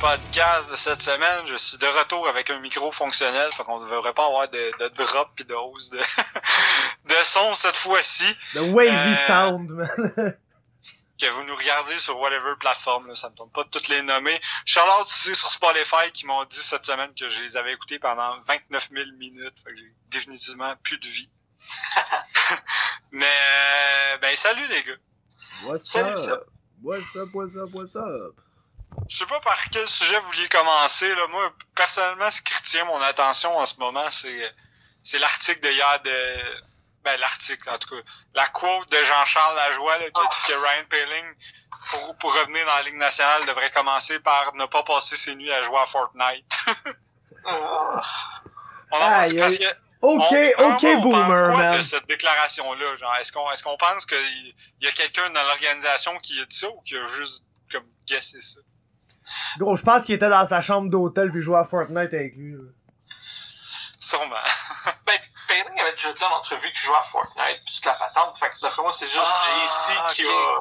Podcast de cette semaine. Je suis de retour avec un micro fonctionnel, fait qu'on ne devrait pas avoir de, de drop pis de hausse de, de son cette fois-ci. The wavy Euh, sound, man. Que vous nous regardiez sur whatever plateforme, là, ça me tombe pas de toutes les nommer. Charlotte ici sur Spotify qui m'ont dit cette semaine que je les avais écoutés pendant 29 000 minutes, fait que j'ai définitivement plus de vie. Mais euh, ben salut les gars. What's Salut, ça. up? What's up, what's up, what's up? Je sais pas par quel sujet vous vouliez commencer. Là. Moi, personnellement, ce qui retient mon attention en ce moment, c'est c'est l'article de hier de... Ben, l'article, en tout cas. La quote de Jean-Charles Lajoie, là, qui a dit que Ryan Paling, pour, pour revenir dans la Ligue nationale, devrait commencer par ne pas passer ses nuits à jouer à Fortnite. On en Aïe, parce que Ok, on- ok, on boomer, quoi man. de cette déclaration-là? Genre, est-ce qu'on est-ce qu'on pense qu'il y a quelqu'un dans l'organisation qui a dit ça ou qui a juste comme guessé ça? Gros, je pense qu'il était dans sa chambre d'hôtel puis jouait à Fortnite avec lui. là. Sûrement. Ben, Payling avait déjà dit en entrevue qu'il jouait à Fortnite, pis toute la patente. Fait que d'après moi, c'est juste Ah, JC qui, a,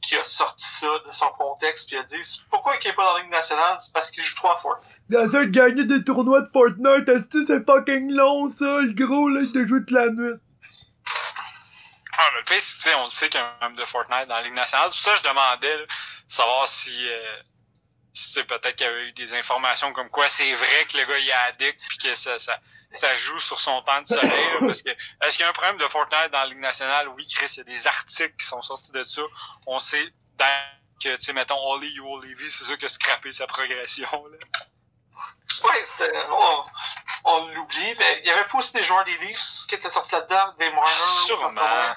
qui a sorti ça de son contexte, puis a dit pourquoi il est pas dans la Ligue nationale, c'est parce qu'il joue trop à Fortnite. Dans gagner des tournois de Fortnite, est-ce que c'est fucking long, ça, le gros, là, de jouer toute la nuit? Ah, mais le pire, c'est, tu sais, on le sait qu'il y a un membre de Fortnite dans la Ligue nationale. C'est pour ça que je demandais, là, savoir si, euh, sais, peut-être qu'il y avait eu des informations comme quoi c'est vrai que le gars il est addict puis que ça, ça, ça joue sur son temps de soleil. là, parce que, est-ce qu'il y a un problème de Fortnite dans la Ligue nationale? Oui, Chris, il y a des articles qui sont sortis de ça. On sait dans- que, tu sais, mettons, Oli ou Olivier, c'est ça qui a scrappé sa progression, là. Ouais, c'était, on, on l'oublie, mais il y avait pas aussi des joueurs des Leafs qui étaient sortis là-dedans, des Marner. Sûrement.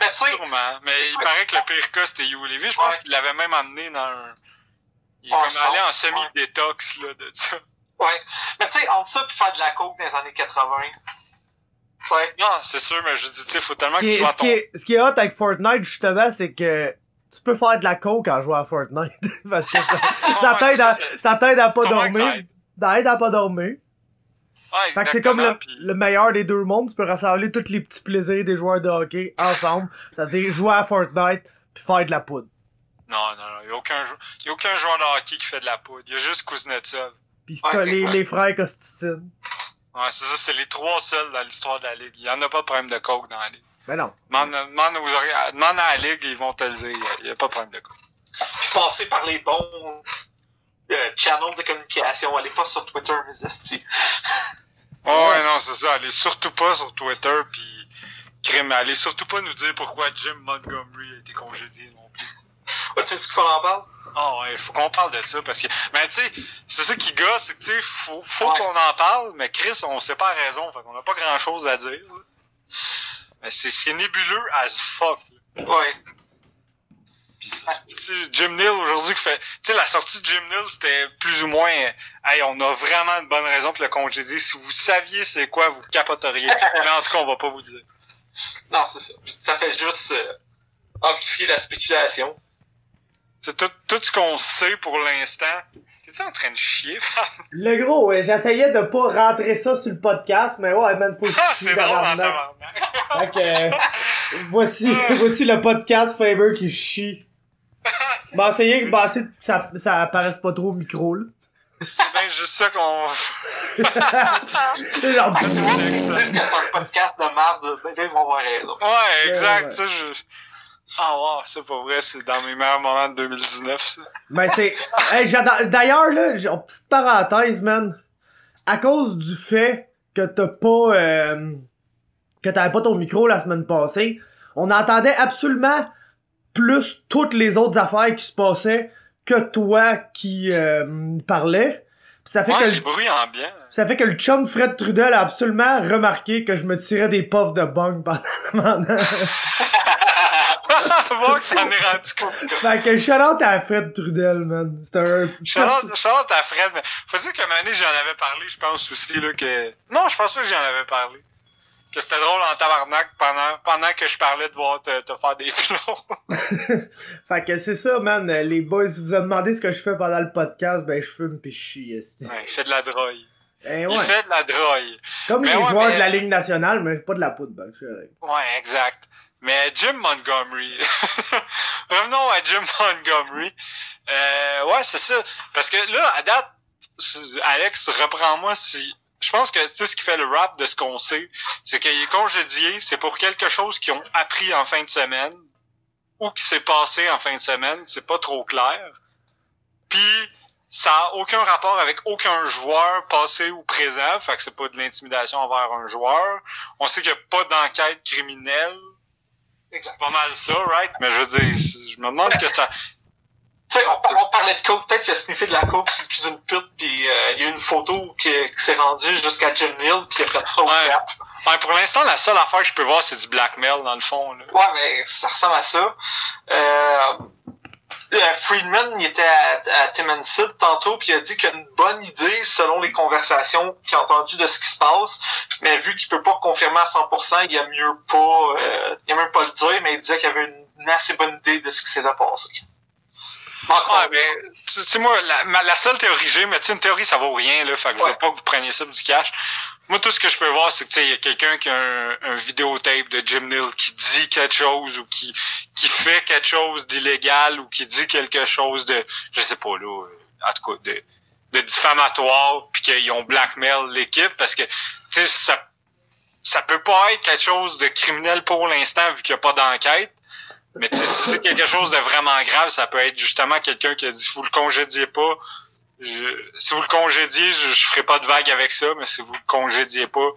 Mais tu sais, Sûrement. Mais il paraît que le pire cas, c'était Hugh Levy. Je pense Ouais. qu'il l'avait même amené dans un... Il est comme allé en semi-détox, là, de ça. ouais. Mais tu sais, entre ça pis faire de la coke dans les années 80. Tu sais, Non, c'est sûr, mais je dis, tu sais, faut tellement Ce que qui, tu ce, qui est, ce qui est hot avec Fortnite, justement, c'est que tu peux faire de la coke en jouant à Fortnite. Parce que ça, t'aide à, ça t'aide à pas dormir. Ça aide à pas dormir. Ouais, Fait que c'est comme le, puis- le meilleur des deux mondes. Tu peux rassembler tous les petits plaisirs des joueurs de hockey ensemble. C'est-à-dire jouer à Fortnite puis faire de la poudre. Non, non, non. Il n'y a, aucun jou- il y a aucun joueur de hockey qui fait de la poudre. Il y a juste Kuznetsov. Puis Ouais, les, frères Costicine. Ouais, c'est ça, c'est les trois seuls dans l'histoire de la Ligue. Il y en a pas de problème de coke dans la Ligue. Mais non. Demande, demande, aux ori- demande à la Ligue, ils vont te le dire. Il n'y a, pas de problème de coke. puis passer par les bons euh, channels de communication. Allez pas sur Twitter, mes estis. Ouais, ouais, non, c'est ça. Allez surtout pas sur Twitter, puis crime. Allez surtout pas nous dire pourquoi Jim Montgomery a été congédié non plus. Ouais, tu sais qu'on en parle? Ah ouais, faut qu'on parle de ça parce que, mais tu sais, c'est ça qui gosse, c'est que tu sais, faut, faut Ouais. qu'on en parle, mais Chris, on sait pas raison, fait qu'on a pas grand chose à dire. là. Mais c'est, c'est nébuleux as fuck. là. Ouais. Sais, Jim Neal aujourd'hui qui fait, tu sais, la sortie de Jim Neal c'était plus ou moins, hey, on a vraiment une bonne raison pour le congédier. Si vous saviez c'est quoi, vous capoteriez. mais en tout cas, on va pas vous dire. Non, c'est ça. Ça fait juste euh, amplifier la spéculation. C'est tout, tout ce qu'on sait pour l'instant. T'es-tu en train de chier, femme? Le gros, ouais, j'essayais de pas rentrer ça sur le podcast, mais ouais, man, faut que Ah, je chie. Fait que, euh, voici, voici le podcast Faber qui chie. Bon, essayez que, c'est- ça, ça apparaisse pas trop au micro, là. C'est bien juste ça qu'on... Genre, Plus que c'est un podcast de merde, ben là, ils vont avoir raison. Ouais, exact, Ouais, ça, je... Ah, wow, c'est pas vrai, c'est dans mes meilleurs moments de 2019, ça. Mais c'est. Hey, D'ailleurs, là, j'ai- petite parenthèse, man. À cause du fait que t'as pas. euh, que t'avais pas ton micro la semaine passée, on entendait absolument plus toutes les autres affaires qui se passaient que toi qui euh, parlais. Ça fait Ouais, que le, bruits ambiants. ça fait que le chum Fred Trudel a absolument remarqué que je me tirais des puffs de bong pendant pendant- Voir que ça en est rendu compte. Fait que shout out à Fred Trudel, man. C'est un. À Fred, mais faut dire que année j'en avais parlé, je pense aussi, là, que... Non, je pense pas que j'en avais parlé. Que c'était drôle en tabarnak pendant, pendant que je parlais de voir te, te faire des plombs. Fait que c'est ça, man. Les boys, vous avez demandé ce que je fais pendant le podcast, ben je fume pis je chie. Ouais, il fait de la drogue. Il ouais. fait de la drogue. Comme Mais les ouais, joueurs mais- de la Ligue nationale, mais pas de la poudre, ben. Ouais, exact. Mais Jim Montgomery. Revenons à Jim Montgomery. Euh, ouais, c'est ça. Parce que là, à date, Alex, reprends-moi si... Je pense que c'est ce qui fait le rap de ce qu'on sait, c'est qu'il est congédié, c'est pour quelque chose qu'ils ont appris en fin de semaine, ou qui s'est passé en fin de semaine, c'est pas trop clair. Puis ça a aucun rapport avec aucun joueur passé ou présent, fait que c'est pas de l'intimidation envers un joueur. On sait qu'il n'y a pas d'enquête criminelle. C'est pas mal ça, right? Mais je veux dire, je me demande que ça... Tu sais, on, parlait de coke, peut-être qu'il a sniffé de la coke sur le cul d'une pute, puis euh, il y a une photo qui, qui s'est rendue jusqu'à Jim Neal, puis il a fait trop Ouais. Ouais, pour l'instant, la seule affaire que je peux voir, c'est du blackmail, dans le fond. Là. Ouais, mais ça ressemble à ça. Euh, euh, Friedman, il était à, à Tim and Sid tantôt, puis il a dit qu'il y a une bonne idée, selon les conversations qu'il a entendues de ce qui se passe, mais vu qu'il peut pas confirmer à 100%, il a mieux pas, euh, il a même pas le dire, mais il disait qu'il y avait une, une assez bonne idée de ce qui s'était passé. Ouais, mais, tu sais, moi, la, ma- la seule théorie j'ai, mais tu sais, une théorie, ça vaut rien, là, fait que je veux pas que vous preniez ça pour du cash. Moi, tout ce que je peux voir, c'est que, tu sais, il y a quelqu'un qui a un, un vidéotape de Jim Neal qui dit quelque chose ou qui, qui fait quelque chose d'illégal ou qui dit quelque chose de, je sais pas, là, euh, en tout cas, de, de diffamatoire puis qu'ils ont blackmail l'équipe parce que, tu sais, ça, ça peut pas être quelque chose de criminel pour l'instant vu qu'il y a pas d'enquête. Mais si c'est quelque chose de vraiment grave, ça peut être justement quelqu'un qui a dit vous le congédiez pas. Je, si vous le congédiez, je, je ferai pas de vague avec ça, mais si vous le congédiez pas,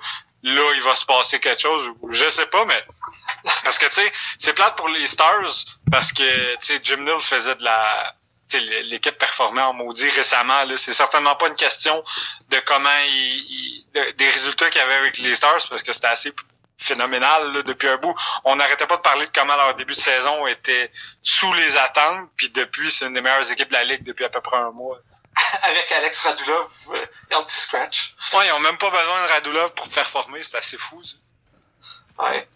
là, il va se passer quelque chose. Je sais pas, mais parce que tu sais, c'est plate pour les Stars parce que tu sais, Jim Neal faisait de la l'équipe performait en maudit récemment. Là, c'est certainement pas une question de comment il, il- de- des résultats qu'il y avait avec les Stars parce que c'était assez phénoménal là, depuis un bout. On n'arrêtait pas de parler de comment leur début de saison était sous les attentes, puis depuis c'est une des meilleures équipes de la ligue depuis à peu près un mois. avec Alex Radulov, euh, Healthy Scratch. Ouais, ils ont même pas besoin de Radulov pour performer, c'est assez fou. ça. Ouais.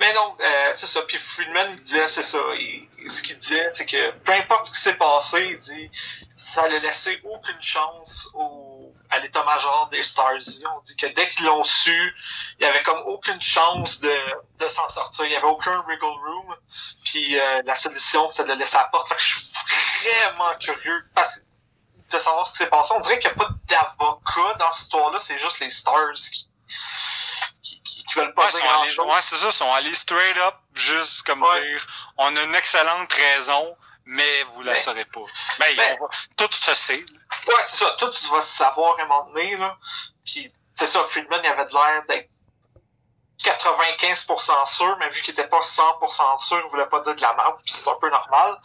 Mais non, euh, c'est ça. Puis Friedman, il disait, c'est ça. Il- il- ce qu'il disait, c'est que peu importe ce qui s'est passé, il dit, ça n'a laissé aucune chance au, à l'état-major des Stars. On dit que dès qu'ils l'ont su, il y avait comme aucune chance de, de s'en sortir. Il y avait aucun wriggle room. Puis euh, la solution, c'était de laisser à la porte. Fait que je suis vraiment curieux parce, de savoir ce qui s'est passé. On dirait qu'il n'y a pas d'avocat dans cette histoire-là. C'est juste les Stars qui, qui, qui, qui veulent pas Ouais, dire allés- ouais, c'est ça, ils sont allés straight up, juste comme Ouais. dire, on a une excellente raison, mais vous la Mais- saurez pas. Ben, Ben- on va- tout se sait. là. Ouais, c'est ça. Tout, tu vas savoir à un moment donné, là. Puis, c'est ça, Friedman, il avait l'air d'être 95% sûr, mais vu qu'il était pas 100% sûr, il voulait pas dire de la merde, puis c'est un peu normal.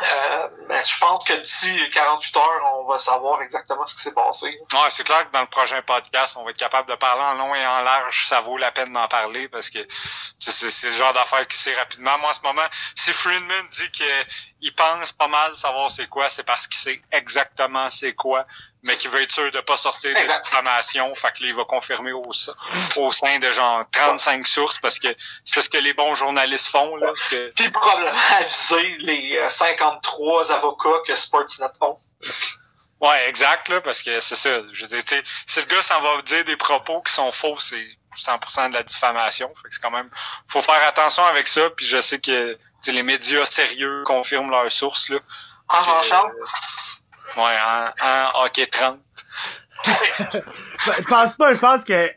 Euh, mais je pense que d'ici 48 heures, on va savoir exactement ce qui s'est passé. Ouais, c'est clair que dans le prochain podcast, on va être capable de parler en long et en large. Ça vaut la peine d'en parler parce que c'est- le genre d'affaire qui sait rapidement. Moi, en ce moment, si Friedman dit qu'il pense pas mal savoir c'est quoi, c'est parce qu'il sait exactement c'est quoi, mais qu'il veut être sûr de pas sortir de Exact. diffamation. Fait que là, il va confirmer au, se- au sein de genre 35 sources parce que c'est ce que les bons journalistes font, là. que- Puis probablement aviser les euh, 53 avocats que Sportsnet ont. Ouais, exact, là, parce que c'est ça. Je veux dire, tu sais, si le gars s'en va dire des propos qui sont faux, c'est 100% de la diffamation. Fait que c'est quand même, faut faire attention avec ça. Puis je sais que les médias sérieux confirment leurs sources là. En Que, Jean-Charles? euh, ouais, en, en hockey 30. Ben, je pense pas, je pense que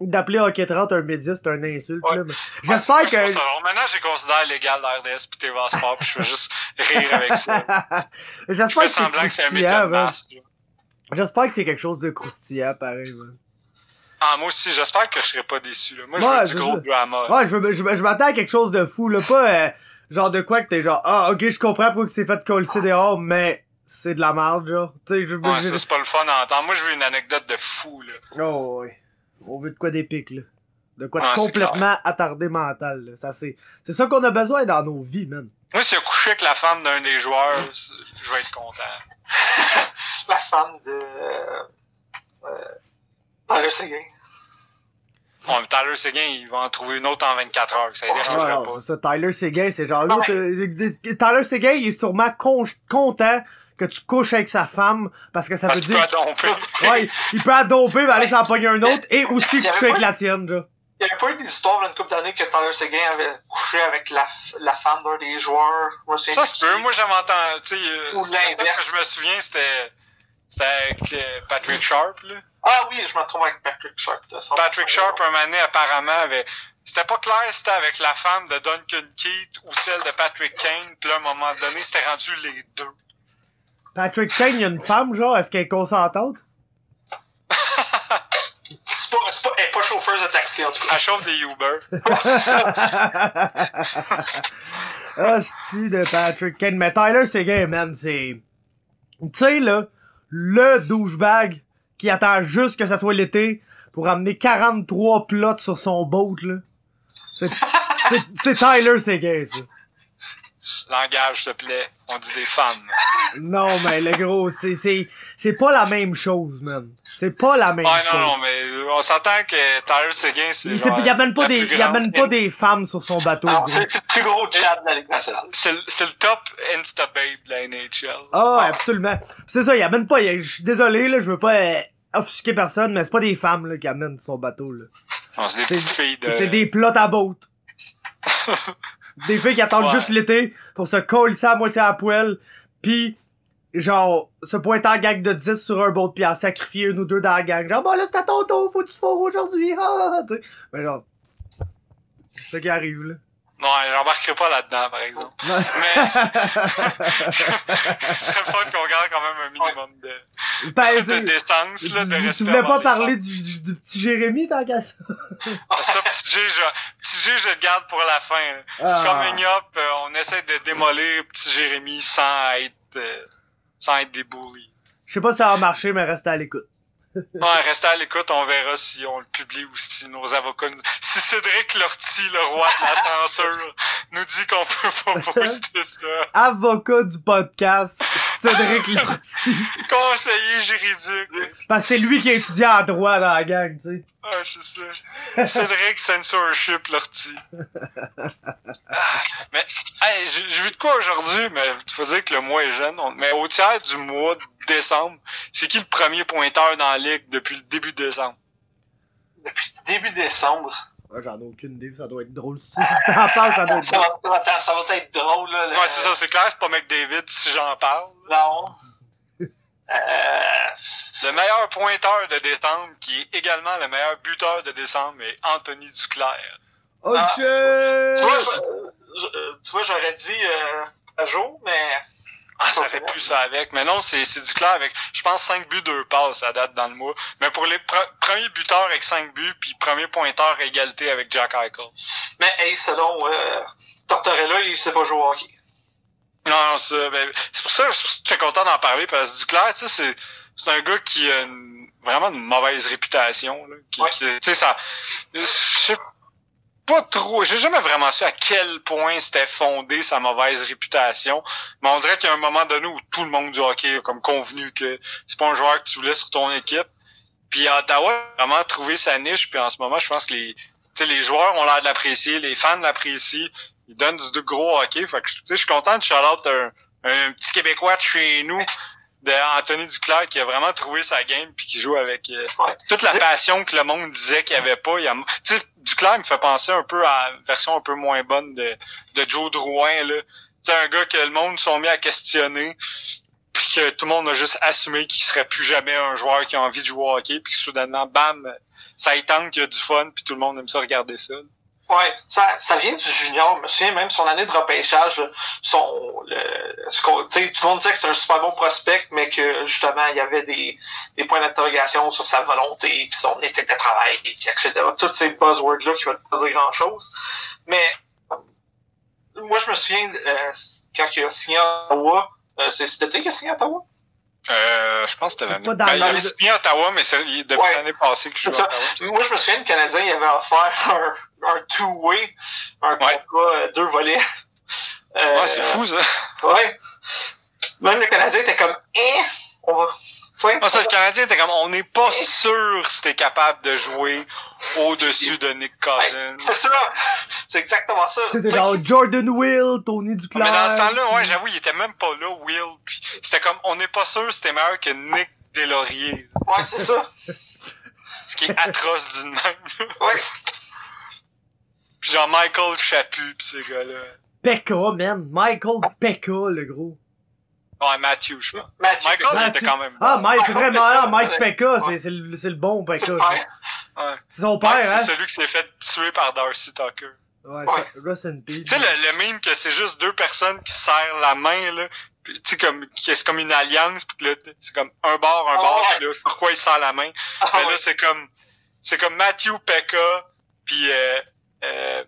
d'appeler Hockey 30 un média, c'est un insulte, Ouais. J'espère Ouais, que... ça. Alors, maintenant, j'ai considéré légal l'RDS puis TVA Sport, puis je veux juste rire avec ça. Je J'espère fais que c'est que c'est un média de masse. J'espère que c'est quelque chose de croustillant, pareil, man. Ah, moi aussi, j'espère que je serai pas déçu. Là. Moi, je Ouais, veux du gros ça. drama. Ouais, je, veux- je, veux- je m'attends à quelque chose de fou, là. Pas euh, genre de quoi que t'es genre, ah, ok, je comprends pourquoi il s'est fait coller dehors, mais c'est de la merde, genre. Tu sais, je Ouais, ça, c'est pas le fun à entendre. Moi, je veux une anecdote de fou, là. Oh, ouais. On veut de quoi d'épique, là. De quoi de Ouais, c'est complètement attardé mental, là. Ça, c'est, c'est ça qu'on a besoin dans nos vies, man. Moi, si a couché avec la femme d'un des joueurs, c'est- je vais être content. La femme de... Euh, euh, Tyler Seguin. Bon, Tyler Seguin, il va en trouver une autre en 24 heures. Ça Ouais, pas. ça, Tyler Seguin, c'est genre Non, l'autre, euh, Tyler Seguin, il est sûrement con- content que tu couches avec sa femme, parce que ça Parce veut qu'il peut dire, domper. ouais, il peut adomper, mais aller s'en pogner un autre, et aussi Il coucher avec la tienne, genre. Il y avait pas eu des histoires d'une couple d'années que Tyler Seguin avait couché avec la, la femme d'un des joueurs. Moi, Ça se peut. Moi, j'avais entendu, tu sais, euh, Ou c'est ça l'inverse. que je me souviens, c'était, c'était avec euh, Patrick Sharp, là. Ah oui, je me trompe avec Patrick Sharp. t'as 100% Patrick Sharp, un moment donné, apparemment, avait, c'était pas clair si c'était avec la femme de Duncan Keith ou celle de Patrick Kane, puis là, à un moment donné, c'était rendu les deux. Patrick Kane, il y a une femme, genre, est-ce qu'elle est consentante? C'est pas, c'est pas, elle est pas chauffeuse de taxi, en tout cas. Elle chauffe des Uber. Hostie de Patrick Kane. Mais Tyler Seguin, man, c'est... Tu sais, là, le douchebag qui attend juste que ça soit l'été pour amener 43 plots sur son boat, là. C'est, Tyler Seguin, ça. Langage, s'il te plaît. On dit des femmes. Non, mais le gros, c'est, c'est, c'est pas la même chose, man. C'est pas la même Ouais, chose. non, non, mais on s'entend que Tyler Seguin, c'est. Il, il amène pas des, plus il amène pas des femmes sur son bateau, c'est c'est le plus gros chat de la Ligue nationale. C'est le- c'est le top Insta-Babe de la NHL. Ah, absolument. C'est ça, il amène pas, il- je suis désolé, là, je veux pas euh, offusquer personne, mais c'est pas des femmes, là, qui amènent son bateau, là. Non, c'est des C'est- petites filles de. C'est des plots à boat. des filles qui attendent Ouais. juste l'été pour se coller à moitié à la poêle, pis genre, se pointer en gang de 10 sur un boat, pis en sacrifier une ou deux dans la gang. Genre, bon là, c'est à ton tour, faut que tu fourres aujourd'hui, ah, ah, ah, tu sais. Mais genre, c'est ça qui arrive, là. Non, j'embarquerai pas là-dedans, par exemple. Non. Mais. Ce serait le fun qu'on garde quand même un minimum de, Ben, de tu- décence, tu, là, de tu respect voulais envers pas parler du, du, du petit Jérémy, tant qu'à ça? Ça, petit G, je, petit G, je le garde pour la fin. là. Ah. Coming up, on essaie de démolir petit Jérémy sans être, euh, sans être des. Je sais pas si ça va marcher, mais restez à l'écoute. Ouais, restez à l'écoute, on verra si on le publie ou si nos avocats nous... Si Cédric Lortie, le roi de la censure, nous dit qu'on peut pas poster ça. Avocat du podcast, Cédric Lortie. Conseiller juridique. Parce que c'est lui qui a étudié en droit dans la gang, tu sais. Ah, c'est ça. Cédric Censorship Lortie. Ah, mais, hey, j'ai vu de quoi aujourd'hui, mais faut dire que le mois est jeune. On- mais au tiers du mois de décembre, c'est qui le premier pointeur dans la ligue depuis le début de décembre? Depuis début décembre. Ouais, J'en ai aucune idée, ça doit être drôle. Si t'en parles, ça doit être Ça drôle. va, attends, ça va être drôle, là. le- Ouais, c'est ça, c'est clair, c'est pas McDavid si j'en parle. Non. Euh, Le meilleur pointeur de décembre, qui est également le meilleur buteur de décembre, est Anthony Duclair. Oh Ah, vois, tu vois, j'aurais dit euh, un jour, mais Ah, ça Ça, fait plus ça avec. Mais non, c'est c'est Duclair avec, je pense, 5 buts, 2 passes, ça date dans le mois. Mais pour les pre- premiers buteurs avec 5 buts, puis premier pointeur à égalité avec Jack Eichel. mais hey, selon euh, Tortorella, il sait pas jouer au hockey. Non, non, c'est ben, c'est pour ça que je suis content d'en parler, parce que Duclair, tu sais, c'est c'est un gars qui a une- vraiment une mauvaise réputation. Là, qui, Ouais. qui- tu sais, ça... Je sais pas trop... J'ai jamais vraiment su à quel point c'était fondé sa mauvaise réputation. Mais on dirait qu'il y a un moment donné où tout le monde du hockey a comme convenu que c'est pas un joueur que tu voulais sur ton équipe. Puis Ottawa, a vraiment trouvé sa niche. Puis en ce moment, je pense que les, les joueurs ont l'air de l'apprécier, les fans l'apprécient. Ils donnent du gros hockey. Fait que je suis content de shout-out un, un petit Québécois de chez nous, de Anthony Duclair, qui a vraiment trouvé sa game puis qui joue avec euh, Ouais. toute la passion que le monde disait qu'il n'y avait pas. Il a, Duclair me fait penser un peu à la version un peu moins bonne de, de Joe Drouin, là. Un gars que le monde sont mis à questionner puis que tout le monde a juste assumé qu'il serait plus jamais un joueur qui a envie de jouer au hockey puis que soudainement, bam, ça y tente qu'il y a du fun puis tout le monde aime ça regarder ça. Ouais, ça, ça vient du junior. Je me souviens même son année de repêchage, son, le, ce qu'on- tu sais, tout le monde disait que c'est un super bon prospect, mais que justement il y avait des, des points d'interrogation sur sa volonté, puis son éthique de travail, puis etc. Tous ces buzzwords là qui veulent pas dire grand chose. Mais moi je me souviens euh, quand il a signé à Ottawa, euh, c'est cet été qu'il a signé à Ottawa? Euh, je pense que c'était l'année. Ben, il avait signé à Ottawa, mais c'est il- depuis Ouais. l'année passée qu'il joue C'est à. Ottawa. Moi je me souviens le Canadien il avait offert un, un two-way, un Ouais. contrat euh, deux volets. Euh, Ouais, c'est fou, ça. Ouais. Même le Canadien était comme, eh, on va, tu sais. Ah, ça, le Canadien était comme, on n'est pas sûr si t'es capable de jouer au-dessus de Nick Cousins. C'est ça. C'est exactement ça. C'était genre Jordan Will, Tony Mais Duclair. dans ce temps-là, ouais, j'avoue, il était même pas là, Will. Puis c'était comme, on n'est pas sûr si t'es meilleur que Nick Deslauriers. Ouais, c'est ça. Ce qui est atroce d'une même. Ouais. pis genre Michael Chaput pis ces gars-là. Pekka, man. Michael Pekka, le gros. Ouais, Matthew, je pense. Matthew Michael, il était quand même. Ah. Mike, c'est vraiment, ah, Mike Ouais. c'est, c'est le, c'est le bon C'est ça. père. Ouais. C'est son Mike, père, hein? c'est celui qui s'est fait tuer par Darcy Tucker. Ouais, Ouais. ça- Rest in peace. Tu sais, le, le meme que c'est juste deux personnes qui serrent la main, là. Tu sais, comme, c'est comme une alliance, pis que là, c'est comme un bord, un Ah bord, ouais. pis là, pourquoi ils serrent la main? Ah, Ben ouais. là, c'est comme, c'est comme Matthew Pekka, puis euh, euh,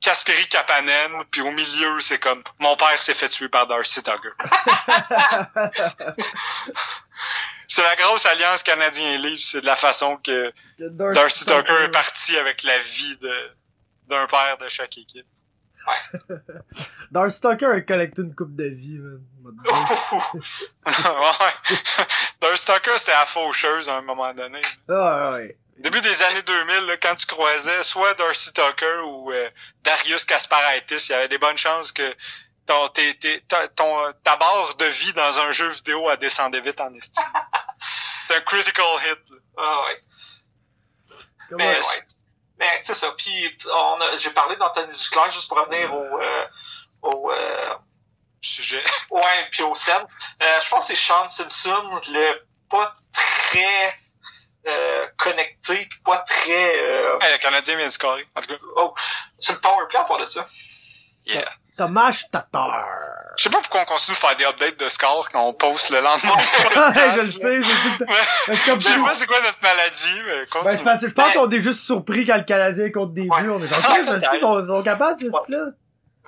Kasperi Kapanen, puis au milieu, c'est comme, mon père s'est fait tuer par Darcy Tucker. c'est la grosse alliance canadien-livre, c'est de la façon que Que Darcy Tucker est parti avec la vie de d'un père de chaque équipe. Darcy Tucker a collecté une coupe de vie, man. ouais. Darcy Tucker, c'était la faucheuse à un moment donné. Ah, ouais. Début des années 2000, là, quand tu croisais soit Darcy Tucker ou euh, Darius Kasparaitis, il y avait des bonnes chances que ton, tes- tes- ta, ton, ta barre de vie dans un jeu vidéo a descendu vite en estime. C'est un critical hit. là. Ah, ouais. Mais, ouais. Mais, c'est ça. Puis, on a- j'ai parlé d'Anthony Duclair juste pour revenir au, euh, au, euh, Sujet. ouais, puis au centre. Euh, je pense que c'est Sean Simpson, le pas très, euh, connecté, puis pas très, euh, Hey, le Canadien vient de scorer. En tout cas, oh, c'est le power play à part de ça. yeah. Thomas Tatar. Je sais pas pourquoi on continue de faire des updates de score quand on poste le lendemain. je le sais, c'est tout le temps. C'est Je sais pas c'est quoi notre maladie, mais Ben, continue. c'est parce que je pense Ben- qu'on est juste surpris quand le Canadien compte des Ouais. buts. On est genre, qu'ils sont, ils sont capables, ce Ouais. style-là?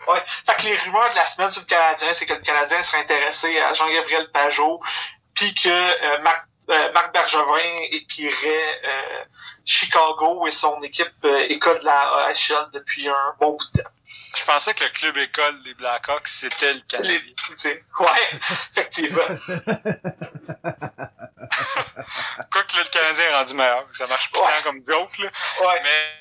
Ouais. Fait que les rumeurs de la semaine sur le Canadien, c'est que le Canadien serait intéressé à Jean-Gabriel Pajot, puis que euh, Marc, euh, Marc Bergevin épierait euh, Chicago et son équipe euh, école de la AHL depuis un bon bout de temps. Je pensais que le club école des Blackhawks, c'était le Les, Canadien. sais, ouais, effectivement. Quoique le Canadien est rendu meilleur, ça marche plus Ouais. tant comme joke, là. Ouais. Mais,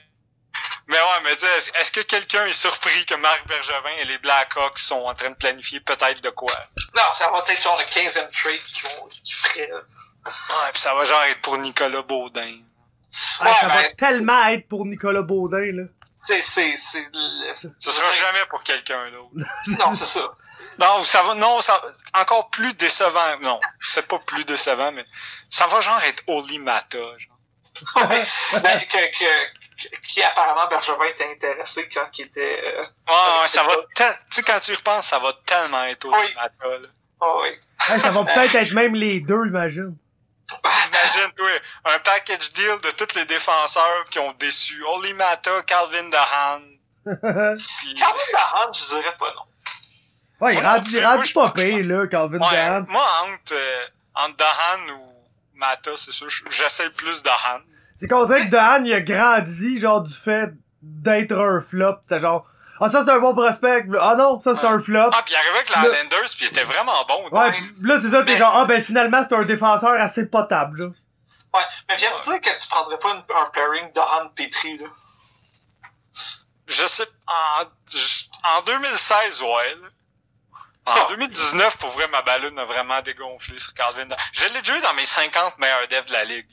mais ouais, mais tu sais, est-ce- que quelqu'un est surpris que Marc Bergevin et les Blackhawks sont en train de planifier peut-être de quoi? Non, ça va être genre le 15e trade qui, vont, qui ferait. Ouais, pis ça va genre être pour Nicolas Baudin. Ah, Ouais, ça va ben, tellement être pour Nicolas Baudin, là. C'est, c'est, c'est, Ce sera jamais pour quelqu'un d'autre. Non, c'est ça. Non, ça va, non, ça, encore plus décevant. Non, peut-être pas plus décevant, mais ça va genre être Oli Mata, genre. Ouais. Ben, que, que, qui apparemment Bergevin était intéressé quand il était. Euh... Ouais, ouais, ça va, tu sais, quand tu y repenses, ça va tellement être Oli Oui. Mata, là. Oh, oui. Hey, ça va peut-être être même les deux, imagine. Imagine, toi, un package deal de tous les défenseurs qui ont déçu. Oli Mata, Calvin Dahan, puis... Calvin Dahan, je dirais pas non. Ouais, il rendu, pas pire, là, Calvin Ouais, Dahan. moi, entre, euh, entre Dahan ou Mata, c'est sûr, j'essaie plus Dahan. C'est qu'on dirait que Dahan, il a grandi, genre, du fait d'être un flop. C'était genre, ah, ça, c'est un bon prospect. Ah non, ça, c'est Ouais. un flop. Ah, puis il arrivait avec la Le- Landers, puis il était vraiment bon. Ouais, pis là, c'est ça, t'es Mais- genre, ah, ben, finalement, c'est un défenseur assez potable, là. Ouais. Mais viens me dire que tu prendrais pas une- un pairing Dahan Petri, là. Je sais, en, je- en 2016, ouais. là. En Ah. 2019, pour vrai, ma ballonne a vraiment dégonflé sur Calvin. Je l'ai déjà eu dans mes 50 meilleurs devs de la ligue.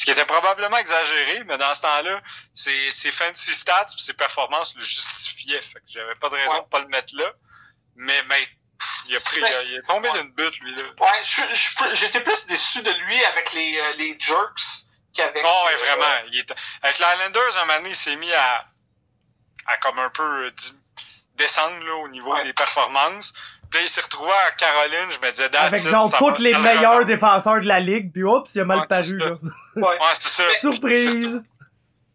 Ce qui était probablement exagéré, mais dans ce temps-là, ses, ses fancy stats et ses performances le justifiaient. Fait que j'avais pas de raison Ouais. de pas le mettre là. Mais, mais pff, il a pris, il est tombé Ouais. d'une butte, lui, là. Ouais, je, je- j'étais plus déçu de lui avec les, euh, les jerks qu'avec. Oh, ouais, euh, vraiment. Il. Avec les Islanders, un moment donné, il s'est mis à, à comme un peu euh, descendre là, au niveau Ouais. des performances. Puis là, il s'est retrouvé à Caroline, je me disais, Avec genre tous les meilleurs défenseurs de la ligue, pis oups, il a mal paru, là. Ouais. Ouais, c'est ça. Surprise!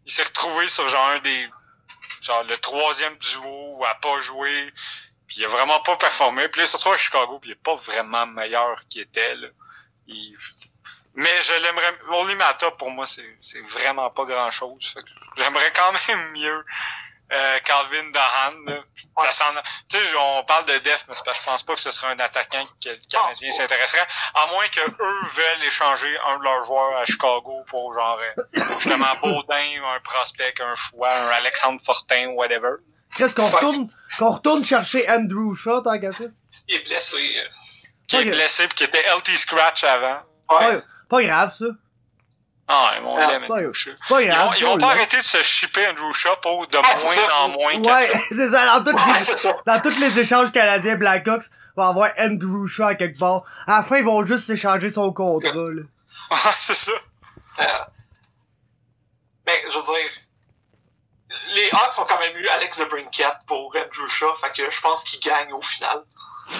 Il s'est retrouvé sur genre un des. Genre le troisième duo à pas jouer. Puis il a vraiment pas performé. Puis là, il se retrouve à Chicago, puis il est pas vraiment meilleur qu'il était, là. Il- Mais je l'aimerais. Oli Mata, pour moi, c'est c'est vraiment pas grand chose. J'aimerais quand même mieux euh, Calvin Dahan. Tu sais, on parle de def, mais c'est parce que je pense pas que ce serait un attaquant que le Canadien pas. s'intéresserait. À moins que eux veulent échanger un de leurs joueurs à Chicago pour genre euh, justement Baudin, un prospect, un choix, un Alexandre Fortin, whatever. Qu'est-ce qu'on retourne, qu'on retourne chercher Andrew Shaw, tant qu'à ça? Il est blessé. Qui est blessé puis qui était LT Scratch avant. Ouais. Ouais, pas grave, ça. Ah, Ah, Ils grave, vont, ils vont pas là. arrêter de se shipper Andrew Shaw pour de Ah, moins en moins. Ouais, c'est ça, dans tous Ouais, les, c'est ça. dans tous les échanges canadiens Blackhawks, va avoir Andrew Shaw à quelque part. À la fin, ils vont juste s'échanger son contrat, là. Ouais, c'est ça. Euh, mais je veux dire, les Hawks ont quand même eu Alex de Brinket pour Andrew Shaw, fait que je pense qu'ils gagnent au final.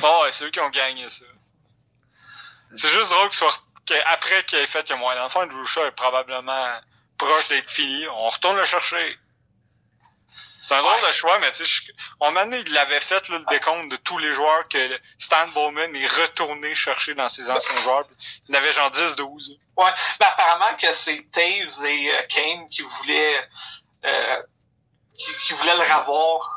Oh, ouais, c'est eux qui ont gagné ça. C'est juste drôle que soit, qu'après qu'il ait fait que moi, dans le fond, Andrew Shaw est probablement proche d'être fini. On retourne le chercher. C'est un drôle Ouais. de choix, mais tu sais, je- on m'a donné, il l'avait fait, là, le décompte de tous les joueurs que Stan Bowman est retourné chercher dans ses anciens joueurs. Il y en avait genre 10-12. Ouais, mais apparemment que c'est Taves et euh, Kane qui voulaient euh, qui, qui voulaient le revoir.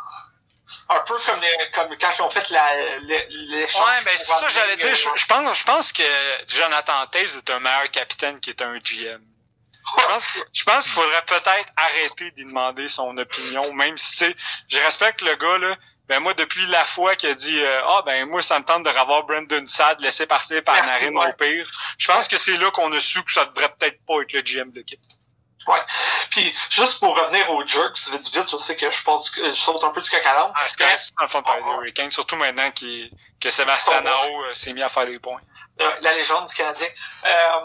Un peu comme, les- comme quand ils ont fait la- le- l'échange. Ouais, ben c'est ça, j'allais dire. euh, Je, je pense, je pense que Jonathan Taves est un meilleur capitaine qu'il est un GM. Je pense, que- je pense qu'il faudrait peut-être arrêter d'y demander son opinion, même si, tu sais, je respecte le gars, là. Ben, moi, depuis la fois qu'il a dit, euh, ah, ben, moi, ça me tente de revoir Brandon Sad, laisser partir par Merci, Narine ouais. au pire. Je pense que c'est là qu'on a su que ça devrait peut-être pas être le GM de l'équipe. Puis, juste pour revenir aux Jerks, vite vite, je sais que je pense que je saute un peu du coq à. Ah, c'est dans le fond, de parler des Hurricanes, surtout maintenant qu'il- que Sébastien Nao euh, s'est mis à faire des points. Euh, la légende du Canadien. Euh,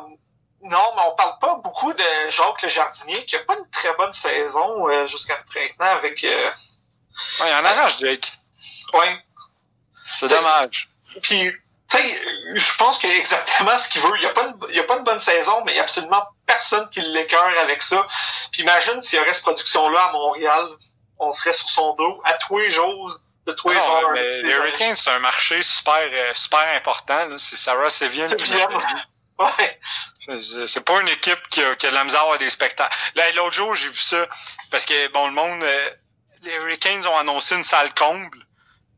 non, mais on parle pas beaucoup de Jacques le jardinier, qui a pas une très bonne saison euh, jusqu'à maintenant avec... Euh, Ouais, il en arrache, Jake. ouais. C'est dommage. Puis, tu sais, je pense qu'il a exactement ce qu'il veut. Il y a pas une, il y a pas une bonne saison, mais il y a absolument personne qui l'écœure avec ça. Puis imagine s'il y aurait cette production-là à Montréal, on serait sur son dos à tous les jours, de tous les Non, heures. mais Tu sais, les Hurricanes, c'est un marché super, euh, super important. C'est Sarah Sevian qui. Ouais. C'est c'est pas une équipe qui a, qui a de la misère à avoir des spectacles. Là, l'autre jour, j'ai vu ça, parce que, bon, le monde, euh, les Hurricanes ont annoncé une salle comble,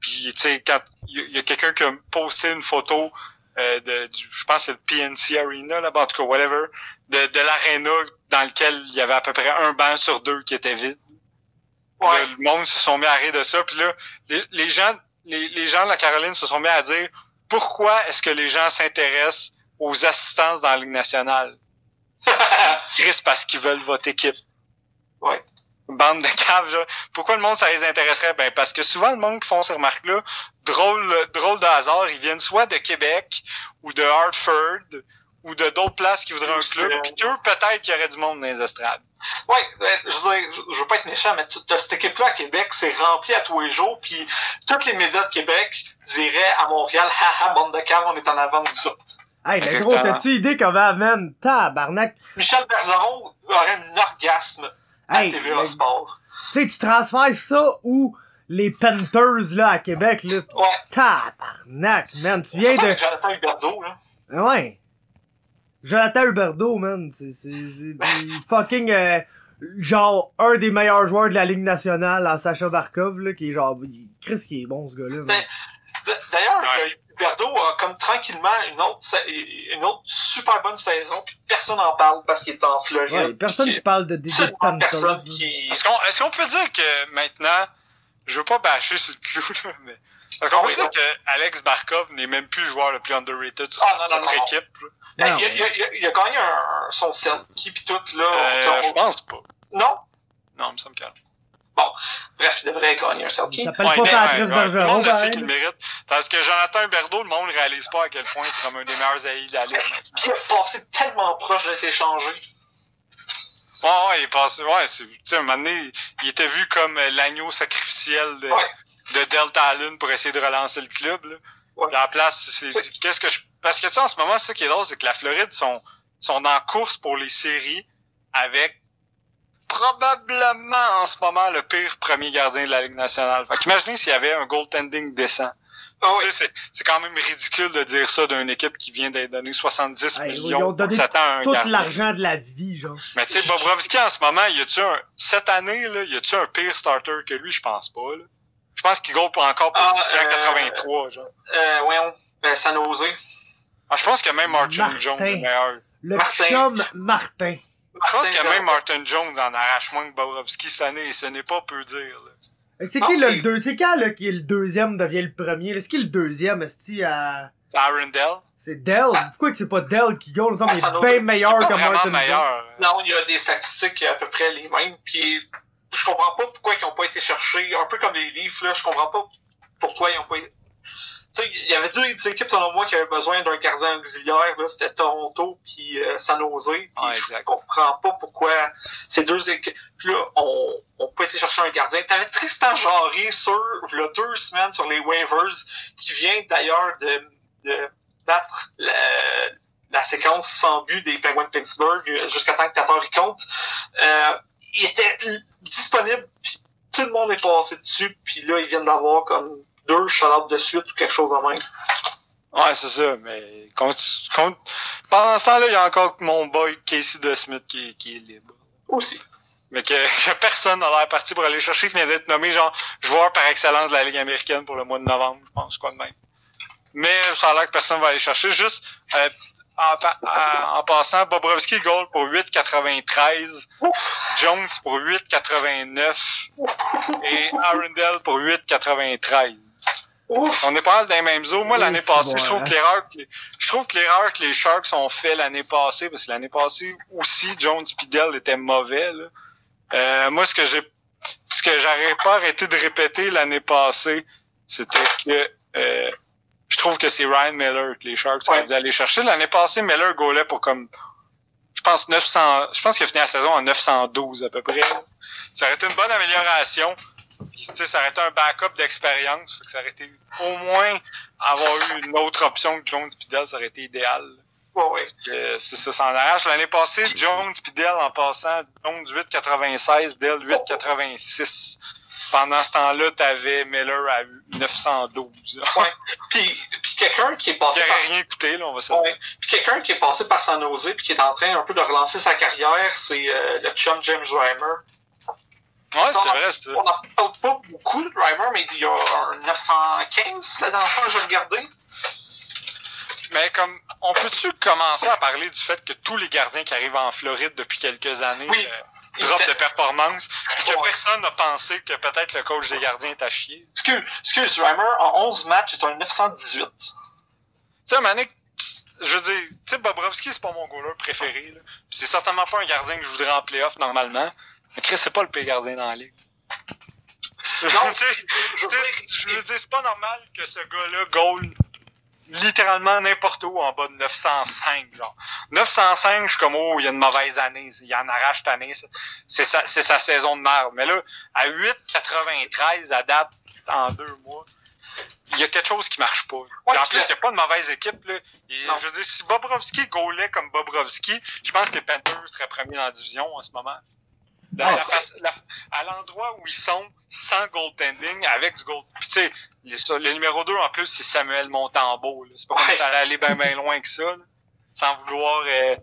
puis, tu sais, quand il y a- quelqu'un qui a posté une photo euh, de, du, je pense que c'est le PNC Arena, là-bas, en tout cas, whatever, de, de l'aréna dans lequel il y avait à peu près un banc sur deux qui était vide. Ouais. là, le monde se sont mis à rire de ça. Puis là, les, les gens, les, les gens de la Caroline se sont mis à dire pourquoi est-ce que les gens s'intéressent aux assistances dans la Ligue nationale? Chris, parce qu'ils veulent votre équipe. Ouais. Bande de caves, là. Pourquoi le monde, ça les intéresserait? Ben, parce que souvent, le monde qui font ces remarques-là, drôle, drôle de hasard, ils viennent soit de Québec, ou de Hartford, ou de d'autres places qui voudraient un club, puis qu'eux, peut-être qu'il y aurait du monde dans les estrades. Ouais, euh, je veux dire, je- veux pas être méchant, mais tu- t'as cette équipe-là à Québec, c'est rempli à tous les jours, puis tous les médias de Québec diraient à Montréal, haha, bande de caves, on est en avant de vous autres. Hey, Exactement. gros, t'as-tu idée comment, man? Tabarnak? Michel Bergeron aurait un orgasme à Hey, TVA Sport. Tu sais, tu transfères ça ou les Panthers, là, à Québec, là. Ouais. Tabarnak, man. Tu viens de... Jonathan Huberdeau, là. Ah Ouais. Jonathan Huberdeau, man. C'est, c'est, c'est fucking, euh, genre, un des meilleurs joueurs de la Ligue nationale en Sacha Barkov, là, qui est genre, Chris qui est bon, ce gars-là, man. D- D'ailleurs, Ouais. Huberdeau a comme tranquillement une autre, une autre super bonne saison, puis personne n'en parle parce qu'il est en Floride. Ouais, personne qui parle de personne là. qui... Est-ce qu'on, peut dire que maintenant, je veux pas bâcher sur le clou, là, mais, est-ce qu'on Ah peut oui, dire non. que Alex Barkov n'est même plus le joueur le plus underrated sur Ah, non, non, notre équipe? Ben, il, a, il, a, il a- il a gagné un, son Selkie pis tout, là. Euh, je on- pense pas. Non? Non, il me semble que Bref, il devrait gagner un Selkie. Il s'appelle Ouais, pas mais, Patrice ouais, ouais, Tout le Bergeron, monde le sait qu'il le mérite. Tandis que Jonathan Huberdeau, le monde réalise pas à quel point c'est comme un des meilleurs alliés de la Ligue. Qui a passé tellement proche d'être échangé. Ouais, ouais, il est passé, ouais, c'est, tu sais, un moment donné, il était vu comme euh, l'agneau sacrificiel de, Ouais. de Delta Allen pour essayer de relancer le club, là. Ouais. À la place, c'est, qu'est-ce que je, parce que, tu sais, en ce moment, ce qui est drôle, c'est que la Floride sont, sont en course pour les séries avec probablement en ce moment le pire premier gardien de la Ligue nationale. Fait qu'imaginez s'il y avait un goaltending décent. Ah oui. Tu sais, c'est, c'est quand même ridicule de dire ça d'une équipe qui vient d'être donnée 70 Hey, ils millions ont donné pour s'attendre à un Tout l'argent de la vie, genre. Mais tu sais, Bobrovski, en ce moment, y a-tu un, cette année, là, y a-tu un pire starter que lui? Je pense pas, là. Je pense qu'il pour encore pour Ah, le district euh, 83, genre. Euh, voyons. Euh, San Jose. Ah, je pense que même Martin Martin. Jones est meilleur. Le Martin. chum Martin. Je pense que même Martin Jones en arrache moins que Bobrovski cette année, et ce n'est pas peu dire, là. C'est Ah, qui le et- deux, c'est quand, là, qui est le deuxième devient le premier? là? C'est qui le deuxième, est-ce à... Arundel. C'est Dell? Pourquoi que c'est pas Dell qui goal? Il me semble Ah, qu'il est bien meilleur Pas que Martin meilleur. Non, il y a des statistiques à peu près les mêmes. Puis je comprends pas pourquoi ils ont pas été cherchés. Un peu comme les Leafs, là, je comprends pas pourquoi ils ont pas été. Il y avait deux équipes selon moi qui avaient besoin d'un gardien auxiliaire. Là, c'était Toronto puis euh, San Jose. Puis je comprends pas pourquoi ces deux équipes là ont, ont pas été chercher un gardien. T'avais Tristan Jarry sur le deux semaines sur les waivers, qui vient d'ailleurs de, de battre la, la séquence sans but des Penguins de Pittsburgh euh, jusqu'à temps que Tatar y compte. Euh, il était disponible, puis tout le monde est passé dessus, puis là, ils viennent d'avoir comme deux shout de suite ou quelque chose de même. Ouais, c'est ça, mais pendant ce temps-là, il y a encore mon boy Casey DeSmith qui, qui est libre. Aussi. Mais que, que personne n'a l'air parti pour aller chercher, qui vient d'être nommé genre joueur par excellence de la Ligue américaine pour le mois de novembre, je pense, quoi de même. Mais ça a l'air que personne va aller chercher. Juste euh, en, pa- en- en passant, Bobrovski goal pour 8,93, Jones pour 8,89 et Arundel pour 8,93. Ouf! On est pas mal dans les mêmes eaux. Moi, Oui, l'année passée, bon, je trouve hein. que l'erreur que les, je trouve que l'erreur que les Sharks ont fait l'année passée, parce que l'année passée aussi, Jones Pidel était mauvais, là. Euh, moi, ce que j'ai, ce que j'aurais pas arrêté de répéter l'année passée, c'était que, euh, je trouve que c'est Ryan Miller que les Sharks Ouais. ont dû aller chercher. L'année passée, Miller gaulait pour comme, je pense 900, je pense qu'il a fini la saison en 912 à peu près. Ça aurait été une bonne amélioration. Puis, tu sais, ça aurait été un backup d'expérience. Que ça aurait été au moins avoir eu une autre option que Jones Pidel, ça aurait été idéal. Ouais, ouais. Euh, c'est ça, s'en arrache. L'année passée, Jones Pidel en passant, Jones 8,96, Dell 8,86. Pendant ce temps-là, t'avais Miller à 912. Puis, puis quelqu'un qui est Qui passé par aurait rien coûté, là, on va se Ouais. Puis quelqu'un qui est passé par San Jose puis qui est en train un peu de relancer sa carrière, c'est euh, le chum James Reimer. Ouais, c'est vrai, c'est On n'en parle pas beaucoup de Reimer, mais il y a un 915 la dernière fois que j'ai regardé. Mais comme, on peut-tu commencer à parler du fait que tous les gardiens qui arrivent en Floride depuis quelques années Oui. euh, drop Il de fait- performance, puis que Ouais. personne n'a pensé que peut-être le coach des gardiens est à chier? Excuse, excuse, Reimer, en 11 matchs, est un 918. Tu sais, Manik, je veux dire, tu sais, Bobrovski, c'est pas mon goaler préféré, là. C'est certainement pas un gardien que je voudrais en playoff normalement. Mais Chris, c'est pas le pire gardien dans la ligue. Non, Tu sais, je je veux dire, c'est pas normal que ce gars-là goal littéralement n'importe où en bas de 905, genre. 905, je suis comme, oh, il y a une mauvaise année, il en arrache cette année, c'est- c'est sa, c'est sa saison de merde. Mais là, à 8,93 à date, en deux mois, il y a quelque chose qui marche pas. Puis en plus, il n'y a pas de mauvaise équipe, là. Et je veux dire, si Bobrovski goalait comme Bobrovski, je pense que les Panthers seraient premiers dans la division en ce moment. La- Ah, la à l'endroit où ils sont, sans goaltending, avec du gold. Puis tu sais, le, numéro 2, en plus, c'est Samuel Montembeau. C'est pas comme Ouais. aller bien bien loin que ça. là. Sans vouloir... Euh,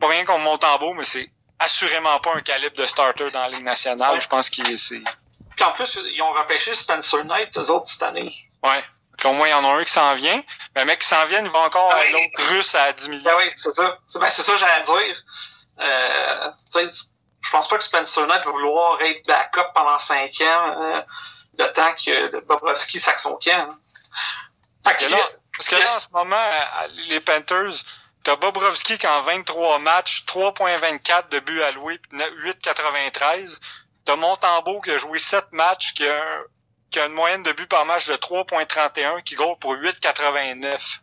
pas rien contre Montembeau, mais c'est assurément pas un calibre de starter dans la Ligue nationale. Ouais. Je pense qu'il c'est... Puis en plus, ils ont repêché Spencer Knight, eux autres, cette année. Ouais. Puis au moins, il y en a un qui s'en vient. Mais le mec qui s'en vient, il va encore Ah l'autre russe à 10 millions. Ben oui, c'est ça. C'est ben, c'est ça j'allais dire. Euh, je pense pas que Spencer Knight va vouloir être backup pendant 5 ans, euh, le temps que Bobrovski sac son camp. hein? Que là, Parce que là, en ce moment, à- les Panthers, t'as Bobrovski qui en 23 matchs, 3.24 de buts alloués, puis 8.93. T'as Montembeau qui a joué 7 matchs, qui a, un- qui a une moyenne de buts par match de 3.31, qui goal pour 8.89.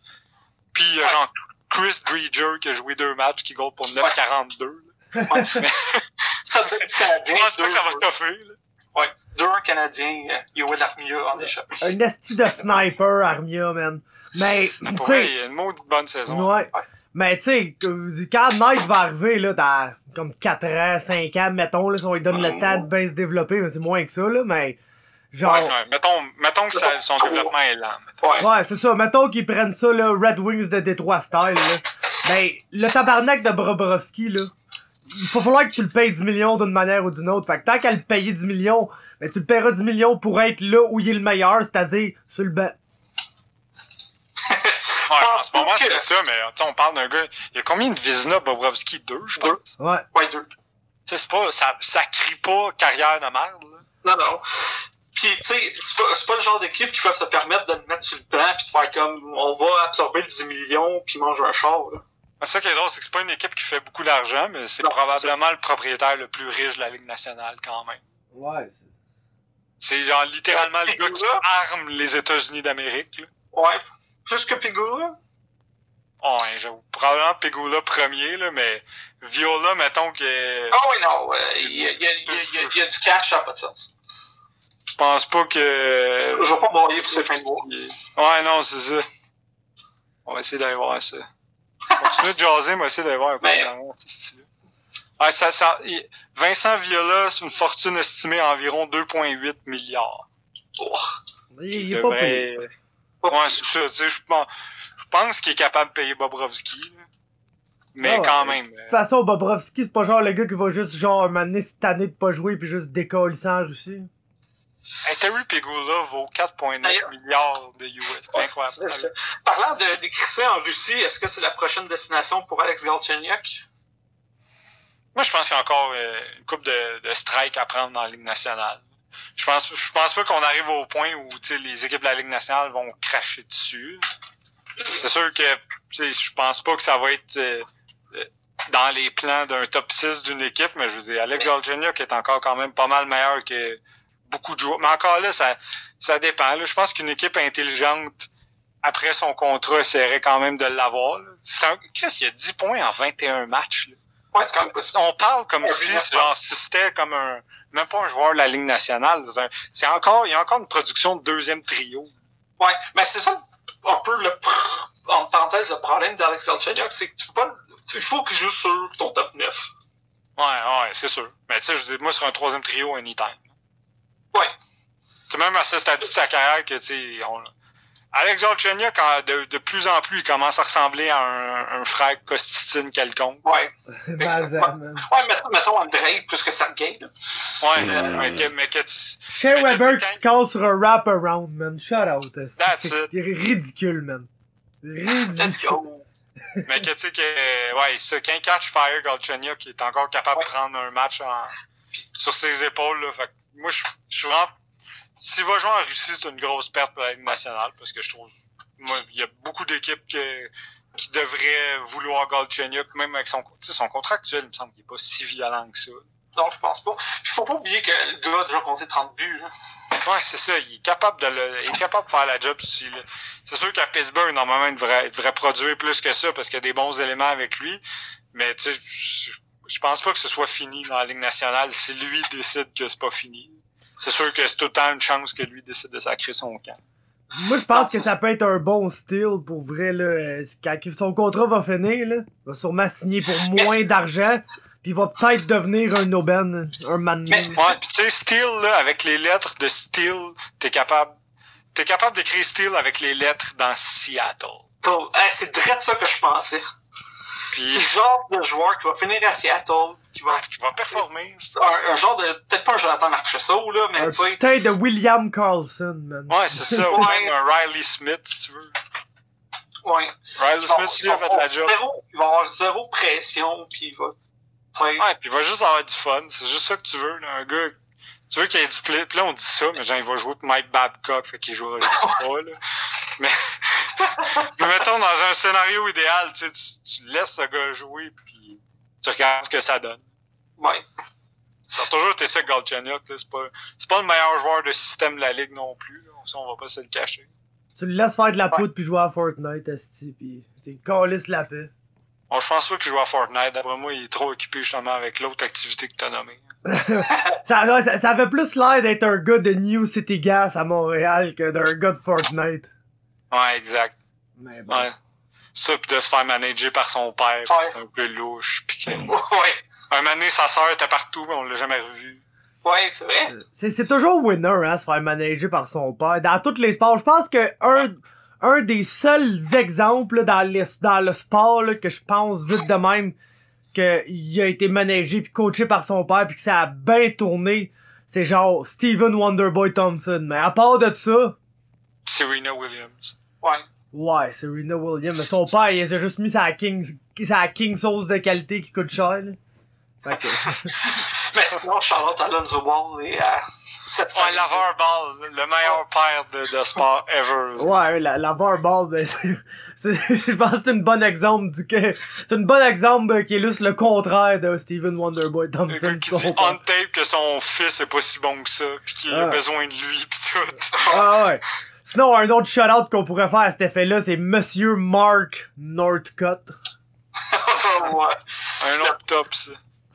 Puis Ouais. genre Chris Dreger qui a joué 2 matchs, qui goal pour 9.42. ouais. Je Canadien. pense pas que ça va toffer. Ouais, deux un Canadien, euh, Yoel Armia en échappé. Un esti de sniper, Armia, man. Mais, tu il sais, y a une maudite bonne saison. ouais. Mais, tu sais, que- quand Knight va arriver, là, dans comme 4 ans, 5 ans, mettons, là, si on lui donne le temps de bien se développer, mais c'est moins que ça, là, mais, genre, Ouais, ouais. Mettons, mettons que ça- son développement est lent. Ouais. Ouais, c'est ça. Mettons qu'ils prennent ça, là, Red Wings de Détroit style, là. Ben, le tabarnak de Bobrovski, là, il va falloir que tu le payes 10 millions d'une manière ou d'une autre. Fait que tant qu'à le payer 10 millions, ben, tu le paieras 10 millions pour être là où il est le meilleur, c'est-à-dire sur le banc. Ouais, en ce moment, que- c'est ça, mais tu sais, on parle d'un gars. Il y a combien de Vizina Bobrovski? Deux, je Deux. pense. Ouais. Ouais, deux. Tu sais, c'est pas. Ça, ça crie pas carrière de merde, là. Non, non. Puis, tu sais, c'est pas, le genre d'équipe qui peuvent se permettre de le mettre sur le banc puis de faire comme, on va absorber le 10 millions puis manger un char, là. C'est ça qui est drôle, c'est que c'est pas une équipe qui fait beaucoup d'argent, mais c'est probablement le propriétaire le plus riche de la Ligue nationale quand même. Ouais. c'est- C'est genre littéralement le gars qui arme les États-Unis d'Amérique. là. Ouais. Plus que Pigula. Ouais, j'avoue. Probablement Pegula premier, là, mais Viola, mettons que. Ah oui, non, il y, a, du cash, ça n'a pas de sens. Je pense pas que. Je vais pas broyer pour ces fins de mois. Ouais, non, c'est ça. On va essayer d'aller voir ça. Continue de jaser, va essayer d'aller voir un peu Mais- dans ce style-là. Ouais, ça, ça, il- Vincent Viola, c'est une fortune estimée à environ 2,8 milliards. Oh. Il, il est Il pas devrait- payé. Ouais, c'est ça, tu sais, je pense, je pense qu'il est capable de payer Bobrovski. Mais Ah ouais. quand même. De toute façon, Bobrovski, c'est pas genre le gars qui va juste genre m'amener cette année de pas jouer puis juste décoller sans Russie. Hey, Terry Pegula vaut 4,9 D'ailleurs- milliards de US. C'est incroyable. ça. Parlant de d'écrisser en Russie, est-ce que c'est la prochaine destination pour Alex Galchenyuk? Moi, je pense qu'il y a encore euh, une coupe de, de strike à prendre dans la Ligue nationale. Je pense, je pense pas qu'on arrive au point où les équipes de la Ligue nationale vont cracher dessus. C'est sûr que je pense pas que ça va être euh, euh, dans les plans d'un top 6 d'une équipe, mais je veux dire, Alex Galchenyuk est encore quand même pas mal meilleur que beaucoup de joueurs. Mais encore là, ça, ça dépend. là. Je pense qu'une équipe intelligente, après son contrat, essaierait quand même de l'avoir. un- Chris, il y a 10 points en 21 matchs. là. Ouais, c'est quand même possible. On parle comme si, business genre, si c'était comme un, même pas un joueur de la Ligue nationale. C'est encore, il y a encore une production de deuxième trio. Ouais, mais c'est ça un peu le, en parenthèse, le problème d'Alex Galchenyuk, c'est que tu peux pas, il faut qu'il joue sur ton top 9. Ouais, ouais, c'est sûr. Mais tu sais, je dire, moi, sur un troisième trio, anytime. Ouais. C'est même à ce stade de sa carrière que, tu sais, on... Alex Galchenyuk, quand de, de plus en plus, il commence à ressembler à un, un frère Costitine quelconque. Ouais. Bazar, man. Ouais, mettons, mettons Andrei plus que Sergei, là. Ouais, Euh, mais que, mais que tu- Shea Weber qui se casse sur un wrap-around, man. Shout out. C'est ridicule, man. Let's Ridicule. go. mais que tu sais que, ouais, ça, qu'un catch fire Galchenyuk qui est encore capable Ouais. de prendre un match en, sur ses épaules, là. Fait que moi, je je suis vraiment, s'il va jouer en Russie, c'est une grosse perte pour la Ligue nationale parce que je trouve, moi, il y a beaucoup d'équipes que, qui devraient vouloir Galchenyuk, même avec son, son contrat actuel, il me semble qu'il est pas si violent que ça. Non, je pense pas. Puis faut pas oublier que le gars a déjà compté 30 buts, là. Ouais, c'est ça. Il est capable de le, il est capable de faire la job. si le- C'est sûr qu'à Pittsburgh, normalement, il devrait, il devrait produire plus que ça parce qu'il y a des bons éléments avec lui. Mais tu sais, je, pense pas que ce soit fini dans la Ligue nationale si lui décide que c'est pas fini. C'est sûr que c'est tout le temps une chance que lui décide de sacrer son camp. Moi, je pense que ça peut être un bon style pour vrai, là. euh, Quand son contrat va finir, là, il va sûrement signer pour moins d'argent, puis il va peut-être devenir un aubaine, un man. Mais- Ouais, pis tu sais, là, avec les lettres de Steel, t'es capable, t'es capable d'écrire Steel avec les lettres dans Seattle. Hey, c'est direct ça que je pensais. C'est le genre de joueur qui va finir à Seattle, qui va qui va performer. un, un genre de peut-être pas un Jonathan Marchessault là mais tu sais putain de William Carlson, man. Ouais, c'est ça. Ou Ouais. même un Riley Smith, si tu veux. ouais Riley Smith, lui, a fait la job. zéro, il va avoir zéro pression puis il va Ouais, puis il va juste avoir du fun. C'est juste ça que tu veux, là. Un gars, tu veux qu'il ait du play. Puis là, on dit ça, mais genre, il va jouer pour Mike Babcock, fait qu'il jouera juste pas, là. Mais, mais mettons, dans un scénario idéal, tu sais, tu, tu laisses ce gars jouer, puis tu regardes ce que ça donne. ouais Ça a toujours été ça, Galchenyuk, là. C'est pas, c'est pas le meilleur joueur de système de la ligue non plus, là. Ça, on va pas se le cacher. Tu le laisses faire de la poudre puis jouer à Fortnite, esti, pis c'est calisse la paix. Bon, je pense pas qu'il joue à Fortnite. D'après moi, il est trop occupé justement avec l'autre activité que t'as nommée. Ça, ça fait plus l'air d'être un gars de New City Gas à Montréal que d'un gars de Fortnite. Ouais, exact. Mais bon. Ouais. Ça, pis de se faire manager par son père, Ouais. c'est un peu louche. Pis que... ouais Un moment donné, sa sœur était partout, mais on l'a jamais revu. ouais c'est vrai C'est, c'est toujours winner, hein, se faire manager par son père. Dans tous les sports, je pense que un, un des seuls exemples là, dans, les, dans le sport là, que je pense vite de même qu'il a été managé puis coaché par son père puis que ça a bien tourné, c'est genre Steven Wonderboy Thompson. Mais à part de ça, Serena Williams. ouais ouais, c'est Rena Williams. Mais son père, il a juste mis sa King, sa King sauce de qualité qui coûte cher. Là. Fait que- Mais sinon, Charlotte Alonso Ball et à cette Ouais, Lavar Ball, le meilleur père de, de sport ever. Ouais, la, la ball, ben, c'est- c'est- je pense que c'est une bonne exemple du que, c'est une bonne exemple qui illustre le contraire de Steven Wonderboy Thompson. qui dit on tape que son fils est pas si bon que ça, pis qu'il a Ah. besoin de lui, pis tout. Ah ouais. Sinon, un autre shout-out qu'on pourrait faire à cet effet-là, c'est Monsieur Mark Northcutt. ouais. Un autre top, ça.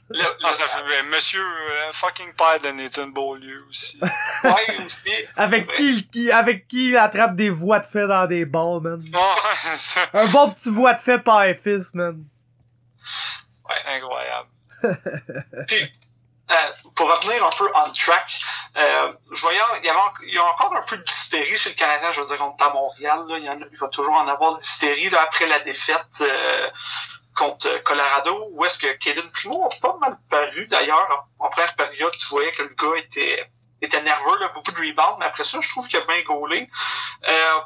Le, Ah, ça fait, monsieur euh, fucking père de Nathan Beaulieu aussi. ouais, aussi. Avec Ouais. qui, qui, avec qui il attrape des voix de fait dans des balles, man. Ouais, c'est ça. Un bon petit voix de fait par fils, man. Incroyable. Puis, euh, pour revenir un peu on track, euh, je voyais, il y, avait, il y a encore un peu d'hystérie chez le Canadien, je veux dire, contre à Montréal. Là, il, y en il va toujours en avoir de l'hystérie après la défaite euh, contre euh, Colorado, où est-ce que Kaden Primo a pas mal paru. D'ailleurs, en, en première période, tu voyais que le gars était, était nerveux, là, beaucoup de rebounds, mais après ça, je trouve qu'il a bien gaulé. Euh,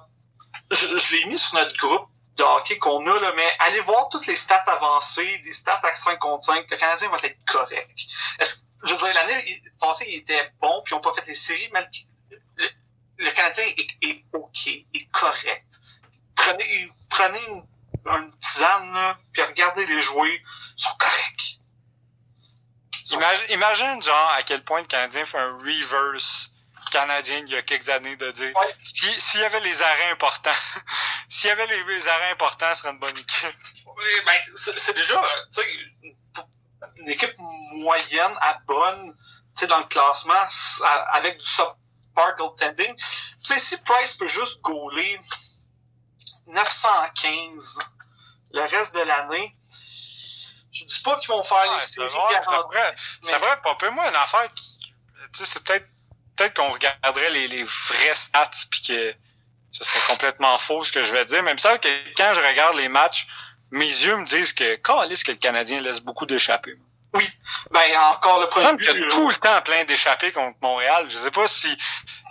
je je l'ai mis sur notre groupe de hockey qu'on a, là, mais allez voir toutes les stats avancées, des stats à 5 contre 5, le Canadien va être correct. Est-ce, je veux dire, l'année passée, il était bon, puis ils n'ont pas fait des séries, mais le, Canadien est, est OK, est correct. Prenez, prenez une, une tisane, là, puis regardez les jouer, ils sont corrects. Sont- Imagine, imagine, genre, à quel point le Canadien fait un reverse canadien il y a quelques années de dire Ouais. si s'il y avait les arrêts importants, s'il y avait les, les arrêts importants, ce serait une bonne équipe. Oui, ben, c'est déjà, tu sais, une- équipe moyenne à bonne, dans le classement, avec du subpar goaltending. Tu sais, si Price peut juste goaler 915 le reste de l'année, je dis pas qu'ils vont faire Ouais, les séries ça garanties, pourrait, mais- ça pourrait pas peu moi une affaire qui, tu sais, c'est peut-être peut-être qu'on regarderait les, les vrais stats puis que ce serait complètement faux ce que je vais dire. Même ça que quand je regarde les matchs, mes yeux me disent que calisse que le Canadien laisse beaucoup d'échappées. Ben, encore le Il premier but. qu'il y a tout le temps plein d'échappées contre Montréal. Je sais pas si,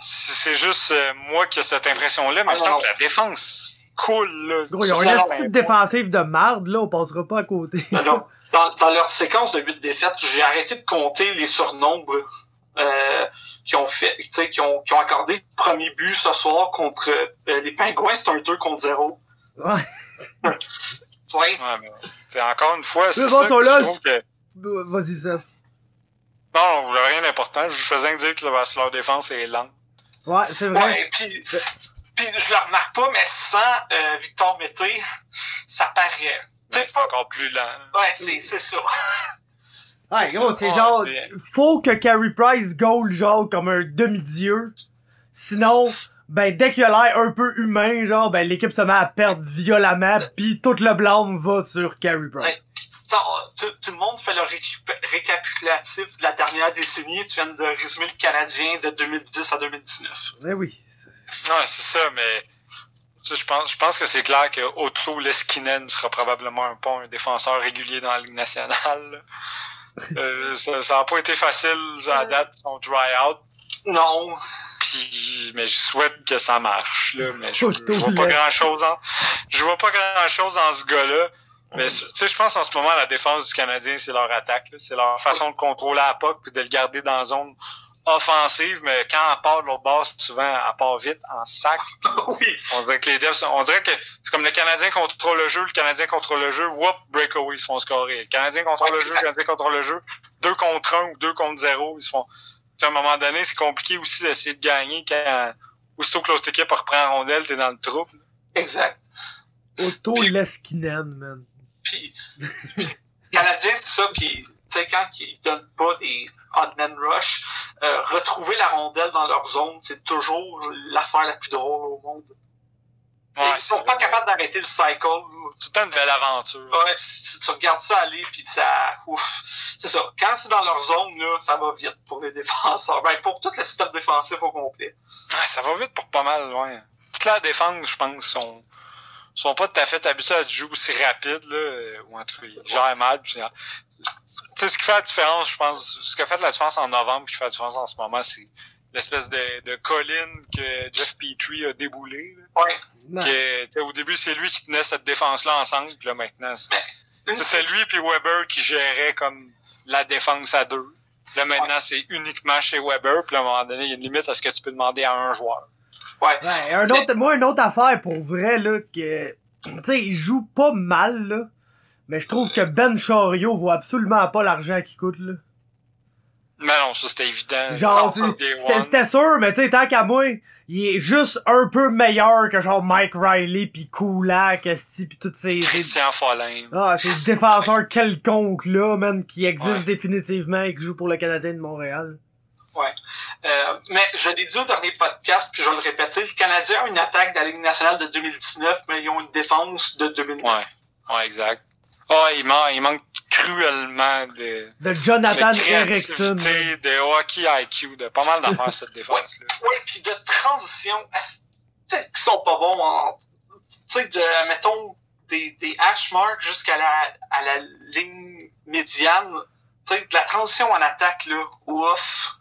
si c'est juste euh, moi qui ai cette impression-là, mais Ah, il me non, semble non. que la défense coule, là. Gros, ils ont une petite défensive de marde, là, on passera pas à côté. Non, non. Dans, dans leur séquence de huit défaites, j'ai arrêté de compter les surnombres euh, qui ont fait, tu sais, qui ont, qui ont accordé le premier but ce soir contre euh, les Pingouins, c'est un 2 contre 0. Ouais. Ouais. Ouais, mais, c'est encore une fois, c'est ça bon, que je trouve que... Vas-y, ça. Non, vous avez rien d'important. Je faisais dire que leur- leur défense est lente. Ouais, c'est vrai. Ouais, puis, puis je le remarque pas, mais sans euh, Victor Mété, ça paraît. Tu sais, Ben, C'est pas- encore plus lent. Ouais, c'est, c'est ça. Ouais, c'est gros, c'est genre, faut que Carey Price goal genre comme un demi-dieu. Sinon, ben dès qu'il a l'air un peu humain, genre, ben l'équipe se met à perdre violemment, pis tout le blâme va sur Carey Price. Ouais. On- tout, tout le monde fait le récapitulatif de la dernière décennie. Tu viens de résumer le Canadien de 2010 à 2019. Eh oui. Non, c'est ça, mais tu sais, je pense, je pense que c'est clair que Otto Leskinen sera probablement un pas un défenseur régulier dans la Ligue nationale. là. Euh, ça, ça a pas été facile à date son try-out. Non. Puis, mais je souhaite que ça marche là. Mais je, je vois pas grand chose en, je vois pas grand chose en ce gars-là. Mais tu sais, je pense en ce moment la défense du Canadien c'est leur attaque, là. c'est leur façon de contrôler la puck puis de le garder dans la zone offensive. Mais quand elle part de l'autre base, souvent elle part vite en sac. oui. On dirait que les devs, sont- on dirait que c'est comme le Canadien contrôle le jeu, le Canadien contrôle le jeu, whoop, breakaway, ils se font scorer. Le Canadien contrôle Ouais, le jeu, le. Canadien contrôle le jeu, deux contre un ou deux contre zéro, ils se font. Tu sais, à un moment donné, c'est compliqué aussi d'essayer de gagner quand, aussitôt que l'autre équipe reprend la rondelle, t'es dans le trouble. Exact. Otto Leskinen, man. Puis, Canadien, c'est ça. Puis, tu sais, quand ils donnent pas des odd man rush, euh, retrouver la rondelle dans leur zone, c'est toujours l'affaire la plus drôle au monde. Ouais, ils sont pas capables d'arrêter le cycle. C'est une belle aventure. Ouais, si tu regardes ça aller, puis ça... Ouf. C'est ça. Quand c'est dans leur zone, là, ça va vite pour les défenseurs. Ben, pour tout le système défensif au complet. Ouais, ça va vite pour pas mal, ouais. Toute la défense, je pense, sont, sont pas tout à fait habitués à jouer aussi rapide, là, euh, ou en tout cas, ils gèrent mal. euh, Tu sais, ce qui fait la différence, je pense, ce qui a fait la différence en novembre, qui fait la différence en ce moment, c'est l'espèce de, de colline que Jeff Petrie a déboulé. là. Ouais. Que, au début, c'est lui qui tenait cette défense-là ensemble, puis là, maintenant, c'est- Une- c'était lui puis Weber qui gérait comme la défense à deux. Là, maintenant, c'est uniquement chez Weber. Puis à un moment donné, il y a une limite à ce que tu peux demander à un joueur. Ouais. Ouais, un autre, moi, une autre affaire pour vrai, là, que, tu sais, il joue pas mal, là. Mais je trouve que Ben Chariot vaut absolument pas l'argent qu'il coûte, là. Mais non, ça, c'était évident. Genre, c'était sûr, mais tu sais, tant qu'à moi, il est juste un peu meilleur que genre Mike Riley pis Kulak, esti, pis toutes ces... Christian Follin. Ah, ces défenseurs quelconques là, man, qui existent Ouais. définitivement et qui jouent pour le Canadien de Montréal. Euh, mais je l'ai dit au dernier podcast, puis je vais le répéter, le Canadien a une attaque de la Ligue nationale de 2019, mais ils ont une défense de 2009. Ouais. Ouais, exact. Ah, il, manque, il manque cruellement de, De Jonathan de Erickson. de hockey IQ, de pas mal d'affaires, cette défense-là. Ouais, puis de transition, ast- tu sais, qui sont pas bons en, tu sais, de, mettons, des, des hash marks jusqu'à la, à la ligne médiane, tu sais, de la transition en attaque, là, ouf.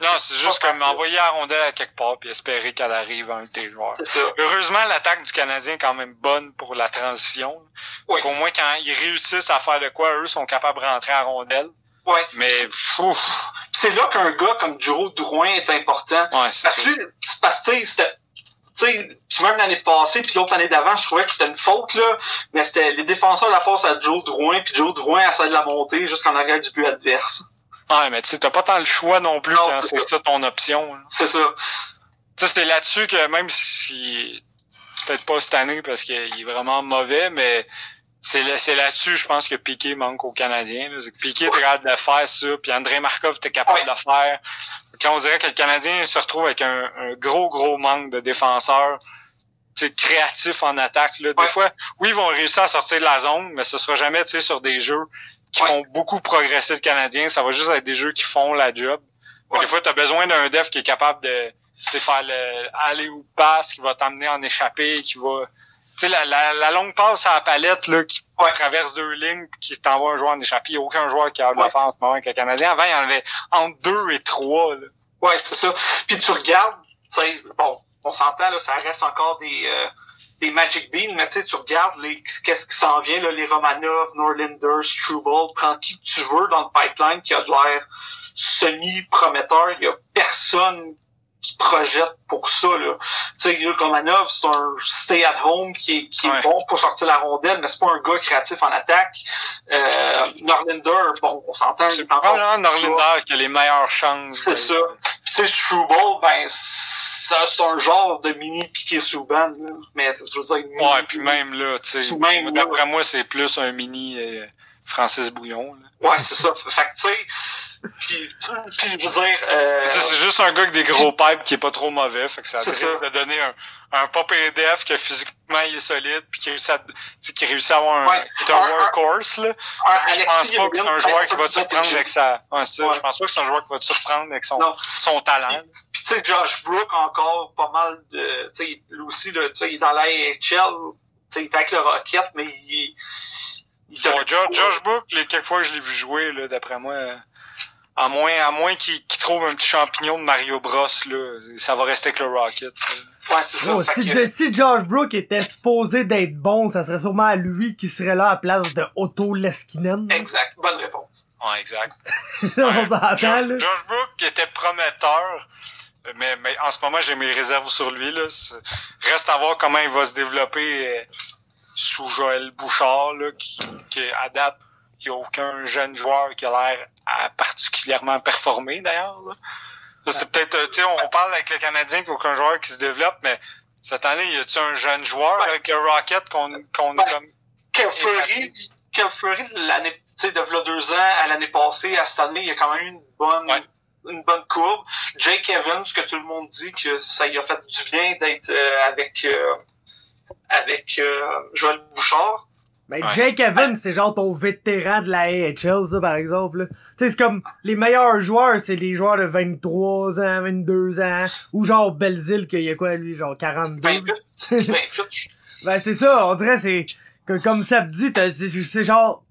Non, c'est juste comme envoyer la rondelle à quelque part puis espérer qu'elle arrive à un de tes joueurs. Ça. Heureusement, l'attaque du Canadien est quand même bonne pour la transition. Oui. Au moins, quand ils réussissent à faire de quoi, eux sont capables de rentrer à rondelle. Ouais. Mais, C'est là qu'un gars comme Joe Drouin est important. ouais, c'est Parce que parce que tu sais, c'était, tu sais, puis même l'année passée, puis l'autre année d'avant, je trouvais que c'était une faute, là, mais c'était les défenseurs la passe à Joe Drouin, puis Joe Drouin essaie de la monter jusqu'en arrière du but adverse. Ouais, mais tu sais, t'as pas tant le choix non plus Non, quand c'est c'est ça ton option. C'est ça. Tu sais, c'était là-dessus que même si peut-être pas cette année parce qu'il est vraiment mauvais, mais c'est là- c'est là-dessus, je pense que Piqué manque aux Canadiens. C'est Piqué était capable de faire ça, puis André Markov était capable Ouais. de le faire. Quand on dirait que le Canadien se retrouve avec un, un gros, gros manque de défenseurs créatifs en attaque. Là. Des Ouais. fois, oui, ils vont réussir à sortir de la zone, mais ce sera jamais tu sais, sur des jeux qui Ouais. font beaucoup progresser le Canadien. Ça va juste être des jeux qui font la job. Ouais. Des fois, tu as besoin d'un def qui est capable de faire le aller ou passe, qui va t'emmener en échappée, qui va. Tu sais, la, la, la longue passe à la palette là, qui Ouais. traverse deux lignes qui t'envoie un joueur en échappée. Il n'y a aucun joueur qui a de faire en ce moment avec le Canadien. Avant, il y en avait entre deux et trois. Là. Ouais, c'est ça. Puis tu regardes, tu sais, bon, on s'entend, là, ça reste encore des, euh, des Magic Beans, mais tu sais, tu regardes les, qu'est-ce qui s'en vient, là, les Romanov, Norlinder, Struble, prends qui tu veux dans le pipeline qui a de l'air semi-prometteur. Il y a personne qui projette pour ça, là. Tu sais, Romanov, c'est un stay-at-home qui est, qui est bon pour sortir la rondelle, mais c'est pas un gars créatif en attaque. Euh, Norlinder, bon, on s'entend, C'est probablement Norlinder qui a les meilleures chances. c'est de- ça. Puis tu sais, Struble, ben, c'est un genre de mini piqué Souban, là. Mais, je veux dire, mini- Ouais, puis même là, tu sais. D'après moi, c'est plus un mini euh, Francis Bouillon. Là. Ouais, c'est ça. Fait que, tu sais, puis, puis, veux dire, euh, C'est juste un gars avec des gros pipes qui est pas trop mauvais. Fait que ça ça. de donner un, un pop EDF que physiquement il est solide puis qui réussit à, qui réussit à avoir un, Ouais. un Un- workhorse. Là. un- je pense pas que c'est un joueur qui va te surprendre avec sa. Ouais, ça. Ouais. Je pense pas que c'est un joueur qui va te surprendre avec son, Non. son talent. Puis tu sais, Josh Brook encore pas mal de, tu sais, lui aussi, là, tu sais, il est dans la sais, il est avec le Rocket, mais il, il Josh, Josh Book, les quelques fois que je l'ai vu jouer, là, d'après moi, à moins, à moins qu'il qu'il trouve un petit champignon de Mario Bros, là, ça va rester avec le Rocket. là. Ouais, c'est ça. Oh, si, que- si Josh Brook était supposé d'être bon, ça serait sûrement à lui qui serait là à la place de Otto Leskinen. Exact. Bonne réponse. Ouais, exact. On s'entend, là. Josh Brook était prometteur, mais, mais en ce moment, j'ai mes réserves sur lui. Là. Reste à voir comment il va se développer euh, sous Joël Bouchard, là, qui, qui à date, il n'y a aucun jeune joueur qui a l'air à particulièrement performer, d'ailleurs. C'est peut-être, euh, tu sais, on parle avec le Canadien qu'il n'y a aucun joueur qui se développe, mais cette année, y a-tu un jeune joueur Ouais. avec le Rocket qu'on qu'on Ouais. est comme... Quel Fleury, l'année, tu sais, de deux ans à l'année passée, à cette année, il y a quand même eu une bonne, Ouais. une bonne courbe. Jake Evans, que tout le monde dit que ça lui a fait du bien d'être euh, avec, euh, avec euh, Joël Bouchard. Mais Ouais. Jake Evans, c'est genre ton vétéran de la AHL, ça, par exemple. Tu sais, c'est comme, les meilleurs joueurs, c'est les joueurs de 23 ans, 22 ans, ou genre Belzile, qu'il y a quoi, lui, genre 42. 28. 28. Ben, c'est ça, on dirait, c'est, que, comme ça dit, c'est genre,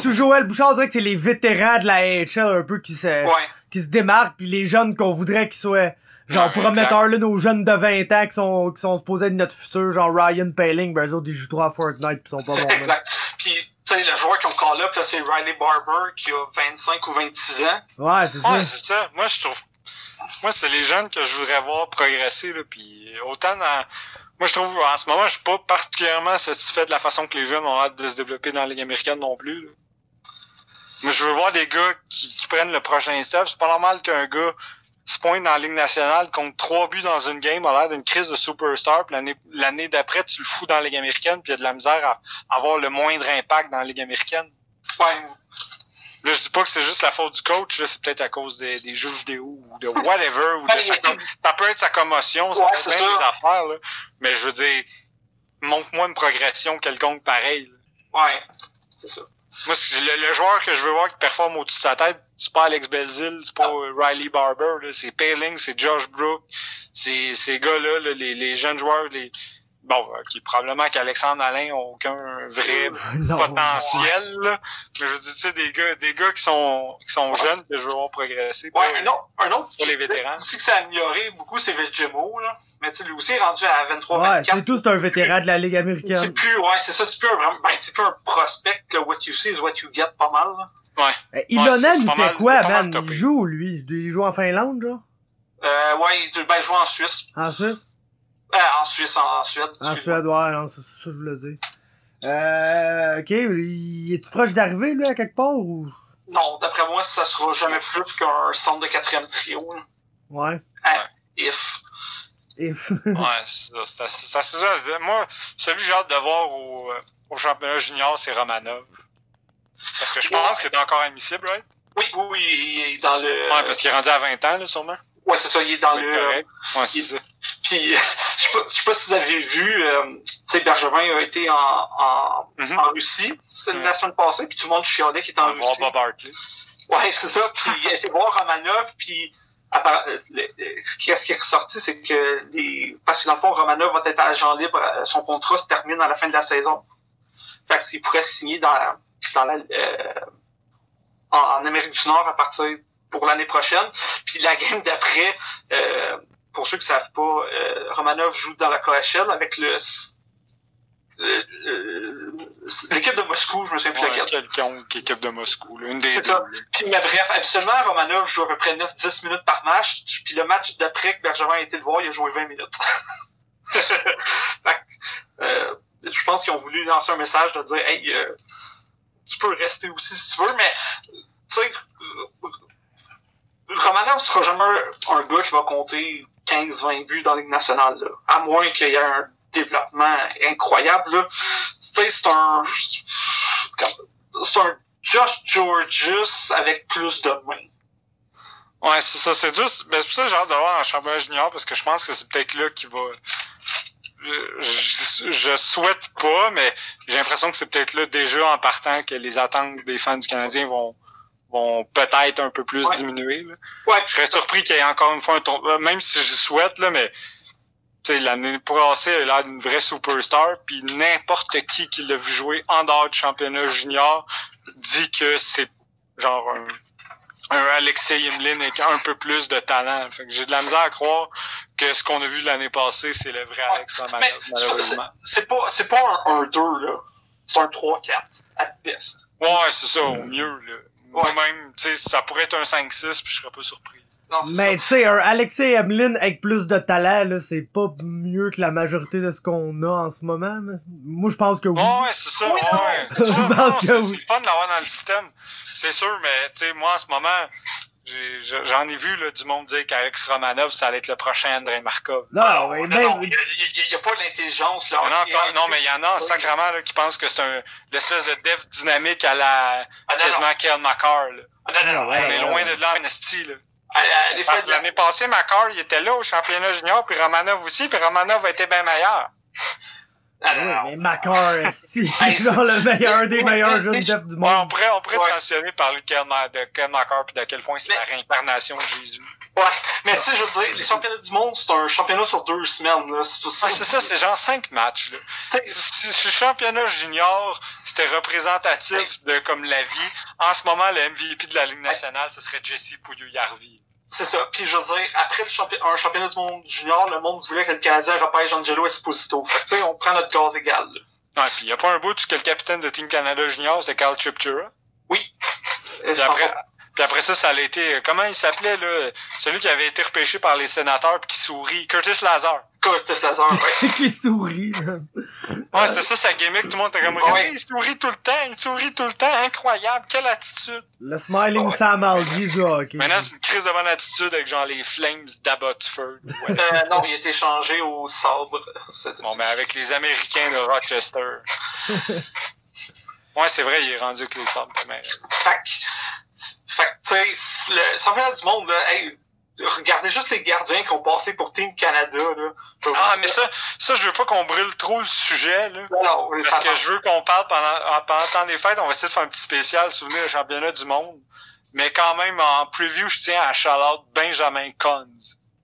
sous Joël Bouchard, on dirait que c'est les vétérans de la AHL, un peu, qui se, Ouais. qui se démarquent, puis les jeunes qu'on voudrait qu'ils soient, genre, Ouais, prometteurs, là, nos jeunes de 20 ans qui sont, qui sont supposés être notre futur, genre Ryan Paling, ben, eux autres, ils jouent trop à Fortnite, pis sont pas bons. exact. Puis, tu sais, le joueur qui ont call up, là, c'est Riley Barber, qui a 25 ou 26 ans. Ouais, c'est ça. Ouais, c'est ça. Moi, je trouve. Moi, c'est les jeunes que je voudrais voir progresser, là. Puis autant dans. Moi, je trouve, en ce moment, je suis pas particulièrement satisfait de la façon que les jeunes ont hâte de se développer dans la Ligue américaine non plus, là. Mais je veux voir des gars qui, qui prennent le prochain step. C'est pas normal qu'un gars se pointe dans la Ligue nationale contre trois buts dans une game a l'air d'une crise de superstar. Puis l'année, d'après, tu le fous dans la Ligue américaine, puis il y a de la misère à avoir le moindre impact dans la Ligue américaine. Ouais. Là, je dis pas que c'est juste la faute du coach, là, c'est peut-être à cause des, des jeux vidéo ou de whatever, ou de sa ça peut être sa commotion, ça Ouais, peut être bien des affaires, là. Mais je veux dire, montre-moi une progression quelconque pareille. là. Ouais. C'est ça. Moi, c'est le, le joueur que je veux voir qui performe au-dessus de sa tête, c'est pas Alex Belzil, c'est pas euh, Riley Barber, c'est Paling, c'est Josh Brook, c'est ces gars-là, là, les, les jeunes joueurs, les bon, euh, qui probablement qu'Alexandre Alain a aucun vrai non. potentiel, là. mais je veux dire, tu sais, des gars, des gars qui sont qui sont jeunes que je veux voir progresser, Ouais, un autre, un autre pas les vétérans. aussi que ça a ignoré beaucoup, c'est Vegemo, là. Mais tu sais, lui aussi est rendu à 23 Ouais, 24 c'est tout, c'est un vétéran de la Ligue C'est américaine. plus, ouais, c'est ça, c'est plus un vraiment, ben, c'est plus un prospect, là. What you see is what you get, pas mal, là. Eh, Ilonen, c'est il fait mal- quoi, man? Il joue, lui? Il joue en Finlande, genre? Euh, ouais, il ben, il joue en Suisse. En Suisse? Euh, en Suisse, en, en Suède. En. Suède, ouais, non, c'est ça que je voulais dire. Euh, ok, il est-tu proche d'arriver, lui, à quelque part, ou? Non, d'après moi, ça sera jamais plus qu'un centre de quatrième trio, là. Ouais. If. Et... Ouais, c'est ça, ça. Moi, celui que j'ai hâte de voir au, euh, au championnat junior, c'est Romanov. Parce que je pense qu'il est encore admissible, right? Oui, oui, oui, il est dans le... Ouais, parce qu'il est rendu à 20 ans, là, sûrement. Ouais, c'est ça, il est dans le... correct. Ouais, c'est il- ça. Puis, je sais pas, je sais pas si vous avez vu, euh, tu sais, Bergevin a été en, en, Mhm. en Russie, c'est Ouais. la semaine passée, puis tout le monde chialait qu'il était On en va voir Russie. Bob Hartley. Ouais, c'est ça. Puis il a été voir Romanov, puis euh, ce qui est ressorti, c'est que les parce que dans le fond, Romanov va être agent libre, euh, son contrat se termine à la fin de la saison. Fait qu'il pourrait signer dans la, dans la euh, en, Amérique du Nord à partir pour l'année prochaine. Puis la game d'après, euh, pour ceux qui savent pas, euh, Romanov joue dans la KHL avec le le- l'équipe de Moscou, je me souviens plus Ouais, laquelle. quelqu'un équipe de Moscou, là. Une des C'est ça. Puis, mais bref, habituellement, Romanov joue à peu près 9-10 minutes par match. Puis le match d'après que Bergevin a été le voir, il a joué 20 minutes. Fait que, euh, je pense qu'ils ont voulu lancer un message de dire Hey, euh, tu peux rester aussi si tu veux, mais tu sais, Romanov sera jamais un, un gars qui va compter 15-20 buts dans la Ligue nationale. Là. À moins qu'il y ait un développement incroyable. Là. C'est un. C'est un Josh Georges avec plus de mains. Ouais, c'est ça, c'est juste, ben, c'est pour ça que j'ai hâte de voir en championnat junior, parce que je pense que c'est peut-être là qu'il va, je, je, souhaite pas, mais j'ai l'impression que c'est peut-être là déjà en partant que les attentes des fans du Canadien vont, vont peut-être un peu plus Ouais. diminuer, là. Ouais. Je serais surpris qu'il y ait encore une fois un tournoi, même si je souhaite, là, mais, sais, l'année passée, elle a l'air d'une vraie superstar, puis n'importe qui qui l'a vu jouer en dehors du championnat junior dit que c'est genre un, un Alexei Yemlin avec un peu plus de talent. Fait que j'ai de la misère à croire que ce qu'on a vu l'année passée, c'est le vrai Alex Romanov, c'est- malheureusement. c'est pas, c'est pas un 1-2, là. C'est un 3-4, at best. Ouais, c'est ça, au mieux, là. Ouais. Moi-même, tu sais, ça pourrait être un 5-6, puis je serais pas surpris. Non, Mais tu sais, un Alexei Emeline avec plus de talent, là, c'est pas mieux que la majorité de ce qu'on a en ce moment. mais Moi, je pense que oui. Ouais, c'est ça, Oui, non. ouais. C'est ça, Je non, pense que oui. c'est fun de l'avoir dans le système. C'est sûr, mais, tu sais, moi, en ce moment, j'ai- j'en ai vu, là, du monde dire qu'Alex Romanov, ça allait être le prochain André Markov. Non, Alors, mais non, non, il y a, a- pas l'intelligence, là. Non, ok. mais il y en a en sacrament là, qui pensent que c'est un l'espèce de dev dynamique à la Ah, non, non. quasiment Kel McCarr. Là. Ah, non, non, non. Ouais, On est loin ouais. de là en esti, Parce de que l'année passée, McCarr, il était là au championnat junior, puis Romanov aussi, puis Romanov a été bien meilleur. Ah, mais Macar, si, Hey, c'est genre le meilleur des meilleurs jeunes chefs du Ouais, on monde. pourrait, on pourrait Ouais. transitionner parler de Kel, Ma- de Kel McCarr, puis d'à quel point c'est Mais- la réincarnation de Jésus. Ouais, mais tu sais, je veux dire, les championnats du monde, c'est un championnat sur deux semaines, là. C'est. Ouais, c'est ça, c'est genre cinq matchs. Là. Tu sais, Si, le championnat junior, c'était représentatif de comme la vie, en ce moment, le MVP de la Ligue nationale, ce serait Jesse Pouillou-Yarvi. C'est ça. Puis je veux dire, après le champi- un championnat du monde junior, le monde voulait que le Canadien repêche Angelo Esposito. Fait que tu sais, on prend notre gaz égal. là. Ouais, puis y a pas un bout que le capitaine de Team Canada Junior, c'était Carl Chipchura? Euh, Puis après, puis après ça, ça a été... Comment il s'appelait, là? Celui qui avait été repêché par les sénateurs puis qui sourit. Curtis Lazar. Curtis Lazar, ouais. qui sourit, man. Ouais, c'était ça sa gimmick. Tout le monde était comme... Ouais. Il sourit tout le temps. Il sourit tout le temps. Incroyable. Quelle attitude. Le smiling Ouais. Sam Alvey du hockey. Maintenant, c'est une crise de bonne attitude avec genre les Flames d'Abbotsford. Ouais. Euh, non, il a été changé au sabre. Bon, mais avec les Américains de Rochester. Ouais, c'est vrai, il est rendu avec les Sabres. Mais... Fait que, fait que, tu sais, le championnat du monde, là, hey, regardez juste les gardiens qui ont passé pour Team Canada, là. Ah, mais ça, ça, je veux pas qu'on brûle trop le sujet, là. Non, non, Parce que je veux qu'on parle pendant, en- pendant le temps des fêtes. On va essayer de faire un petit spécial souvenir du championnat du monde. Mais quand même, en preview, je tiens à shout Benjamin Cons.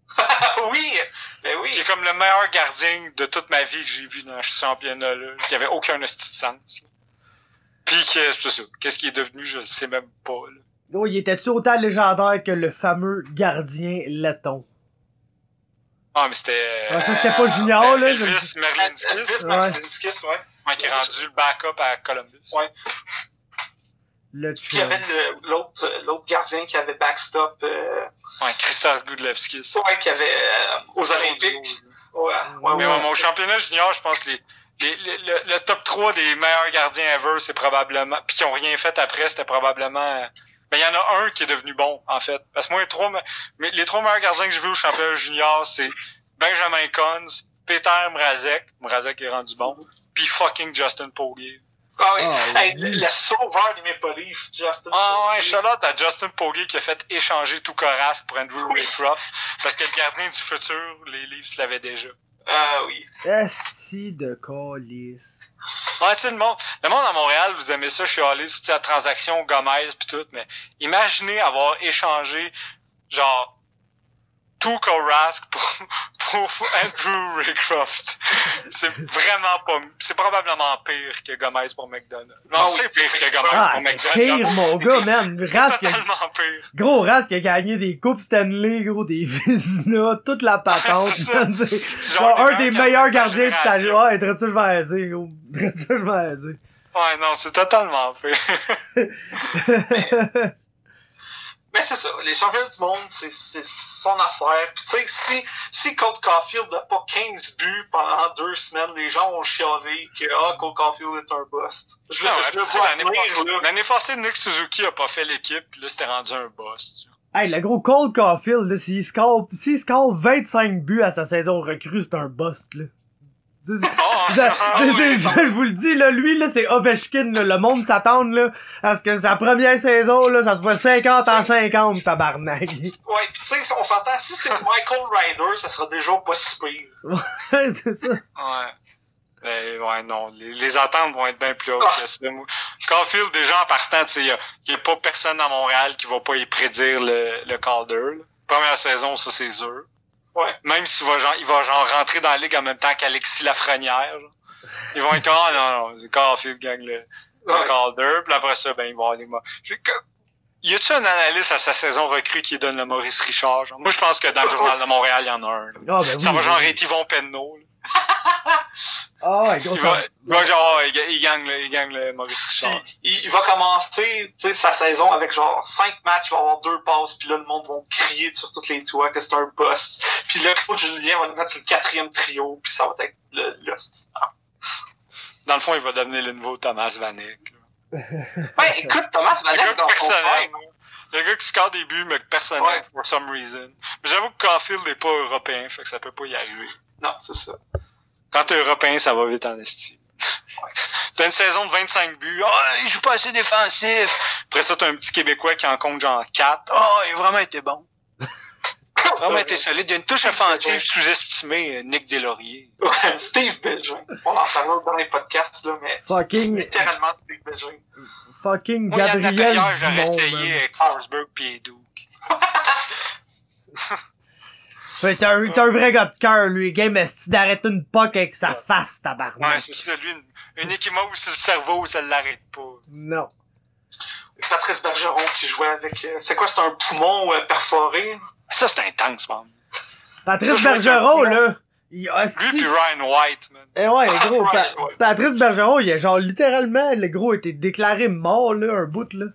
oui, Qui oui. est comme le meilleur gardien de toute ma vie que j'ai vu dans ce championnat-là. Qui avait aucun esti de sens. Puis que, c'est ça. Qu'est-ce qui est devenu, je le sais même pas, là. Oh, il était-tu autant légendaire que le fameux gardien letton? Ah, mais c'était... Ah, ça, c'était pas junior, là. je- Elvis Merlinskis, Elvis Ouais. Martinskis, ouais. ouais, qui est rendu le backup à Columbus. Ouais. Le Puis il y avait l'autre euh, l'autre gardien qui avait backstop, euh, Ouais, Christophe Gudlevskis. ouais, qui avait euh, aux Olympiques. Ouais, ouais, Mais ouais. ouais, mon championnat junior, je pense que les, les, les- le, le top 3 des meilleurs gardiens ever, c'est probablement. Puis qui ont rien fait après, c'était probablement. Ben, il y en a un qui est devenu bon, en fait. Parce que moi, les trois, me- mais les trois meilleurs gardiens que j'ai vus au championnat junior, c'est Benjamin Cons, Peter Mrazek, Mrazek est rendu bon, puis fucking Justin Pogge. Ah oui. Hey, oui. le, le sauveur des Maple Leafs, Justin. Ah ouais, Pogge. Charlotte à Justin Pogge qui a fait échanger tout Coras pour Andrew Oui. Raycroft. Parce que le gardien du futur, les Leafs l'avaient déjà. Ah oui. Esti de calice. Ouais, le monde, le monde à Montréal, vous aimez ça chialer sur tu sais, la transaction Gomez pis tout, mais imaginez avoir échangé, genre, tout Rask pour, pour Andrew Raycroft. C'est vraiment pas, c'est probablement pire que Gomez pour McDonald's. Non, Ah c'est pire que. Gomez Ah, pour McDonald's. pire, mon gars, man. Rask, a- Totalement pire. gros Rask a gagné des coupes Stanley, gros, des Vizina, toute la patente, C'est un des des meilleurs gardiens de sa être-tu je vais dire, gros? Vais dire. Ouais, non, c'est totalement pire. Mais c'est ça, les championnats du monde, c'est c'est son affaire. Puis tu sais, si, si Cole Caulfield n'a pas 15 buts pendant deux semaines, les gens vont chialer que ah, Cole Caulfield est un bust. Je, Non, je le vois l'année venir, passée- là. L'année passée, Nick Suzuki a pas fait l'équipe, pis là, c'était rendu un vois. Hey, le gros Cole Caulfield, là, s'il score, s'il score 25 buts à sa saison recrue, c'est un bust, là. C'est- c'est- Ah, Je, ah, je- oui, je- je vous le dis, là, lui, là, c'est Ovechkin, là, le monde s'attend, là, à ce que sa première saison, là, ça soit 50 en 50, tabarnak. Ouais, pis tu sais, on s'entend, si c'est Michael Ryder, ça sera déjà pas si pire. c'est ça. Ouais. Mais, ouais, non. Les, les attentes vont être bien plus hautes Ah. que ça. Caulfield, déjà, en partant, tu sais, il y a, y a pas personne à Montréal qui va pas y prédire le, le Calder, là. Première saison, ça, c'est sûr. Ouais. Même s'il va genre, il va genre rentrer dans la ligue en même temps qu'Alexis Lafrenière, là. Ils vont être comme, ah, non, non, Caulfield gagne le, le Ouais. Calder, puis après ça, ben, il va avoir des mo- J'ai que- Y a-tu un analyste à sa saison recrue qui donne le Maurice Richard? genre? Moi, je pense que dans le Journal de Montréal, il y en a un. Ah, ben oui. Ça va genre oui. être Yvon Penneau, là. Ah, Il va, il va genre, il, ga- il gagne le, il gagne le Maurice Richard. Puis, il, il va commencer, tu sais, sa saison avec genre 5 matchs, il va avoir deux passes, puis là, le monde va crier sur toutes les toits que c'est un bust. Puis là, Julien va le mettre sur le quatrième trio, puis ça va être le, le Dans le fond, il va devenir le nouveau Thomas Vanek. Ouais, écoute, Thomas Le gars Vanek dans son personnel. moi. Le gars qui score des buts, mais que personnel, Ouais. for some reason. Mais j'avoue que Caulfield n'est pas européen, fait que ça peut pas y arriver. Non, c'est ça. Quand t'es européen, ça va vite en esti. T'as une saison de 25 buts. Ah, il joue pas assez défensif. Après ça, t'as un petit Québécois qui en compte genre 4. Ah, il a vraiment été bon. Vraiment été solide. Il y a une touche offensive sous-estimée, euh, Nick Deslauriers. Ouais, Steve Belgin. On en parlera dans les podcasts, là, mais Fucking- c'est littéralement Steve Belgin. Fucking Moi, Yann Gabriel Lapierre, j'aurais essayé avec Forsberg pis Duke. Ouais, T'es un, t'es un vrai gars de cœur, lui. Game, est d'arrêter une puck avec sa face, tabarnak? Ouais, c'est ça, lui, une, une où c'est le cerveau, ça l'arrête pas. Non. Patrice Bergeron qui jouait avec... euh, c'est quoi, c'est un poumon euh, perforé? Ça, c'est intense, man. Patrice Ça, Bergeron, a- là, Il, ah, Lui si- puis Ryan White, man. Eh ouais, gros, Ouais, Pa- ouais. Patrice Bergeron, il a genre littéralement, le gros était déclaré mort, là, un bout, là.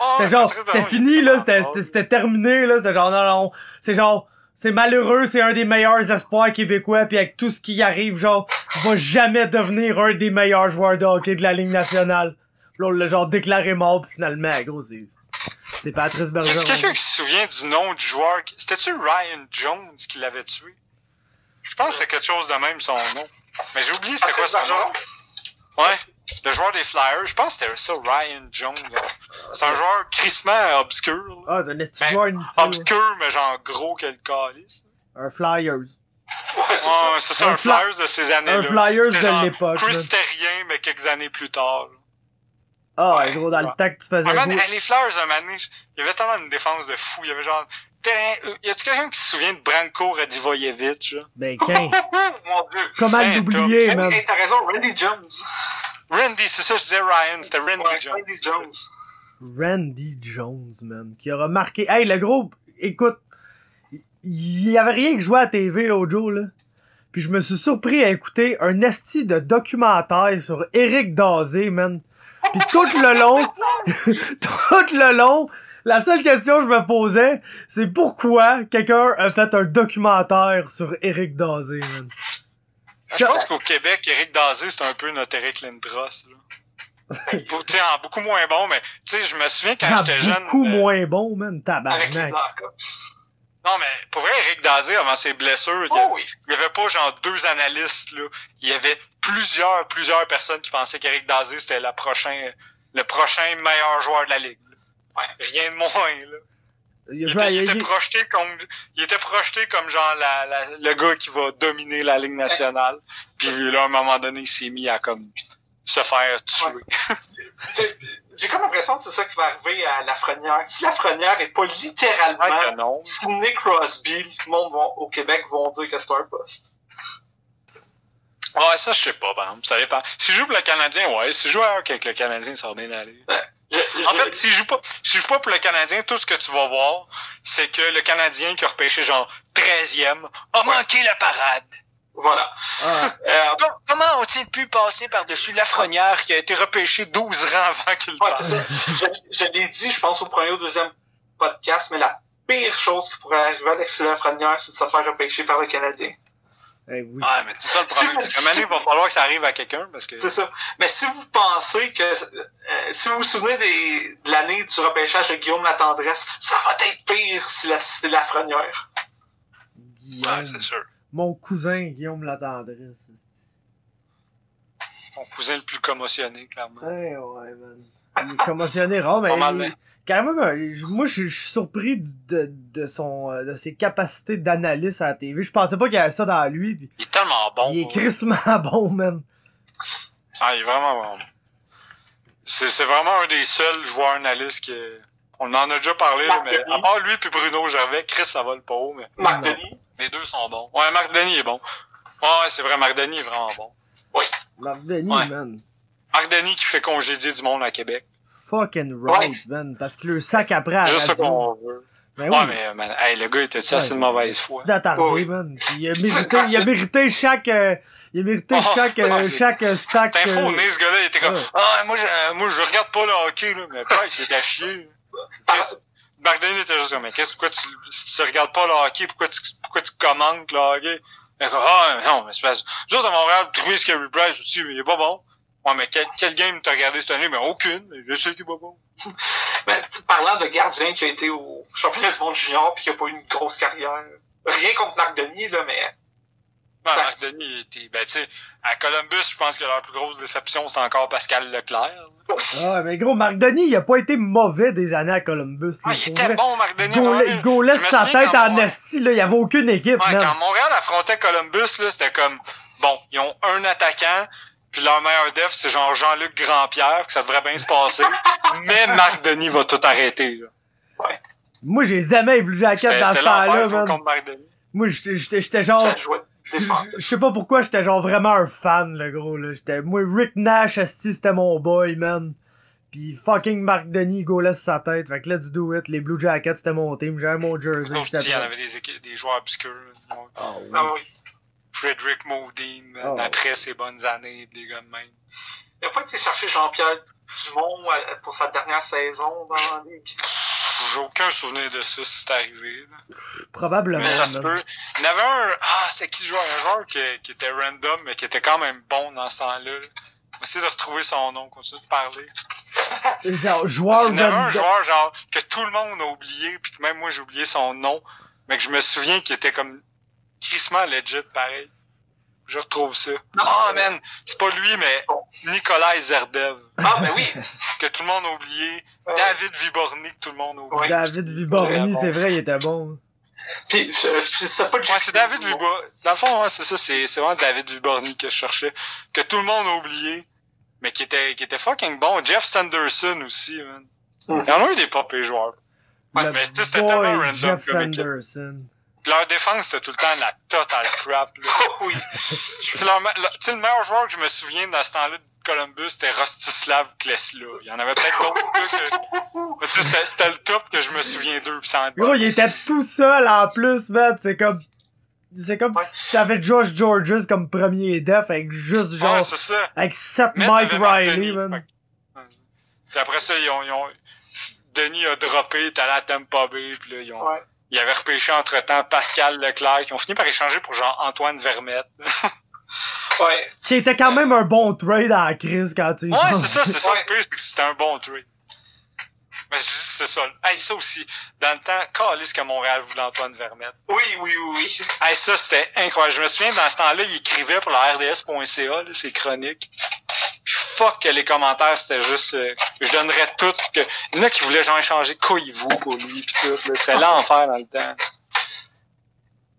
Oh, C'était genre, c'était fini, là, c'était terminé, là, c'est genre, non, non, c'est genre, c'est malheureux, c'est un des meilleurs espoirs québécois, puis avec tout ce qui arrive, genre, il va jamais devenir un des meilleurs joueurs de hockey de la Ligue nationale. Là, on l'a genre déclaré mort, puis finalement, gros, c'est, c'est Patrice C'est Bergeron. quelqu'un qui se souvient du nom du joueur? qui- C'était-tu Ryan Jones qui l'avait tué? Je pense que c'était quelque chose de même son nom. Mais j'ai oublié c'était quoi son nom. Ouais. Le joueur des Flyers, je pense que c'était ça, Ryan Jones. là. C'est un joueur crissement obscur. là. Ah, d'un Ben, joueur inutile. Obscur, mais genre gros que le calice. Un Flyers. Ouais, c'est ça. Ouais, c'est ça, Un un Fly- Flyers de ces années-là. un Flyers de l'époque, Chris. Terrien, mais quelques années plus tard. là. Ah, Ouais, gros, dans le temps que tu faisais Ouais, man, les Flyers, un moment donné, il y avait tellement une défense de fou. Il y avait genre... euh, Y a-tu quelqu'un qui se souvient de Branko Radivojevic, là? Ben, qu'un. Mon dieu. Comment Hey, l'oublier, man? t'as raison, Randy Jones. Randy, c'est ça, je disais Ryan, c'était Randy Ouais, Jones. Randy Jones. Randy Jones, man, qui aura marqué. Hey, le gros, écoute, il y avait rien que jouer à la TV l'autre jour, là. Puis je me suis surpris à écouter un esti de documentaire sur Eric Dazé, man. Puis tout le long, tout le long, la seule question que je me posais, c'est pourquoi quelqu'un a fait un documentaire sur Eric Dazé, man? Je pense qu'au Québec, Eric Dazé, c'est un peu notre Eric Lindros, là. En beaucoup moins bon, mais tu sais, je me souviens quand Ah, j'étais jeune. beaucoup euh, moins bon, les tabarnak. Non, mais pour vrai, Eric Dazé, avant ses blessures, il y Oh avait- oui. il y avait pas genre deux analystes, là. Il y avait plusieurs, plusieurs personnes qui pensaient qu'Eric Dazé, c'était la prochain, le prochain meilleur joueur de la Ligue. là. Ouais. Rien de moins, là. Il était, il projeté comme, il était projeté comme genre la, la- le gars qui va dominer la Ligue nationale. Puis là, à un moment donné, il s'est mis à comme se faire tuer. J'ai comme l'impression que c'est ça qui va arriver à Lafrenière. Si Lafrenière est pas littéralement non. Sidney Crosby, le monde va- au Québec vont dire que c'est un poste. Ouais, ça, je sais pas, par exemple. Ça dépend. S'il joue pour le Canadien, ouais. S'il joue ailleurs qu'avec le Canadien, ça va bien aller. Je, je- En fait, s'il joue pas, s'il joue pas pour le Canadien, tout ce que tu vas voir, c'est que le Canadien qui a repêché genre 13e a manqué la parade. voilà. Ah, Euh, Com- Comment ont-ils pu passer par-dessus Lafrenière qui a été repêché 12 rangs avant qu'il ouais, ça. Je, je l'ai dit, je pense, au premier ou deuxième podcast, mais la pire chose qui pourrait arriver à Alexis Lafrenière, c'est de se faire repêcher par le Canadien. Eh oui. Ouais, mais c'est ça le problème. Si- donné, il va falloir que ça arrive à quelqu'un parce que. C'est ça. Mais si vous pensez que, euh, si vous vous souvenez des, de l'année du repêchage de Guillaume Latendresse, ça va être pire si la, si Lafrenière. Guillaume. Ouais, c'est sûr. Mon cousin Guillaume Latendresse. Mon cousin le plus commotionné, clairement. Ouais, ouais, man. Il est commotionné rare, mais Quand même, euh, moi, je suis surpris de, de son, euh, de ses capacités d'analyse à la TV. Je pensais pas qu'il y avait ça dans lui, pis Il est tellement bon. il est crissement bon, man. Ah, il est vraiment bon. C'est, c'est vraiment un des seuls joueurs analystes que. On en a déjà parlé, Marc mais Denis. à part lui puis Bruno Gervais, Chris, ça va le pas haut, mais Marc Non. Denis. les deux sont bons. Ouais, Marc Denis est bon. Ouais, c'est vrai, Marc Denis est vraiment bon. Marc Denis, Ouais. man. Marc Denis qui fait congédier du monde à Québec. Fucking right, man. Parce que le sac après à Juste ce qu'on veut. Ben Ouais, oui. mais, man, hey, le gars était-tu Ouais, assez de mauvaise foi? C'est Oui. man. Il a mérité, il a mérité chaque, euh, il a mérité Oh, chaque, euh, ouais, c'est- chaque euh, sac. T'es euh, ce gars-là, il était comme, ouais. ah, moi, je, moi, je regarde pas le hockey, là, mais pas, c'est à chier. Marc Denis était juste comme, mais qu'est-ce, pourquoi tu, si tu regardes pas le hockey, pourquoi tu, pourquoi tu commentes le hockey? Il ah, non, mais c'est que, nous autres, à Montréal, trouver Carey Price aussi, mais il est pas bon. Ouais, mais quel, quel game t'as regardé cette année? Mais aucune, mais je sais qu'il est pas bon. Mais, tu sais, parlant de gardien qui a été au championnat du monde junior puis qui a pas eu une grosse carrière. Rien contre Marc Denis, là, mais. Ouais, Ça- Marc Denis, était, ben, tu sais, à Columbus, je pense que leur plus grosse déception, c'est encore Pascal Leclerc. là. Ah, mais gros, Marc Denis, il a pas été mauvais des années à Columbus. Ah, il était vrai. bon, Marc Denis. Je me sa tête en esti, là. Il y avait aucune équipe, Ouais, quand Montréal affrontait Columbus, là, c'était comme, bon, ils ont un attaquant, puis leur meilleur def, c'est genre Jean-Luc Grandpierre, que ça devrait bien se passer. mais Marc Denis va tout arrêter, là. Moi, j'ai jamais les Blue Jackets C'était dans ce temps-là. Moi, j'étais j'étais- j'étais genre... Je sais pas pourquoi j'étais genre vraiment un fan, le gros, là. J'étais, moi, Rick Nash, c'était mon boy, man. Pis fucking Marc Denis, gaulait sur sa tête. Fait que let's do it. Les Blue Jackets, c'était mon team. J'avais mon jersey. Comme je dis, il y en avait des, des joueurs obscurs. Ah oui. Ah oui. Frederick Modine, Oh. après ses bonnes années, les gars de même. Il a pas été chercher Jean-Pierre Dumont euh, pour sa dernière saison dans la ligue? J'ai aucun souvenir de ça si c'est arrivé. là. Probablement. Mais ça se man. peut. Il y avait un. Ah, c'est qui le joueur? Un joueur qui, qui était random, mais qui était quand même bon dans ce temps-là. là. Je vais essayer de retrouver son nom, continue de parler. Genre, joueur Il y avait un joueur, genre, que tout le monde a oublié, puis que même moi j'ai oublié son nom, mais que je me souviens qu'il était comme crissement legit, pareil. Je retrouve ça. Non, Ah, mais- man, c'est pas lui, mais. Nicolas Zerdev, Ah, mais oui. que tout le monde a oublié. David Viborny, que tout le monde a oublié. David Viborny, Ouais, c'est vrai, il était bon. Puis, c'est pas Ouais, c'est David Viborny. Dans le fond, ouais, c'est ça, c'est vraiment David Viborny que je cherchais. Que tout le monde a oublié, mais qui était, qui était fucking bon. Jeff Sanderson aussi, man. Mhm. Il y en a eu des pas pires joueurs. Ouais, le mais tu sais, c'était tellement random Jeff équipe. Leur défense, c'était tout le temps la totale crap, là. Oh, oui. Leur le, tu sais, le meilleur joueur que je me souviens dans ce temps-là de Columbus, c'était Rostislav Klesla. Il y en avait peut-être d'autres là, que... Mais tu sais, c'était- c'était le top que je me souviens d'eux. pis. Gros, il était tout seul en plus, man. C'est comme. C'est comme Ouais. si t'avais Josh Georges comme premier def avec juste genre. Ouais, c'est ça. avec 7 Mais Mike Riley, man. Puis après ça, ils ont, ils ont... Denis a droppé, est allé à Tampa Bay, puis là, ils ont... Ouais. Ils avaient repêché entre-temps Pascal Leclerc, qui ont fini par échanger pour genre Antoine Vermette. Ouais. Qui était quand même un bon trade à la crise quand tu Ouais, c'est ça, c'est ça Ouais. le pire, c'est que c'était un bon trade. Mais c'est ça. Hey, ça aussi, dans le temps, calisse que Montréal voulait Antoine Vermette. Oui, oui, oui, oui. Hey, ça, c'était incroyable. Je me souviens, dans ce temps-là, il écrivait pour la RDS.ca, là, ses chroniques. Fuck que les commentaires, c'était juste, euh, je donnerais tout, que, il y en a qui voulaient genre échanger Koivu pour lui, pis tout. C'était l'enfer dans le temps.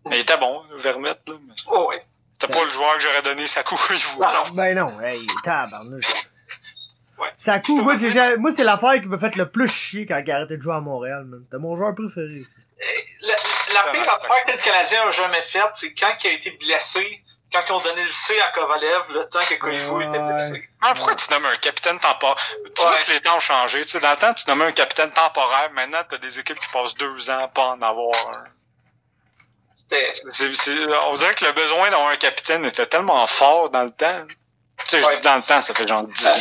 Mais il était bon, Vermette, là. mais Oh, ouais. C'était pas le joueur que j'aurais donné sa non. Ben non, hey, tabarnouche. Ouais. Ça coûte, moi, j'ai jamais- moi c'est l'affaire qui m'a fait le plus chier quand il a arrêté de jouer à Montréal, man. C'était mon joueur préféré, ici. La, la pire affaire que le Canadien a jamais faite, c'est quand il a été blessé, quand ils ont donné le C à Kovalev, le temps que Koivu Ouais. était blessé. Ah, pourquoi tu nommes un capitaine temporaire? Tu vois que les temps ont changé. Tu sais, dans le temps, tu nommais un capitaine temporaire. Maintenant, t'as des équipes qui passent deux ans à pas en avoir un. C'était. On dirait que le besoin d'avoir un capitaine était tellement fort dans le temps. Tu sais, je dis dans le temps, ça fait genre 10 ans.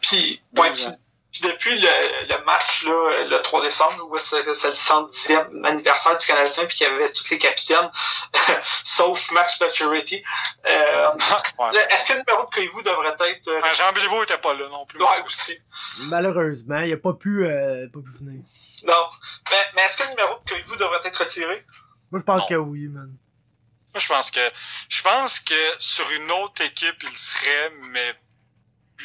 Puis, ouais, puis, ans. Puis depuis le, le match, là, le 3 décembre, où c'est c'est le 110e anniversaire du Canadien, puis qu'il y avait tous les capitaines, sauf Max Pacioretty. Euh, Ouais. Est-ce que le numéro de Koivu devrait être... euh, Jean Béliveau était pas là non plus. ouais, aussi. Malheureusement, il a pas pu, euh, pas pu finir. Non. Mais, mais est-ce que le numéro de Koivu devrait être retiré? Moi, je pense Non. que oui, man. Moi, je pense que, je pense que sur une autre équipe, il serait, mais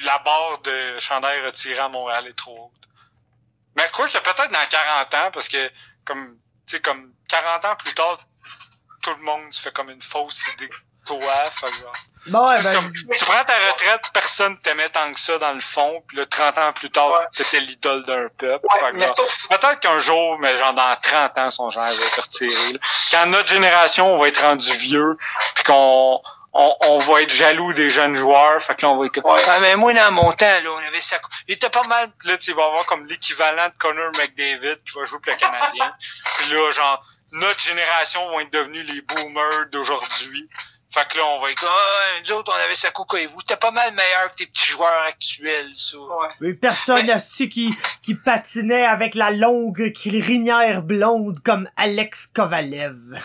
la barre de chandail retiré à Montréal est trop haute. Mais quoi que peut-être dans 40 ans, parce que, comme, tu sais, comme 40 ans plus tard, tout le monde se fait comme une fausse idée de toi, fait que genre, Bon, ouais, ben, comme, tu prends ta retraite, personne t'aimait tant que ça dans le fond, puis là, 30 ans plus tard, Ouais. t'étais l'idole d'un peuple. Ouais, sauf... Peut-être qu'un jour, mais genre dans 30 ans, son genre va être retiré. là. Quand notre génération, on va être rendu vieux, puis qu'on on, on va être jaloux des jeunes joueurs, fait que là, on va être Ouais. ah, mais moi, dans mon temps, là, on avait ça. Il était pas mal. Puis Là, tu vas avoir comme l'équivalent de Connor McDavid qui va jouer pour le Canadien. puis là, genre, notre génération va être devenus les boomers d'aujourd'hui. Fait que là, on va être comme, ah, nous autres, on avait ça et vous. C'était pas mal meilleur que tes petits joueurs actuels, ça. Ouais. mais personne asti, qui, qui patinait avec la longue crinière blonde comme Alex Kovalev.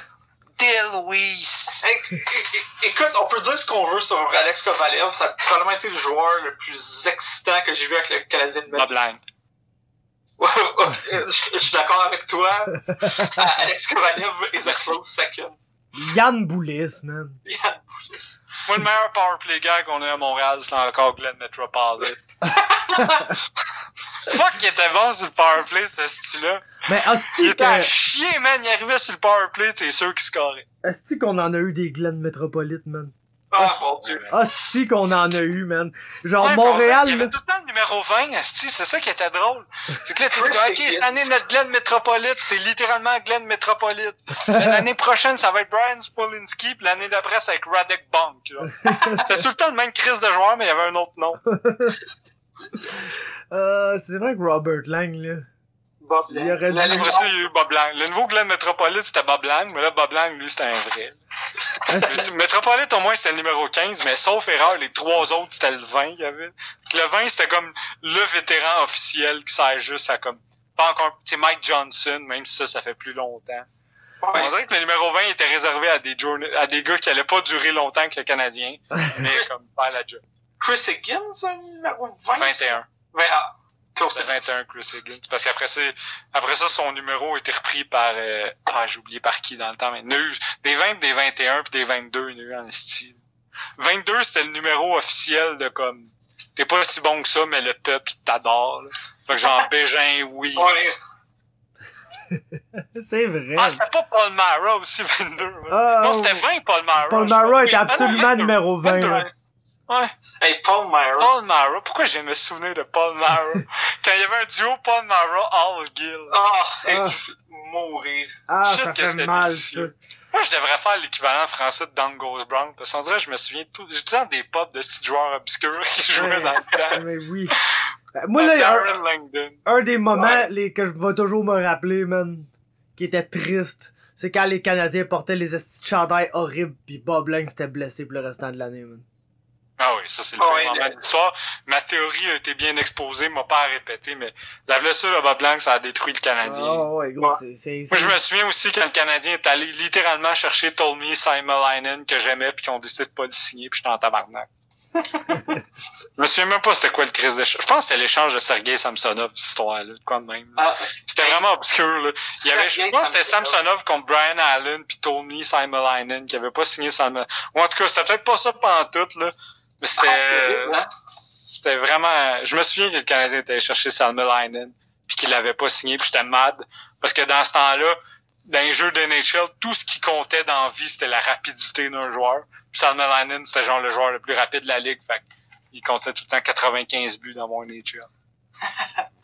É- é- écoute, on peut dire ce qu'on veut sur Alex Kovalev. Ça a probablement été le joueur le plus excitant que j'ai vu avec le Canadien de Bob Lang. Ouais, ouais, je, je suis d'accord avec toi. Alex Kovalev is a close second. Yann Boulis, man. Yann Boulis. Moi, le meilleur powerplay gars qu'on a à Montréal, c'est encore Glenn Metropolitan. Fuck, il était bon sur le powerplay, ce style-là. Mais Il asti était à chier, man. Il arrivait sur le powerplay, c'est sûr qu'il scorait. asti qu'on en a eu des Glen Metropolites, man. Ah, mon dieu. Asti qu'on en a eu, man. Genre, Ouais, Montréal, Il y avait tout le temps le numéro 20, asti, c'est ça qui était drôle. C'est que là, tu dis, ok, cette année, notre Glenn Metropolite, c'est littéralement Glenn Metropolite. Mais L'année prochaine, ça va être Brian Spolinski, puis l'année d'après, ça va être Radek Bank. là. C'était tout le temps le même crise de joueur, mais il y avait un autre nom. Euh, c'est vrai que Robert Lang, là. Bob il y a eu Bob Lang. Le nouveau Glenn Metropolis, c'était Bob Lang, mais là, Bob Lang, lui, c'était un vrai. Metropolis, au moins, c'était le numéro 15, mais sauf erreur, les trois autres, c'était le 20 qu'il y avait. Le 20, c'était comme le vétéran officiel qui sert juste à comme... Pas encore... C'est Mike Johnson, même si ça, ça fait plus longtemps. On dirait que le numéro 20 était réservé à des, journa... à des gars qui allaient pas durer longtemps que le Canadien, mais comme la. Chris Higgins, numéro 20? 21. 21. C'est ben, 21 Chris Higgins. Parce qu'après ça, après ça, son numéro a été repris par euh, Ah, j'ai oublié par qui dans le temps, mais des 20, des 21 puis des 22, il y a eu en style. 22, c'était le numéro officiel de comme T'es pas si bon que ça, mais le peuple t'adore. Fait que genre Bégin, oui. Ouais. c'est vrai. Ah, c'était pas Paul Mara aussi, 22. Ah, non, oh, c'était 20, Paul Mara. Paul Mara était absolument numéro 20. 22. Ouais. Hey, Paul Myra. Paul Mara. Pourquoi j'ai me souvenir de Paul Mara? Quand il y avait un duo Paul Mara, All Gill. Ah, hey, Ah. je vais mourir. Ah, Shit, ça que fait c'était mal, ça. Moi, je devrais faire l'équivalent français de Goes Brown, parce qu'on dirait que je me souviens tout, j'ai tout le temps des pop de petits joueurs obscurs qui jouaient Ouais. dans le temps. Mais oui. Euh, Moi, là, un, Langdon. un des moments Ouais. les, que je vais toujours me rappeler, man, qui était triste, c'est quand les Canadiens portaient les estis de chandail horribles pis Bob Lang s'était blessé pour le restant de l'année, man. Ah oui, ça c'est le Ah le- de l'histoire. Ma théorie a été bien exposée, m'a pas à répéter, mais la blessure de Bob Lang, ça a détruit le Canadien. Ah ouais, gros, Ouais. c'est... c'est- Moi, je me souviens aussi quand le Canadien est allé littéralement chercher Tolmy Simulainen que j'aimais puis qu'ils ont décidé de pas le signer puis j'étais en tabarnak. je me souviens même pas c'était quoi le crise d'échange. Je pense que c'était l'échange de Sergei Samsonov, cette histoire-là, de quoi de même. Ah, C'était vraiment obscur, là. Il y avait, je pense que c'était Samsonov. Contre Brian Allen puis Tolmy Simulainen qui avait pas signé Simon. Ou en tout cas, c'était peut-être pas ça pendant tout, là. Mais c'était, Ah, hein? c'était vraiment, je me souviens que le Canadien était allé chercher Simulainen puis qu'il l'avait pas signé puis j'étais mad. Parce que dans ce temps-là, dans les jeux de NHL, tout ce qui comptait dans la vie, c'était la rapidité d'un joueur. Puis Salmelainen, c'était genre le joueur le plus rapide de la ligue. Fait il comptait tout le temps 95 buts dans mon NHL.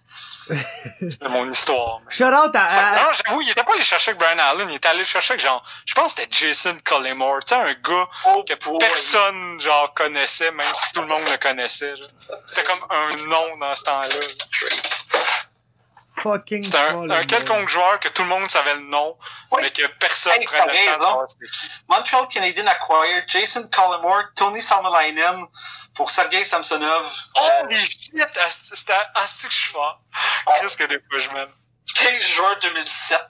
C'était mon histoire. mais- Shout out à... Non, j'avoue, il était pas allé chercher avec Brian Allen, il était allé chercher avec genre, je pense que c'était Jason Cullimore, tu sais, un gars oh, que boy. personne, genre, connaissait, même si tout le monde le connaissait. C'était comme un nom dans ce temps-là. Fucking C'était un, quelconque joueur que tout le monde savait le nom, Oui. mais que personne Hey, prenait le temps de. Montreal Canadiens acquired Jason Collymore, Tony Salmelainen pour Sergei Samsonov. euh, Holy shit! C'était assez que je suis fort. Qu'est-ce que des fois je m'aime? 15 joueurs 2007.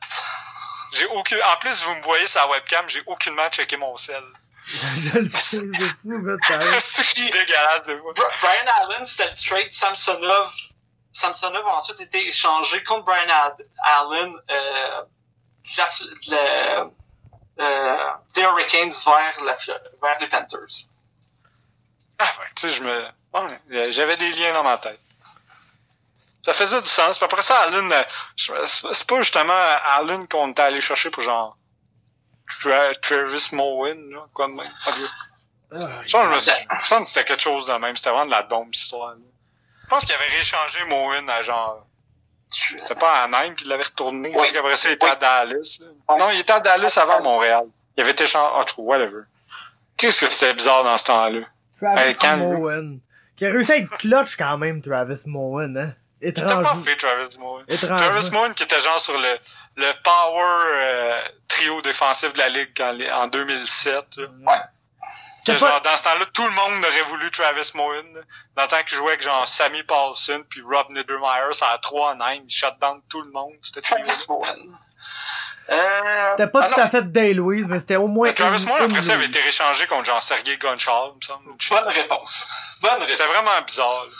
J'ai aucun, en plus, vous me voyez sur la webcam, j'ai aucunement checké mon sel. Je le sais, c'est fou, mais. C'est dégueulasse fois. Bri- Brian Allen, c'était le trade Samsonov. Samsonov a ensuite été échangé contre Brian Ad- Allen, euh, la, euh, des Hurricanes vers, la, vers les Panthers. Ah ouais, tu sais, je me... ouais, j'avais des liens dans ma tête. Ça faisait du sens. Puis après ça, Allen, euh, c'est pas justement Allen qu'on était allé chercher pour genre Tra- Travis Mowen, là, quoi de même. Ah, Ça, je me suis- il me semble que c'était quelque chose de même. C'était vraiment de la dombe, histoire. là. Je pense qu'il avait rééchangé Mowen à genre. C'était pas à Nîmes qu'il l'avait retourné. Oui. Qu'après ça, il était Oui. à Dallas. là. Non, il était à Dallas avant Montréal. Il avait été changé. Ah, trou, whatever. Qu'est-ce que c'était bizarre dans ce temps-là? Travis. Mowen. Qui a réussi à être clutch quand même, Travis Mowen, hein. Il était pas Étrange. fait, Travis Mowen. Étrange. Travis Moon qui était genre sur le, le power euh, trio défensif de la ligue en, en 2007. là. Ouais. Que genre, dans ce temps-là, tout le monde aurait voulu Travis Moon. là. Dans le temps qu'il jouait avec genre Sammy Paulson puis Rob Niedermeyer, ça a 3 en 9, il shut down tout le monde. C'était. Travis Moen. Euh, C'était pas ah tout non, à fait Day Louise, mais c'était au moins Mais Travis une après ça, avait été réchangé contre genre Sergei Gonchar, il me semble. Bonne réponse. Bonne réponse. C'était vraiment bizarre. là.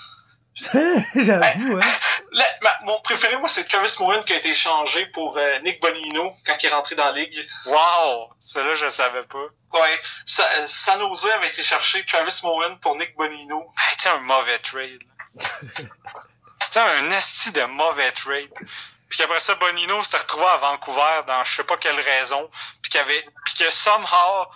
J'avoue, hein. La- ma- mon préféré, moi, c'est Travis Moen qui a été échangé pour euh, Nick Bonino quand il est rentré dans la ligue. Wow! Celle-là, je savais pas. Ouais. Sa, euh, San Jose avait été chercher Travis Moen pour Nick Bonino. Hey, tu sais, un mauvais trade. sais, un esti de mauvais trade. Puis qu'après ça, Bonino s'était retrouvé à Vancouver dans je sais pas quelle raison. Puis qu'il avait, puis que somehow,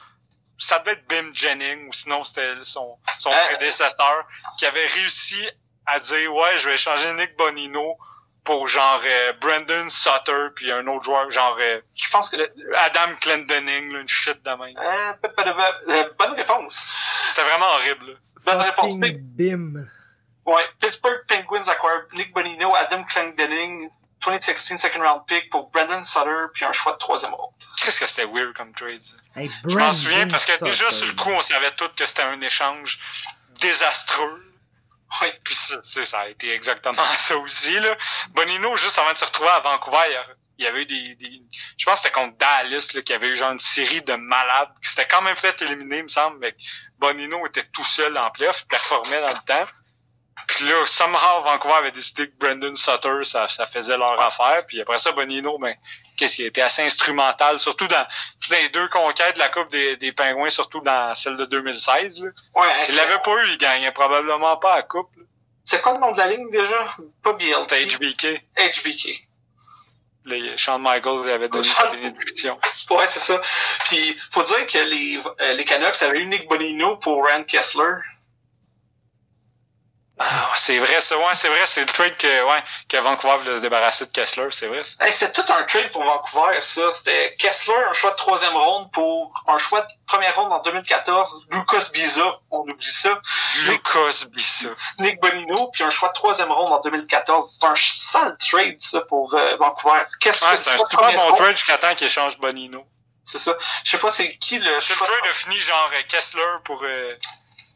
ça devait être Bim Jennings ou sinon c'était son, son Euh. prédécesseur qui avait réussi à dire ouais, je vais échanger Nick Bonino pour genre euh, Brandon Sutter puis un autre joueur genre euh, Je pense que... Adam Clendening, là, une shit de même. Euh, euh, bonne réponse. C'était vraiment horrible. là. Bonne réponse. Bim. Ouais. Pittsburgh Penguins acquired Nick Bonino, Adam Clendening, 2016 second round pick pour Brandon Sutter, puis un choix de troisième ronde. Qu'est-ce que c'était weird comme trade? Hey, Je m'en souviens parce que déjà sur le coup, on savait tous que c'était un échange désastreux. Oui. Puis ça, a été exactement ça aussi. Là. Bonino, juste avant de se retrouver à Vancouver, il y avait eu des, des- Je pense que c'était contre Dallas là, qu'il y avait eu genre une série de malades qui s'était quand même fait éliminer, il me semble, mais Bonino était tout seul en playoff, il performait dans le temps. Puis là, somehow, Vancouver avait décidé que Brandon Sutter, ça, ça faisait leur affaire. Puis après ça, Bonino, ben, qu'est-ce qui a été assez instrumental, surtout dans, dans les deux conquêtes de la Coupe des, des Pingouins, surtout dans celle de 2016. Là. Ouais, S'il l'avait pas eu, il gagnait probablement pas la Coupe. C'est quoi le nom de la ligne déjà? Pas BLT. C'était HBK. HBK. Le Shawn Michaels avait donné sa bénédiction. Ouais, c'est ça. Puis, faut dire que les, euh, les Canucks avaient eu Nick Bonino pour Rand Kessler. Ah, c'est vrai, c'est ouais, c'est vrai, c'est le trade que, ouais, que Vancouver voulait se débarrasser de Kessler, c'est vrai. Hey, c'était tout un trade pour Vancouver, ça. C'était Kessler, un choix de troisième ronde pour un choix de première ronde en 2014. Lucas Biza, on oublie ça. Lucas Bissa. Nick Bonino, puis un choix de troisième ronde en 2014. C'est un sale trade, ça, pour euh, Vancouver. Qu'est-ce Ouais, c'est un super bon ronde? trade jusqu'à temps qu'il échange Bonino. C'est ça. Je sais pas c'est qui le C'est le choix. trade a fini genre euh, Kessler pour, euh,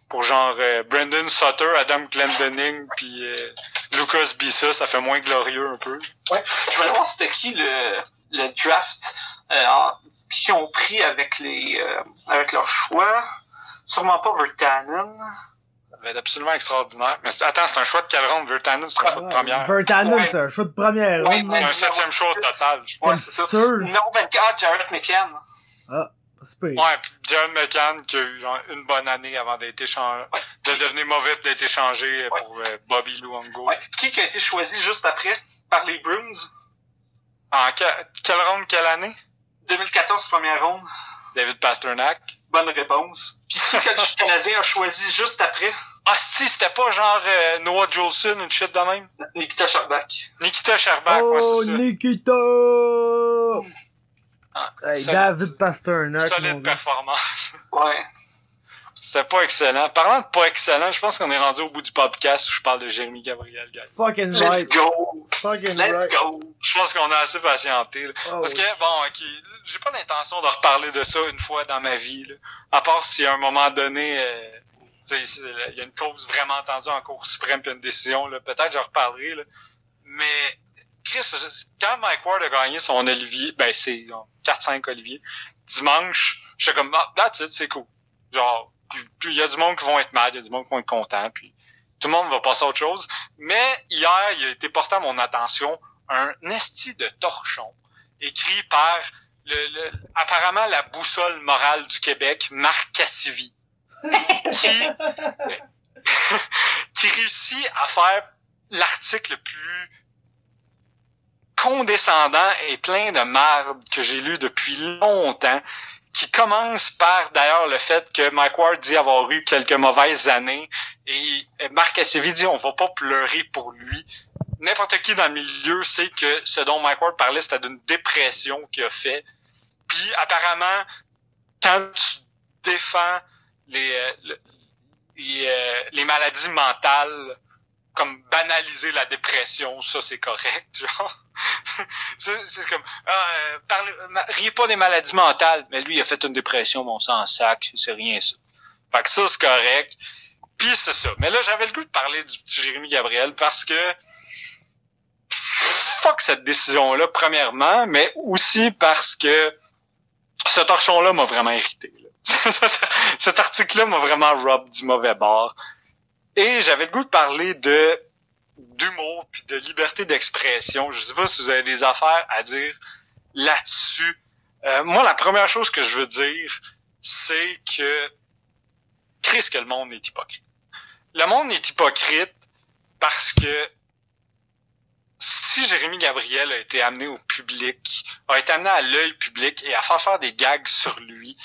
pour genre euh, Brandon Sutter, Adam Glendening, puis euh, Lucas Bissa, ça fait moins glorieux un peu. Ouais. Je me demande c'était qui le, le draft euh, en- qui ont pris avec les euh, avec leur choix. Sûrement pas Vertanen. Ça va être absolument extraordinaire. Mais attends, c'est un choix de quelle ronde? Vertanen, c'est un choix de première. Vertanen, Ouais. c'est un choix de première Ouais, C'est un septième choix au total. je Ouais, C'était c'est ça. sûr. Numéro 24, Jared McCann. C'est. Ouais, puis John McCann qui a eu genre une bonne année avant d'être échangé, Ouais. de devenir mauvais puis d'être échangé Ouais. pour euh, Bobby Luongo. Ouais. Qui qui a été choisi juste après par les Bruins? En que- quelle ronde, quelle année? 2014, première ronde. David Pasternak. Bonne réponse. Puis qui que le Canadien a choisi juste après? Ah, si, c'était pas genre euh, Noah Jolson, une shit de même? Nikita Sherbak. Nikita Sherbak, ouais, Oh, c'est ça. Nikita! Hey, solide. David Pasternak, Solide performance. Ouais. C'était pas excellent. Parlant de pas excellent, je pense qu'on est rendu au bout du podcast où je parle de Jérémy Gabriel, guys. Fucking Let's right. go. Fucking Let's right. go. Je pense qu'on a assez patienté. là. Oh, Parce que, bon, ok, j'ai pas l'intention de reparler de ça une fois dans ma vie, là. À part si à un moment donné, euh, il y a une cause vraiment entendue en Cour suprême puis une décision, peut-être j'en reparlerai, là. Mais, Chris, quand Mike Ward a gagné son Olivier, ben, c'est genre, 4-5 Olivier, dimanche, j'étais comme, ah, that's it, c'est cool. Genre, il y a du monde qui vont être mad, il y a du monde qui vont être content, puis tout le monde va passer à autre chose. Mais hier, il a été porté à mon attention un esti de torchon écrit par le, le- apparemment la boussole morale du Québec, Marc Cassivi, qui, qui réussit à faire l'article le plus condescendant et plein de marde que j'ai lu depuis longtemps, qui commence par d'ailleurs le fait que Mike Ward dit avoir eu quelques mauvaises années et Marc Cassivi dit on va pas pleurer pour lui. N'importe qui dans le milieu sait que ce dont Mike Ward parlait c'était d'une dépression qu'il a fait. Puis apparemment quand tu défends les euh, le- les, euh, les maladies mentales comme banaliser la dépression, ça c'est correct, genre. c'est comme ah, euh, ma- riez pas des maladies mentales, mais lui il a fait une dépression, mon sang en sac, c'est rien ça. Fait que ça c'est correct. Puis c'est ça. Mais là j'avais le goût de parler du petit Jérémy Gabriel parce que fuck cette décision là premièrement, mais aussi parce que ce torchon là m'a vraiment irrité. Cet article là m'a vraiment rob du mauvais bord. Et j'avais le goût de parler de d'humour puis de liberté d'expression. Je sais pas si vous avez des affaires à dire là-dessus. Euh, moi, la première chose que je veux dire, c'est que Chris que le monde est hypocrite. Le monde est hypocrite parce que si Jérémy Gabriel a été amené au public, a été amené à l'œil public et à faire faire des gags sur lui,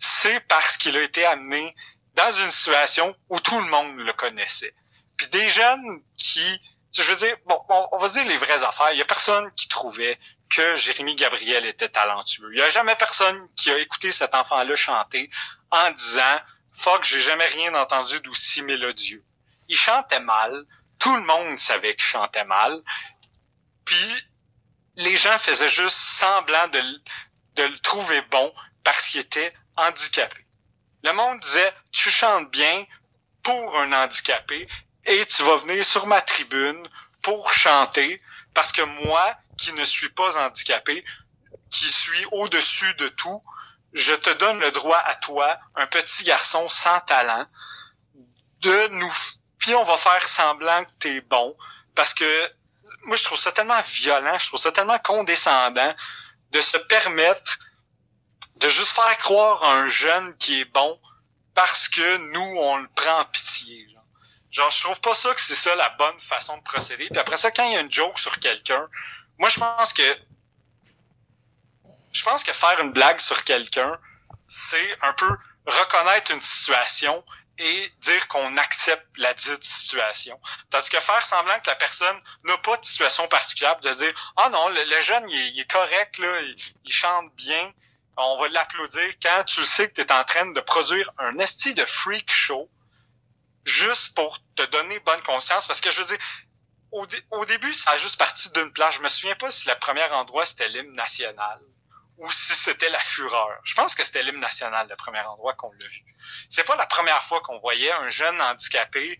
c'est parce qu'il a été amené dans une situation où tout le monde le connaissait. Puis des jeunes qui, je veux dire, bon, on, va dire les vraies affaires. Il y a personne qui trouvait que Jérémy Gabriel était talentueux. Il y a jamais personne qui a écouté cet enfant-là chanter en disant Fuck, j'ai jamais rien entendu d'aussi mélodieux. Il chantait mal. Tout le monde savait qu'il chantait mal. Puis les gens faisaient juste semblant de, de le trouver bon parce qu'il était handicapé. Le monde disait, tu chantes bien pour un handicapé et tu vas venir sur ma tribune pour chanter parce que moi, qui ne suis pas handicapé, qui suis au-dessus de tout, je te donne le droit à toi, un petit garçon sans talent, de nous, puis on va faire semblant que t'es bon, parce que moi je trouve ça tellement violent, je trouve ça tellement condescendant de se permettre de juste faire croire à un jeune qui est bon parce que nous on le prend en pitié. Genre, genre je trouve pas ça que c'est ça la bonne façon de procéder. Puis après ça, quand il y a une joke sur quelqu'un, moi je pense que je pense que faire une blague sur quelqu'un, c'est un peu reconnaître une situation et dire qu'on accepte la dite situation. Parce que faire semblant que la personne n'a pas de situation particulière, de dire ah non le, jeune il est, correct là, il, chante bien, on va l'applaudir quand tu sais que tu es en train de produire un esti de freak show juste pour te donner bonne conscience parce que je veux dire au, au début ça a juste parti d'une plage. Je me souviens pas si le premier endroit c'était l'hymne national ou si c'était la fureur. Je pense que c'était l'hymne national, le premier endroit qu'on l'a vu. C'est pas la première fois qu'on voyait un jeune handicapé,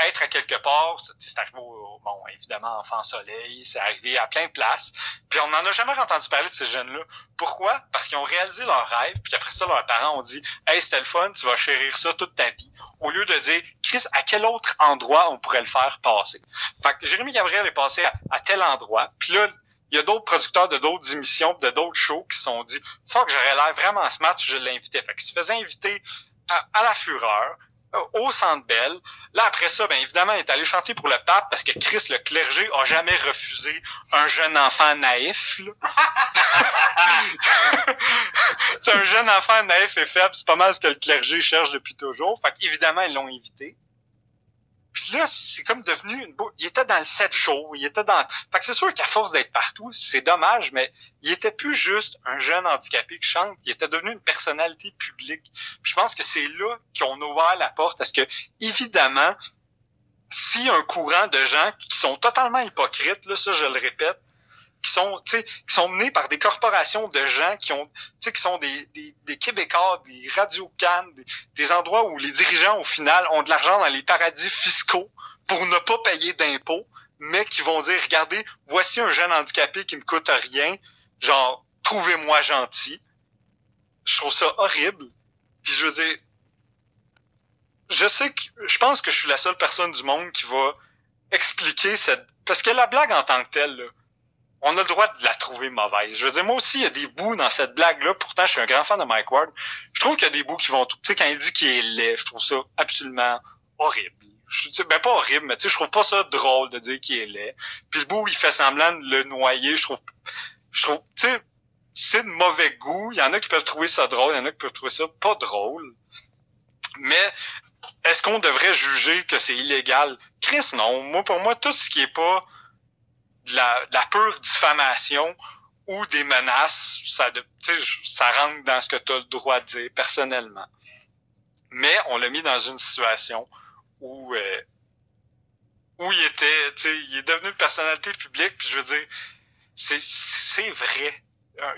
être à quelque part, c'est arrivé au, bon, évidemment, Enfant Soleil, c'est arrivé à plein de places, puis on n'en a jamais entendu parler de ces jeunes-là. Pourquoi? Parce qu'ils ont réalisé leur rêve, puis après ça, leurs parents ont dit « Hey, c'était le fun, tu vas chérir ça toute ta vie. » Au lieu de dire « Chris, à quel autre endroit on pourrait le faire passer? » Fait que Jérémy Gabriel est passé à, tel endroit, puis là, il y a d'autres producteurs de d'autres émissions, de d'autres shows qui se sont dit fuck, j'aurais l'air vraiment smart si je l'invitais. Fait qu'il se faisait inviter à, la fureur, au Centre Bell. Là, après ça, ben évidemment, il est allé chanter pour le pape parce que Chris, le clergé, a jamais refusé un jeune enfant naïf. c'est un jeune enfant naïf et faible, c'est pas mal ce que le clergé cherche depuis toujours. Fait qu'évidemment, ils l'ont invité. Puis là, c'est comme devenu une. Il était dans le 7 jours, il était dans... Fait que c'est sûr qu'à force d'être partout, c'est dommage, mais il était plus juste un jeune handicapé qui chante, il était devenu une personnalité publique. Puis je pense que c'est là qu'on a ouvert la porte, parce que, évidemment, a un courant de gens qui sont totalement hypocrites, là, ça je le répète, qui sont, qui sont menés par des corporations de gens qui ont, qui sont des, des, des Québécois, des radio des, des endroits où les dirigeants, au final, ont de l'argent dans les paradis fiscaux pour ne pas payer d'impôts, mais qui vont dire, regardez, voici un jeune handicapé qui me coûte rien, genre, trouvez-moi gentil. Je trouve ça horrible. Puis je veux dire, je sais que, je pense que je suis la seule personne du monde qui va expliquer cette, parce que la blague en tant que telle, là, on a le droit de la trouver mauvaise. Je veux dire, moi aussi, il y a des bouts dans cette blague-là. Pourtant, je suis un grand fan de Mike Ward. Je trouve qu'il y a des bouts qui vont... Tu sais, quand il dit qu'il est laid, je trouve ça absolument horrible. Je, ben pas horrible, mais tu sais, je trouve pas ça drôle de dire qu'il est laid. Puis le bout il fait semblant de le noyer, je trouve... Je trouve, tu sais, c'est de mauvais goût. Il y en a qui peuvent trouver ça drôle, il y en a qui peuvent trouver ça pas drôle. Mais est-ce qu'on devrait juger que c'est illégal? Chris, non. Moi, pour moi, tout ce qui est pas de la, pure diffamation ou des menaces, ça, rentre dans ce que tu as le droit de dire personnellement. Mais on l'a mis dans une situation où euh, où il était, il est devenu une personnalité publique, puis je veux dire, c'est c'est vrai.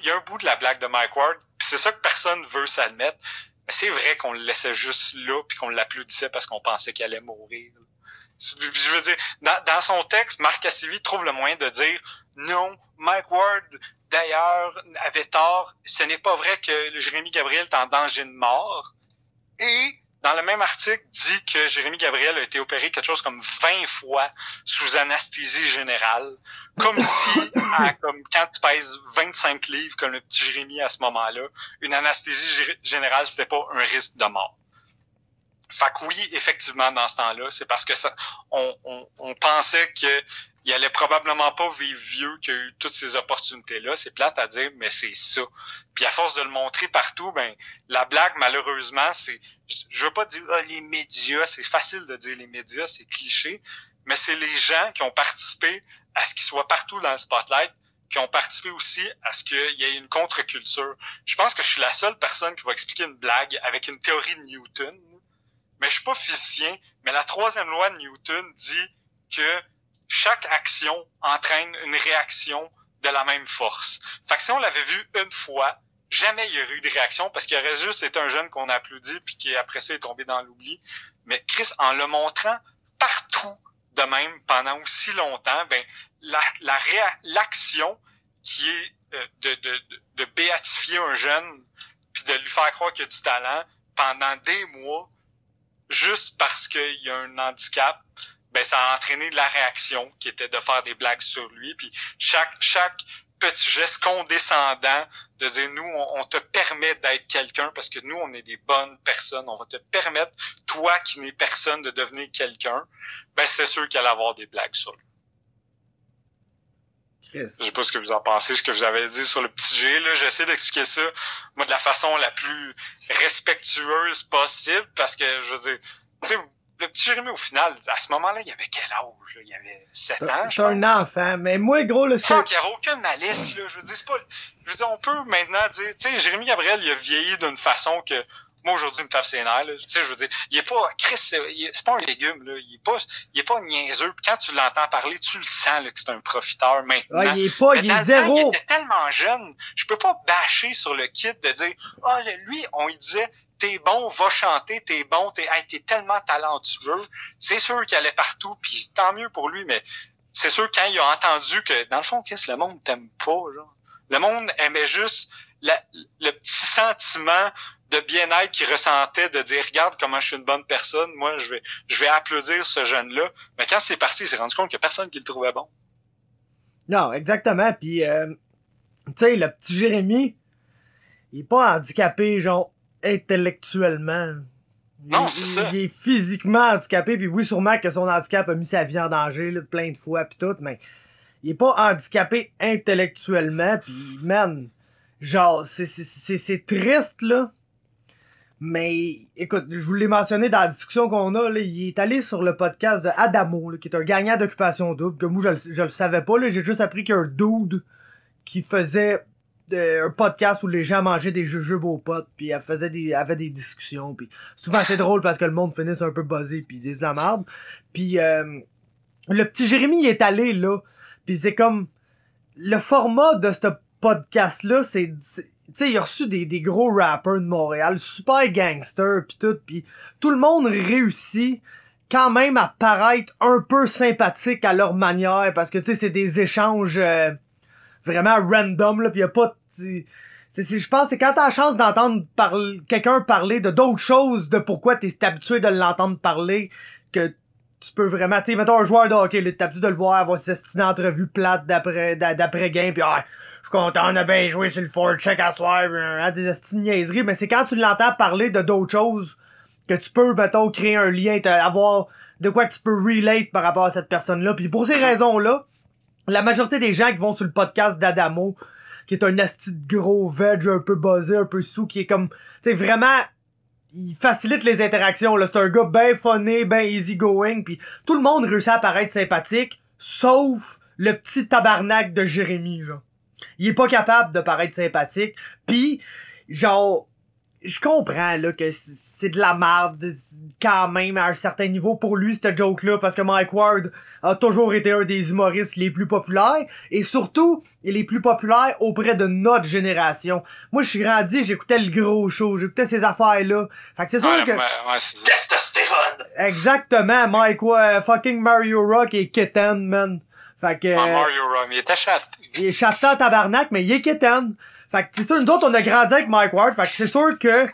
Il y a un bout de la blague de Mike Ward, puis c'est ça que personne veut s'admettre. Mais c'est vrai qu'on le laissait juste là, puis qu'on l'applaudissait parce qu'on pensait qu'il allait mourir. Je veux dire, dans, son texte, Marc Cassivi trouve le moyen de dire non, Mike Ward, d'ailleurs, avait tort. Ce n'est pas vrai que Jérémy Gabriel est en danger de mort. Et dans le même article, dit que Jérémy Gabriel a été opéré quelque chose comme 20 fois sous anesthésie générale. Comme si, comme quand tu pèses 25 livres comme le petit Jérémy à ce moment-là, une anesthésie générale, c'était pas un risque de mort. Fait que oui, effectivement, dans ce temps-là, c'est parce que ça, on, on, pensait que il allait probablement pas vivre vieux qu'il a eu toutes ces opportunités-là. C'est plate à dire, mais c'est ça. Puis à force de le montrer partout, ben la blague, malheureusement, c'est. Je veux pas dire ah, les médias, c'est facile de dire les médias, c'est cliché, mais c'est les gens qui ont participé à ce qu'il soit partout dans le spotlight, qui ont participé aussi à ce qu'il y ait une contre-culture. Je pense que je suis la seule personne qui va expliquer une blague avec une théorie de Newton mais je suis pas physicien, mais la troisième loi de Newton dit que chaque action entraîne une réaction de la même force. Fait que si on l'avait vu une fois, jamais il y aurait eu de réaction parce qu'il aurait juste été un jeune qu'on a applaudi puis qui après ça est tombé dans l'oubli. Mais Chris, en le montrant partout de même pendant aussi longtemps, ben la, la l'action qui est euh, de, de, de, béatifier un jeune puis de lui faire croire qu'il a du talent pendant des mois juste parce qu'il y a un handicap, ben ça a entraîné de la réaction qui était de faire des blagues sur lui. Puis chaque chaque petit geste condescendant de dire nous on, te permet d'être quelqu'un parce que nous on est des bonnes personnes, on va te permettre toi qui n'es personne de devenir quelqu'un. Ben c'est sûr qu'il allait avoir des blagues sur lui. Je sais pas ce que vous en pensez, ce que vous avez dit sur le petit G. Là, j'essaie d'expliquer ça, moi, de la façon la plus respectueuse possible, parce que, je veux dire, tu sais, le petit Jérémy, au final, à ce moment-là, il avait quel âge? Il avait 7 ans, C'est un enfant, mais moi, gros, le Fuck, il n'y avait aucune malice, là. Je veux dire, c'est pas... Je veux dire, on peut maintenant dire... Tu sais, Jérémy Gabriel, il a vieilli d'une façon que... Moi, aujourd'hui, il me tape ses nerfs, là. Tu sais, je veux dire, il est pas... Chris, c'est pas un légume, là. Il est pas, il est pas niaiseux. Puis quand tu l'entends parler, tu le sens, là, que c'est un profiteur maintenant. Ouais, il est pas... il est zéro. il était tellement jeune. Je peux pas bâcher sur le kit de dire... Ah, lui, on lui disait t'es bon, va chanter, t'es bon, t'es hey, t'es tellement talentueux. C'est sûr qu'il allait partout, puis tant mieux pour lui, mais c'est sûr quand il a entendu que, dans le fond, qu'est-ce que le monde t'aime pas, genre. Le monde aimait juste le petit sentiment de bien-être qu'il ressentait de dire regarde comment je suis une bonne personne, moi je vais je vais applaudir ce jeune-là. Mais quand c'est parti, il s'est rendu compte qu'il n'y a personne qui le trouvait bon. Non, exactement. Puis euh, tu sais, le petit Jérémy, il est pas handicapé, genre intellectuellement. Non, c'est ça. Il est physiquement handicapé, puis oui, sûrement que son handicap a mis sa vie en danger là, plein de fois, puis tout, mais il est pas handicapé intellectuellement, puis man, genre, c'est triste, là. Mais écoute, je vous l'ai mentionné dans la discussion qu'on a, là, il est allé sur le podcast de Adamo, là, qui est un gagnant d'occupation double, que moi je je le savais pas, j'ai juste appris qu'il y a un dude qui faisait un podcast où les gens mangeaient des jujubes aux potes puis elle faisait des avait des discussions puis souvent c'est drôle parce que le monde finisse un peu buzzé puis ils disent la merde. Puis euh, le petit Jérémy il est allé là puis c'est comme le format de ce podcast là c'est tu sais il a reçu des, des gros rappers de Montréal super gangster puis tout puis tout le monde réussit quand même à paraître un peu sympathique à leur manière parce que tu sais c'est des échanges euh, vraiment random là puis y a pas je pense c'est quand t'as la chance d'entendre parler quelqu'un parler de d'autres choses de pourquoi t'es habitué de l'entendre parler que tu peux vraiment tu sais mettons un joueur de hockey t'es habitué de le voir avoir cette entrevue plate d'après d'après game puis ah, je suis content on a bien joué sur le Ford check à soir hein, des niaiseries. Mais c'est quand tu l'entends parler de d'autres choses que tu peux mettons créer un lien avoir de quoi tu peux relate par rapport à cette personne là puis pour ces raisons là la majorité des gens qui vont sur le podcast d'Adamo, qui est un asti de gros veg un peu buzzé, un peu sous, qui est comme, tu sais, vraiment, il facilite les interactions, là. C'est un gars ben funny, ben easy going, puis tout le monde réussit à paraître sympathique, sauf le petit tabarnak de Jérémy, genre. Il est pas capable de paraître sympathique, puis genre, je comprends là que c'est de la merde quand même à un certain niveau pour lui cette joke là parce que Mike Ward a toujours été un des humoristes les plus populaires et surtout il est plus populaire auprès de notre génération. Moi je suis grandi, j'écoutais le gros show, j'écoutais ces affaires là. Fait que c'est sûr que testostérone. Exactement, Mike Ward, fucking Mario Rock et Kitten man. Fait que ah, Mario Rock, il était shafté. Il est shafté en tabarnak mais il est Kitten. Fait que c'est sûr, nous autres, on a grandi avec Mike Ward. Fait que c'est sûr que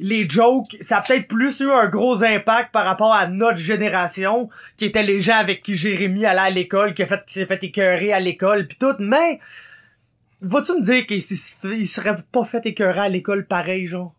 les jokes, ça a peut-être plus eu un gros impact par rapport à notre génération, qui étaient les gens avec qui Jérémy allait à l'école, qui, a fait, qui s'est fait écœurer à l'école, puis tout. Mais, vas-tu me dire qu'il serait pas fait écœurer à l'école pareil, genre?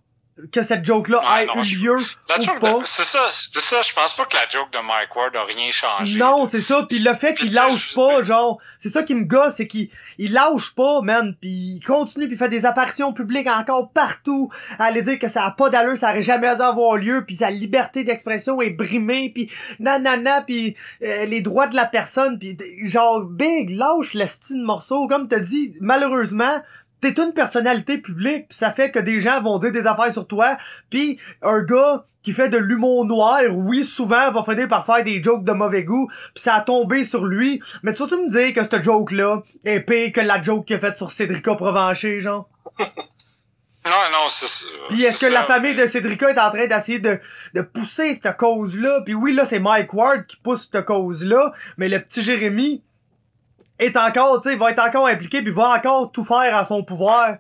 Que cette joke-là ait eu lieu ou pas. C'est ça, c'est ça, je pense pas que la joke de Mike Ward a rien changé. Non, c'est ça, puis le fait qu'il lâche pas, genre, c'est ça qui me gosse, c'est qu'il il lâche pas, man, puis il continue, puis il fait des apparitions publiques encore partout, à aller dire que ça a pas d'allure, ça aurait jamais dû avoir lieu, puis sa liberté d'expression est brimée, puis nanana, puis euh, les droits de la personne, puis genre, big, lâche le style morceau, comme t'as dit, malheureusement, t'es une personnalité publique, pis ça fait que des gens vont dire des affaires sur toi, puis un gars qui fait de l'humour noir, oui, souvent va finir par faire des jokes de mauvais goût, puis ça a tombé sur lui. Mais tu vas me dire que cette joke-là est pire que la joke qu'il a faite sur Cédrica Provencher, genre? Non, non, c'est ça. Puis est-ce que la famille de Cédrica est en train d'essayer de, de pousser cette cause-là? Puis oui, là, c'est Mike Ward qui pousse cette cause-là, mais le petit Jérémy est encore, tu sais, va être encore impliqué, puis va encore tout faire à son pouvoir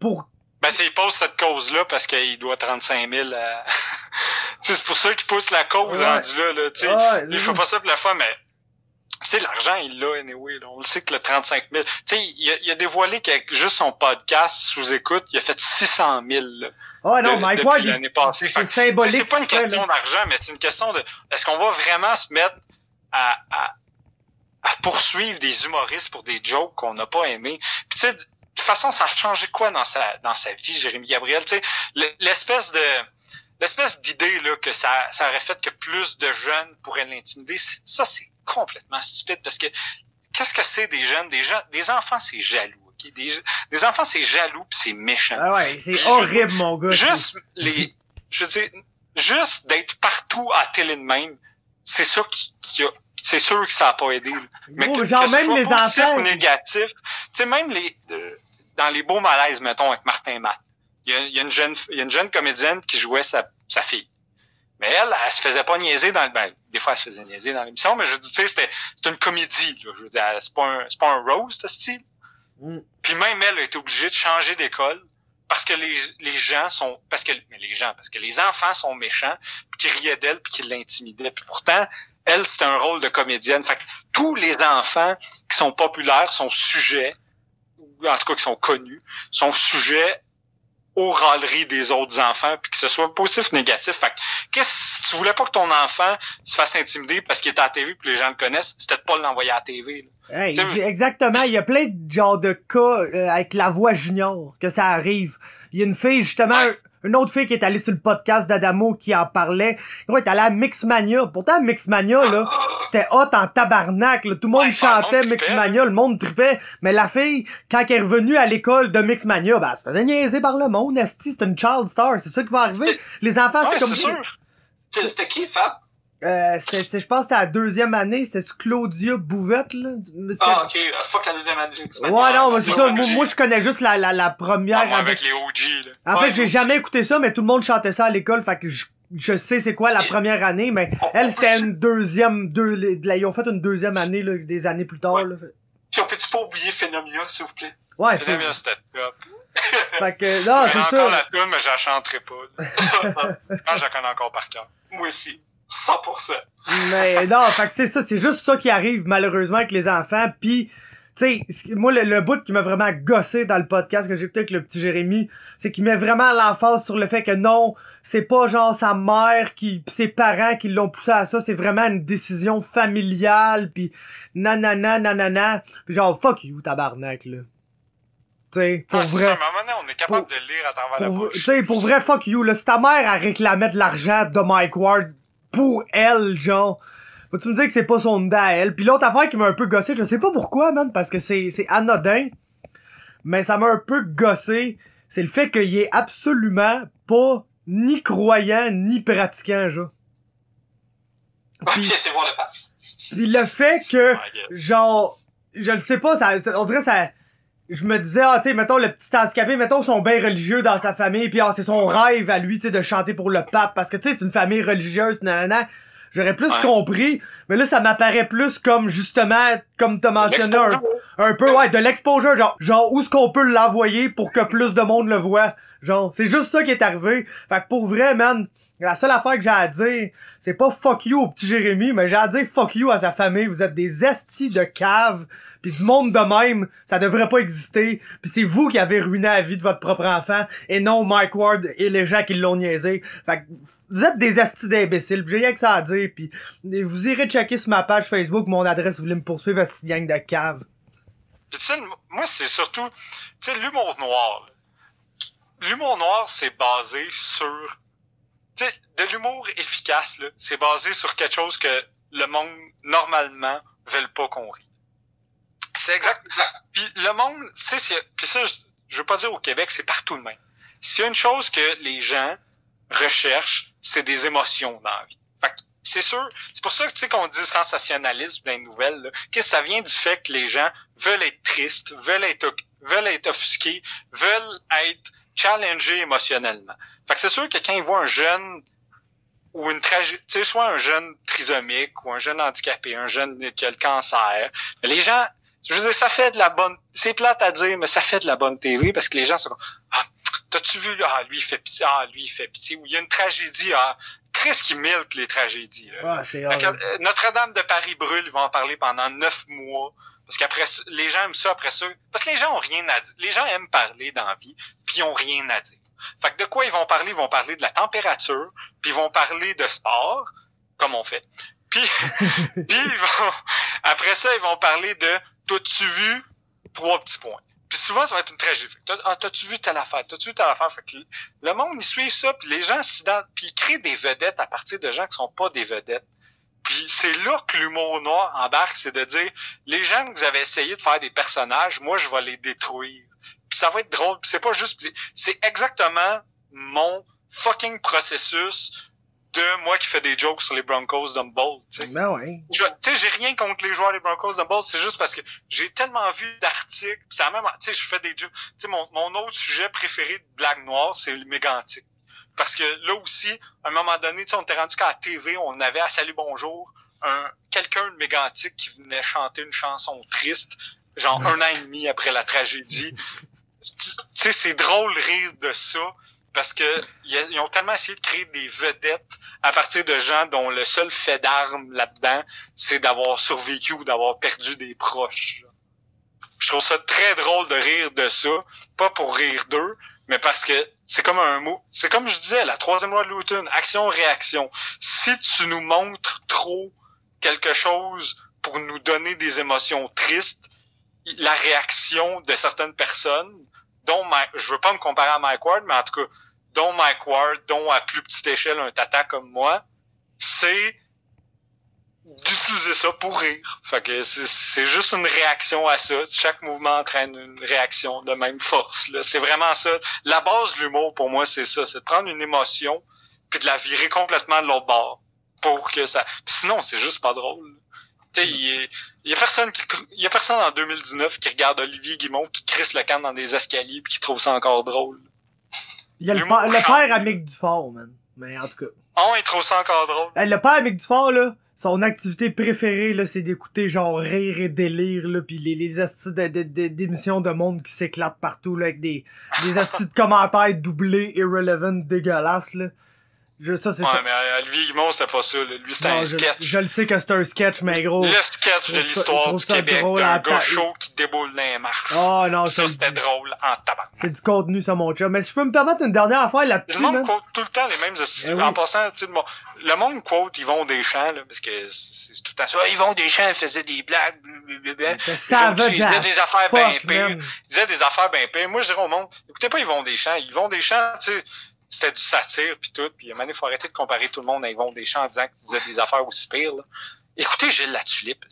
pour... Ben, c'est, il pose cette cause-là parce qu'il doit 35 000 à... C'est pour ça qu'il pousse la cause Ouais. rendu là, là, tu sais. Ouais, il fait pas ça pour la fois, mais... Tu sais, l'argent, il l'a, anyway, là. On le sait que le 35 000... Tu sais, il a, il a dévoilé qu'avec juste son podcast sous écoute, il a fait 600 000, là. Ah non, Mike Ward, il- l'année passée. c'est symbolique. C'est pas une question d'argent, mais c'est une question de est-ce qu'on va vraiment se mettre à, à, à poursuivre des humoristes pour des jokes qu'on n'a pas aimés. Puis tu sais, de toute façon, ça a changé quoi dans sa dans sa vie, Jérémy Gabriel? Tu sais, le- l'espèce de l'espèce d'idée là que ça, ça aurait fait que plus de jeunes pourraient l'intimider, ça c'est complètement stupide parce que qu'est-ce que c'est des jeunes, des gens, des enfants, c'est jaloux. ok? Des, des enfants, c'est jaloux puis c'est méchant. Ah ouais, c'est Je- horrible, mon gars. Juste les, je veux dire, juste d'être partout à télé de même, c'est ça qui, qui a, c'est sûr que ça a pas aidé. Mais que, genre que ce même soit les positif enfants. ou négatif, tu sais, même les, euh, dans les beaux malaises, mettons, avec Martin Matt, il y a, y a une jeune, il y a une jeune comédienne qui jouait sa, sa fille. Mais elle, elle se faisait pas niaiser dans le, ben, des fois elle se faisait niaiser dans l'émission, mais je dis, tu sais, c'était, c'est une comédie, là. Je veux dire, c'est pas un, c'est pas un roast, ce style. Mm. Puis même elle a été obligée de changer d'école parce que les, les gens sont parce que mais les gens parce que les enfants sont méchants puis qui riaient d'elle puis qui l'intimidaient puis pourtant elle c'était un rôle de comédienne fait que tous les enfants qui sont populaires sont sujets ou en tout cas qui sont connus sont sujets aux râleries des autres enfants puis que ce soit positif ou négatif fait que qu'est-ce si tu voulais pas que ton enfant se fasse intimider parce qu'il est à la TV puis les gens le connaissent c'était de pas l'envoyer à la TV. Hey, c'est- exactement, il y a plein de genres de cas euh, avec la voix junior que ça arrive. Il y a une fille justement, Ouais. Une autre fille qui est allée sur le podcast d'Adamo qui en parlait. Elle est allée à Mixmania. Pourtant Mixmania là, c'était hot en tabarnak. là. Tout le monde Ouais, le chantait monde. Mixmania, le monde tripait. Mais la fille, quand elle est revenue à l'école de Mixmania, ben elle se faisait niaiser par le monde. Esti, c'est une child star, c'est ça qui va arriver. Les enfants, Ouais, c'est comme c'était qui, Fab? Euh, je pense que c'était la deuxième année, c'était Claudia Bouvette là. Ah, ok. euh, Fuck la deuxième année. Ouais, non, mais c'est ça. Moi, moi, je connais juste la, la, la première. Ah, moi, avec- avec les OG là En Ouais, fait, j'ai moi jamais écouté ça, mais tout le monde chantait ça à l'école, fait que je, je sais c'est quoi la Et- première année, mais On- elle, c'était une deuxième, deux, là, ils ont fait une deuxième année, là, des années plus tard, Ouais. là. Puis on peut-tu pas oublier Phénomia, s'il vous plaît? Ouais, bien, c'était top. fait que, non, c'est encore ça. la tune, mais je la chanterai pas. là. Je la connais encore par cœur. Moi aussi. 100%. Mais non, fait que c'est ça, c'est juste ça qui arrive, malheureusement, avec les enfants, pis, tu sais, moi, le, le bout qui m'a vraiment gossé dans le podcast que j'ai écouté avec le petit Jérémy, c'est qu'il met vraiment l'emphase sur le fait que non, c'est pas genre sa mère qui, pis ses parents qui l'ont poussé à ça, c'est vraiment une décision familiale, pis nanana, nanana, pis genre, fuck you, tabarnak, là. Tu sais, pour Ah, vrai. ça, donné, on est capable Pour- de lire à travers la bouche. tu sais, pour vrai, fuck you, là. Si ta mère, a réclamé de l'argent de Mike Ward pour elle, genre, vas-tu me dire que c'est pas son dent à elle? Puis l'autre affaire qui m'a un peu gossé, je sais pas pourquoi, man, parce que c'est, c'est anodin, mais ça m'a un peu gossé, c'est le fait qu'il est absolument pas ni croyant, ni pratiquant, genre. Ah, Puis- voir le. Puis le fait que, genre, je le sais pas, ça, ça- on dirait ça, je me disais, ah, tu sais, mettons, le petit handicapé, mettons, son bien religieux dans sa famille, puis ah, c'est son rêve à lui, tu sais, de chanter pour le pape, parce que, tu sais, c'est une famille religieuse, nanana. J'aurais plus Ouais. compris, mais là, ça m'apparaît plus comme, justement, comme t'as mentionné, un, un peu, ouais, de l'exposure, genre, genre, où est-ce qu'on peut l'envoyer pour que plus de monde le voit? Genre, c'est juste ça qui est arrivé. Fait que pour vrai, man, la seule affaire que j'ai à dire, c'est pas fuck you au petit Jérémy, mais j'ai à dire fuck you à sa famille. Vous êtes des estis de cave, puis du monde de même, ça devrait pas exister. Puis c'est vous qui avez ruiné la vie de votre propre enfant, et non Mike Ward et les gens qui l'ont niaisé. Fait que vous êtes des estis d'imbéciles, j'ai rien que ça à dire, puis vous irez checker sur ma page Facebook mon adresse si vous voulez me poursuivre gang de cave. Moi, c'est surtout, l'humour noir. L'humour noir, c'est basé sur, de l'humour efficace, c'est basé sur quelque chose que le monde, normalement, veut pas qu'on rie. C'est exact. Puis le monde, tu sais, ça, je- je veux pas dire au Québec, c'est partout le même. S'il y a une chose que les gens recherchent, c'est des émotions dans la vie. C'est sûr, c'est pour ça que tu sais qu'on dit sensationnalisme dans les nouvelles, là, que ça vient du fait que les gens veulent être tristes, veulent être veulent être offusqués, veulent être challengés émotionnellement. Fait que c'est sûr que quand ils voient un jeune ou une tragédie, tu sais, soit un jeune trisomique ou un jeune handicapé, un jeune qui a le cancer, les gens, je veux dire, ça fait de la bonne, c'est plate à dire, mais ça fait de la bonne TV parce que les gens sont ah, t'as-tu vu, ah, lui, il fait pitié, ah, lui, il fait pitié, ou il y a une tragédie, ah, Chris qui milk les tragédies. Ah, que, euh, Notre-Dame de Paris brûle, ils vont en parler pendant neuf mois. Parce qu'après, les gens aiment ça après ça. Parce que les gens ont rien à dire. Les gens aiment parler dans la vie, puis ils ont rien à dire. Fait que de quoi ils vont parler? Ils vont parler de la température, puis ils vont parler de sport, comme on fait. Puis, puis ils vont, après ça, ils vont parler de t'as-tu vu trois petits points. Puis souvent, ça va être une tragédie. Ah, t'as-tu vu telle affaire? T'as-tu vu telle affaire? Fait que le monde, ils suivent ça, puis les gens puis ils créent des vedettes à partir de gens qui sont pas des vedettes. Puis c'est là que l'humour noir embarque, c'est de dire, les gens que vous avez essayé de faire des personnages, moi, je vais les détruire. Puis ça va être drôle. C'est pas juste... C'est exactement mon fucking processus de moi qui fais des jokes sur les Broncos d'Humboldt. Ben ouais. Tu sais, j'ai rien contre les joueurs des Broncos de Bolt, c'est juste parce que j'ai tellement vu d'articles, la même, tu sais, je fais des jokes. Tu sais, mon, mon autre sujet préféré de blague noire, c'est le mégantique. Parce que là aussi, à un moment donné, tu sais, on était rendu qu'à la TV, on avait à Salut Bonjour un quelqu'un de mégantique qui venait chanter une chanson triste, genre un an et demi après la tragédie. Tu sais, c'est drôle rire de ça parce que ils ont tellement essayé de créer des vedettes à partir de gens dont le seul fait d'arme là-dedans, c'est d'avoir survécu ou d'avoir perdu des proches. Je trouve ça très drôle de rire de ça, pas pour rire d'eux, mais parce que c'est comme un mot. C'est comme je disais, la troisième loi de Newton, action-réaction. Si tu nous montres trop quelque chose pour nous donner des émotions tristes, la réaction de certaines personnes, dont Mike, je veux pas me comparer à Mike Ward, mais en tout cas, dont Mike Ward, dont à plus petite échelle un tata comme moi, c'est d'utiliser ça pour rire. Fait que c'est- juste une réaction à ça. Chaque mouvement entraîne une réaction de même force. C'est vraiment ça. La base de l'humour, pour moi, c'est ça. C'est de prendre une émotion puis de la virer complètement de l'autre bord pour que ça... Sinon, c'est juste pas drôle. Tu sais, il y a- personne qui y a personne en 2019 qui regarde Olivier Guimont qui crisse le camp dans des escaliers puis qui trouve ça encore drôle. Il y a le, pa- le père à Mick Dufort, man. Mais en tout cas. Oh, il trouve ça encore drôle. Hey, le père à Mick Dufort, là, son activité préférée, là, c'est d'écouter genre rire et délire, là, pis les, les astis de- de- de- d'émissions de monde qui s'éclatent partout, là, avec des, des astis de commentaires doublés, irrelevant, dégueulasses, là. Je, ça, c'est Ouais, ça. mais euh, Olivier Guimont, c'était pas ça. Lui, c'était Non, un je, sketch. je le sais que c'est un sketch, mais gros. Le sketch de ça- l'histoire du ça Québec d'un gars chaud qui déboule dans les marches. Oh non, ça, ça, c'était drôle en tabac. c'est du contenu, ça, mon chum. Mais si je peux me permettre une dernière affaire là-dessus, Le monde quote tout le temps les mêmes. Eh oui. En passant, tu sais, le monde quote Yvon Deschamps, là, parce que c'est c'est tout le temps ça. Ah, Yvon Deschamps faisait des blagues, blablabla. Les savage autres, ils disaient des affaires bien pires. man. Il disait des affaires bien pires. Moi, je dirais au monde, écoutez pas Yvon Deschamps. Yvon Deschamps, tu sais, c'était du satire puis tout. Puis donné, faut arrêter de comparer tout le monde à Yvon Deschamps en disant qu'il disait des affaires aussi pires, là. Écoutez Gilles Latulippe,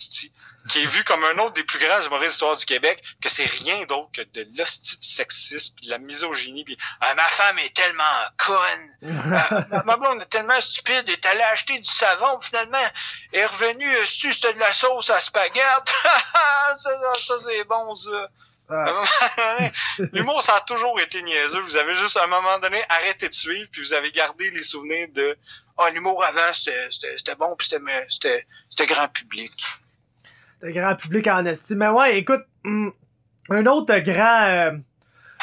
qui est vu comme un autre des plus grands humoristes de l'histoire du Québec, que c'est rien d'autre que de l'hostie du sexisme puis de la misogynie puis ah, ma femme est tellement conne. Ah, ma- blonde est tellement stupide, est allée acheter du savon, finalement, est revenue, euh, c'était de la sauce à spaghetti. ça, ça, ça, c'est bon, ça. Ah, L'humour, ça a toujours été niaiseux. Vous avez juste, à un moment donné, arrêté de suivre, puis vous avez gardé les souvenirs de Ah, l'humour avant, c'était c'était- c'était bon, puis c'était c'était c'était grand public. le grand public en estime. Mais ouais, écoute, hum, un autre grand, euh,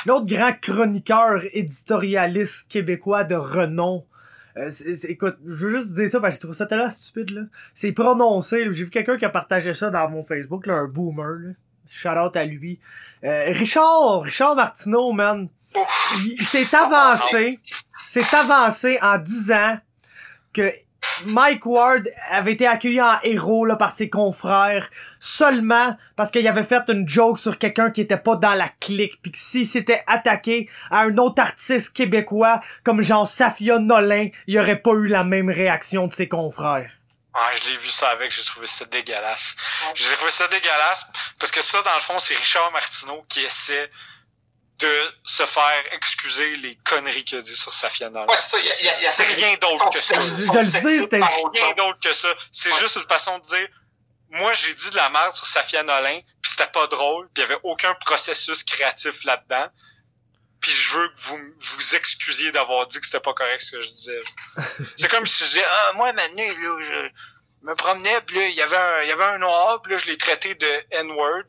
un autre grand chroniqueur éditorialiste québécois de renom. euh, écoute, je veux juste dire ça parce que je trouve ça tellement stupide là. C'est prononcé. J'ai vu quelqu'un qui a partagé ça dans mon Facebook, là, un boomer. Là. Shout out à lui. Euh, Richard, Richard Martineau, man. Il s'est avancé, s'est avancé en disant que Mike Ward avait été accueilli en héros là, par ses confrères seulement parce qu'il avait fait une joke sur quelqu'un qui était pas dans la clique puis que s'il s'était attaqué à un autre artiste québécois comme Jean Safia Nolin, il aurait pas eu la même réaction de ses confrères. Ah, je l'ai vu ça avec, j'ai trouvé ça dégueulasse. J'ai trouvé ça dégueulasse parce que ça, dans le fond, c'est Richard Martineau qui essaie de se faire excuser les conneries qu'il a dit sur Safia Nolan. Ouais, c'est ça, il y a, il y a, il y a C'est rien d'autre que ça. C'était- rien d'autre que ça. C'est Ouais. juste une façon de dire, moi, j'ai dit de la merde sur Safia Nolin, puis c'était pas drôle, puis il y avait aucun processus créatif là-dedans. Puis je veux que vous vous excusiez d'avoir dit que c'était pas correct ce que je disais. C'est comme si je disais, ah, moi, maintenant, là, je me promenais, puis là, il y avait un, il y avait un noir, puis là, je l'ai traité de N-word.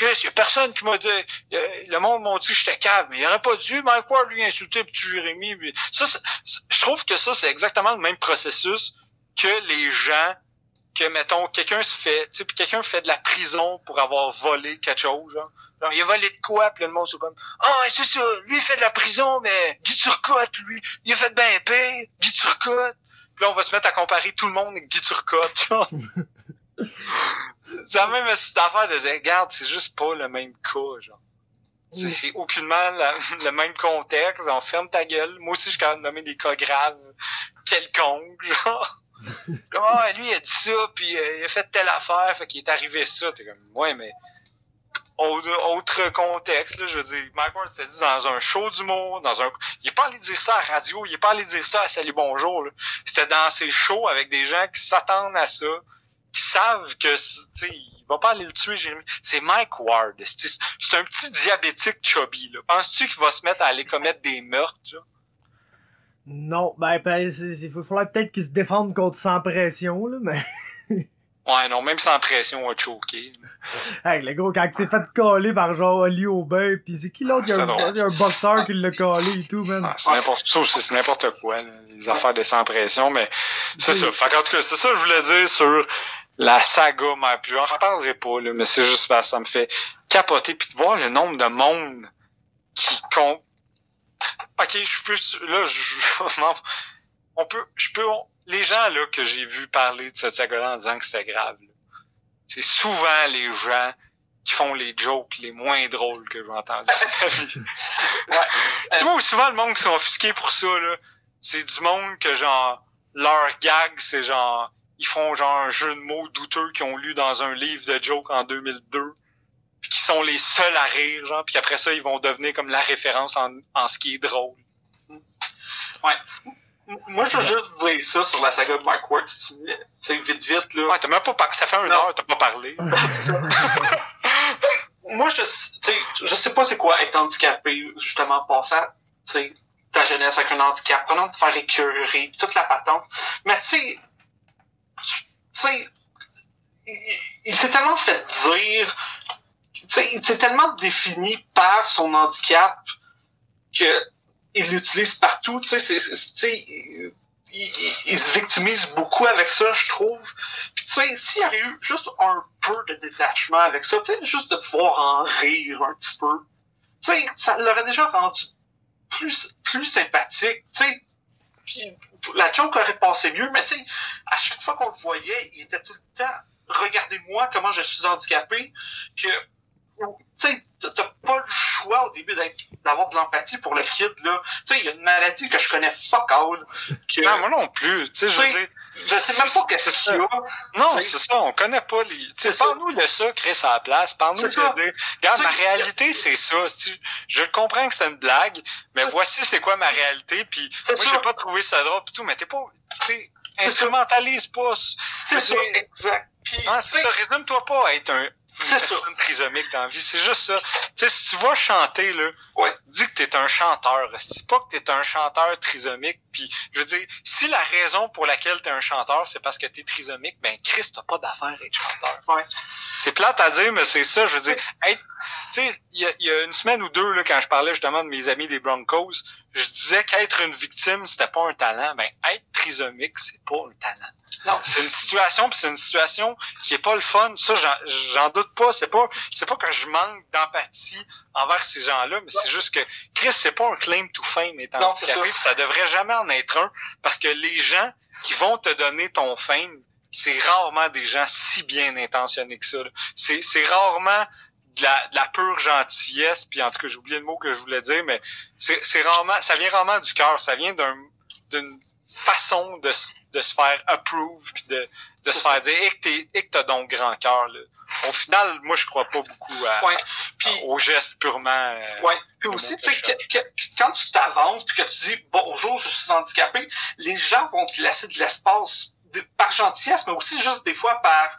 Il y a personne qui m'a dit, le monde m'a dit que j'étais cave, mais il aurait pas dû, Mike Ward lui insulter petit Jérémy. puis Ça, je trouve que ça, c'est exactement le même processus que les gens que, mettons, quelqu'un se fait, tu sais, quelqu'un fait de la prison pour avoir volé quelque chose, genre. Genre, il a volé de quoi, puis le monde, c'est comme, ah, ouais, c'est ça, lui, il fait de la prison, mais Guy Turcotte, lui, il a fait ben épais, Guy Turcotte. Puis là, on va se mettre à comparer tout le monde avec Guy Turcotte, genre. c'est la même cette affaire de dire, regarde, c'est juste pas le même cas, genre. C'est c'est aucunement la- le même contexte, on ferme ta gueule. Moi aussi, je suis capable de nommer des cas graves quelconques, genre. Comme, ah, lui, il a dit ça, puis euh, il a fait telle affaire, fait qu'il est arrivé ça. T'es comme, ouais, mais autre, contexte, là, je veux dire, Mike Ward s'était dit dans un show d'humour, dans un... Il est pas allé dire ça à la radio, il est pas allé dire ça à Salut Bonjour. C'était dans ses shows avec des gens qui s'attendent à ça, qui savent que, tu il va pas aller le tuer, Jérémy. C'est Mike Ward. C'est c'est un petit diabétique chubby, là. Penses-tu qu'il va se mettre à aller commettre des meurtres, là? Non, ben, ben il faudrait peut-être qu'il se défende contre sans pression, là, mais. Ouais, non, même sans pression, on va choquer. Hey, le gros, quand il s'est fait coller par genre Oli Aubin, pis c'est qui l'autre? Il y a un, drôle. il y a un boxeur qui l'a collé et tout, man. Ah, c'est n'importe c'est quoi, là, les affaires de sans pression, mais c'est ça. Fait qu'en tout cas, c'est ça que je voulais dire sur la saga mais Puis j'en reparlerai pas, là, mais c'est juste parce que ça me fait capoter puis de voir le nombre de monde qui compte. Ok, je peux là, je non, on peut, je peux, on- les gens là que j'ai vu parler de cette saga-là en disant que c'était grave, là, c'est souvent les gens qui font les jokes les moins drôles que j'ai entendus. Ouais. Tu vois, souvent, le monde qui sont offusqués pour ça, là, c'est du monde que, genre, leur gag, c'est genre, ils font genre un jeu de mots douteux qu'ils ont lu dans un livre de jokes en 2002, puis qui sont les seuls à rire, genre, puis après ça, ils vont devenir comme la référence en, en ce qui est drôle. Moi, je veux juste dire ça sur la saga de Mike Ward, si tu sais, vite, vite, là. Ouais, t'as même pas par... ça fait un Non. heure, t'as pas parlé. Moi, je, sais, je sais pas c'est quoi être handicapé, justement, passant, tu sais, ta jeunesse avec un handicap, prenant de te faire écœurer, toute la patente. Mais tu sais, tu sais, il, il s'est tellement fait dire, s'est tellement défini par son handicap que il l'utilise partout, tu sais, c'est, c'est- il, se victimise beaucoup avec ça, je trouve. Puis tu sais, s'il y avait eu juste un peu de détachement avec ça, tu juste de pouvoir en rire un petit peu, tu sais, ça l'aurait déjà rendu plus, plus sympathique, tu sais. La joke aurait passé mieux, mais tu sais, à chaque fois qu'on le voyait, il était tout le temps, regardez-moi comment je suis handicapé, que, tu sais, t'as pas le choix au début d'avoir de l'empathie pour le kid, là. Tu sais, il y a une maladie que je connais fuck all, que Non, moi non plus, tu sais, je sais, je sais même pas qu'est-ce C'est qu'il y a. Non, c'est ça, on connaît pas les. Tu sais, C'est parle-nous de ça, Chris, à la place. Parle-nous de C'est ça. dire. Regarde, ma réalité, c'est ça. Je le comprends que c'est une blague, mais C'est- voici c'est quoi ma réalité, puis C'est moi, j'ai pas trouvé ça drôle pis tout, mais t'es pas. C'est instrumentalise pas. C'est Mais ça, c'est- exact. C'est sais, ça, résume-toi pas à être un, C'est ça. personne trisomique dans la vie. C'est juste ça. Tu sais, si tu vas chanter, là, Ouais. dis que t'es un chanteur. Dis pas que t'es un chanteur trisomique. Puis, je veux dire, si la raison pour laquelle t'es un chanteur, c'est parce que t'es trisomique, ben, Chris, t'as pas d'affaire à être chanteur. Ouais. C'est plate à dire, mais c'est ça. Je veux dire, être, tu sais, il y a, il y a une semaine ou deux, là, quand je parlais justement de mes amis des Broncos, je disais qu'être une victime, c'était pas un talent. Ben, être trisomique, c'est pas un talent. Non. C'est une situation, puis c'est une situation qui est pas le fun. Ça, j'en, doute pas. C'est pas, c'est pas que je manque d'empathie envers ces gens-là, mais c'est juste que Chris, c'est pas un claim to fame étant Non, handicapé, ça. ça devrait jamais en être un, parce que les gens qui vont te donner ton fame, c'est rarement des gens si bien intentionnés que ça. c'est rarement de la, de la pure gentillesse, puis en tout cas, j'ai oublié le mot que je voulais dire, mais c'est, c'est rarement, ça vient rarement du cœur, ça vient d'un, d'une façon de, de se faire approve, puis de, de se ça. faire dire, et que t'es, et que t'as donc grand cœur, là. au final, moi, je crois pas beaucoup à, Ouais. Puis, aux gestes purement... euh, Ouais. Puis aussi, tu sais, que que- quand tu t'avances que tu dis bonjour, je suis handicapé, les gens vont te laisser de l'espace par gentillesse, mais aussi juste des fois par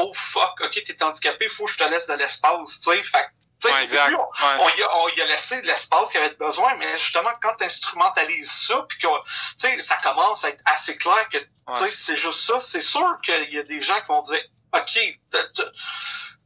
oh fuck, ok, t'es handicapé, faut que je te laisse de l'espace, tu sais. Fait tu sais, ouais, au exact. début, on, Ouais. on y a, on y a laissé de l'espace qu'il y avait besoin, mais justement, quand tu instrumentalises ça, puis que, tu sais, ça commence à être assez clair que, tu sais, Ouais. c'est juste ça, c'est sûr qu'il y a des gens qui vont dire, OK,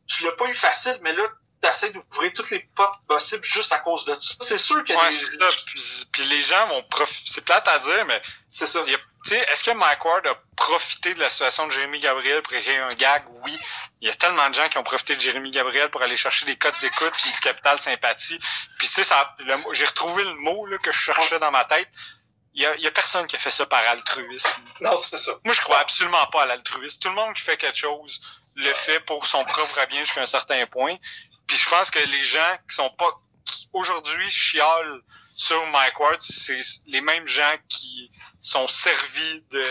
tu l'as pas eu facile, mais là, t'essaies d'ouvrir toutes les portes possibles juste à cause de ça. C'est sûr que Ouais, les-. Puis, les gens vont profiter. C'est plate à dire, mais c'est ça. il y a- tu sais, est-ce que Mike Ward a profité de la situation de Jérémy Gabriel pour écrire un gag? Oui. Il y a tellement de gens qui ont profité de Jérémy Gabriel pour aller chercher des codes d'écoute puis du capital sympathie. Puis tu sais, j'ai retrouvé le mot là, que je cherchais dans ma tête. Il y a, il y a personne qui a fait ça par altruisme. Non, c'est ça. Moi, je crois absolument pas à l'altruisme. Tout le monde qui fait quelque chose le fait pour son propre bien jusqu'à un certain point. Puis je pense que les gens qui sont pas qui aujourd'hui chiolent sur Mike Ward, c'est les mêmes gens qui sont servis de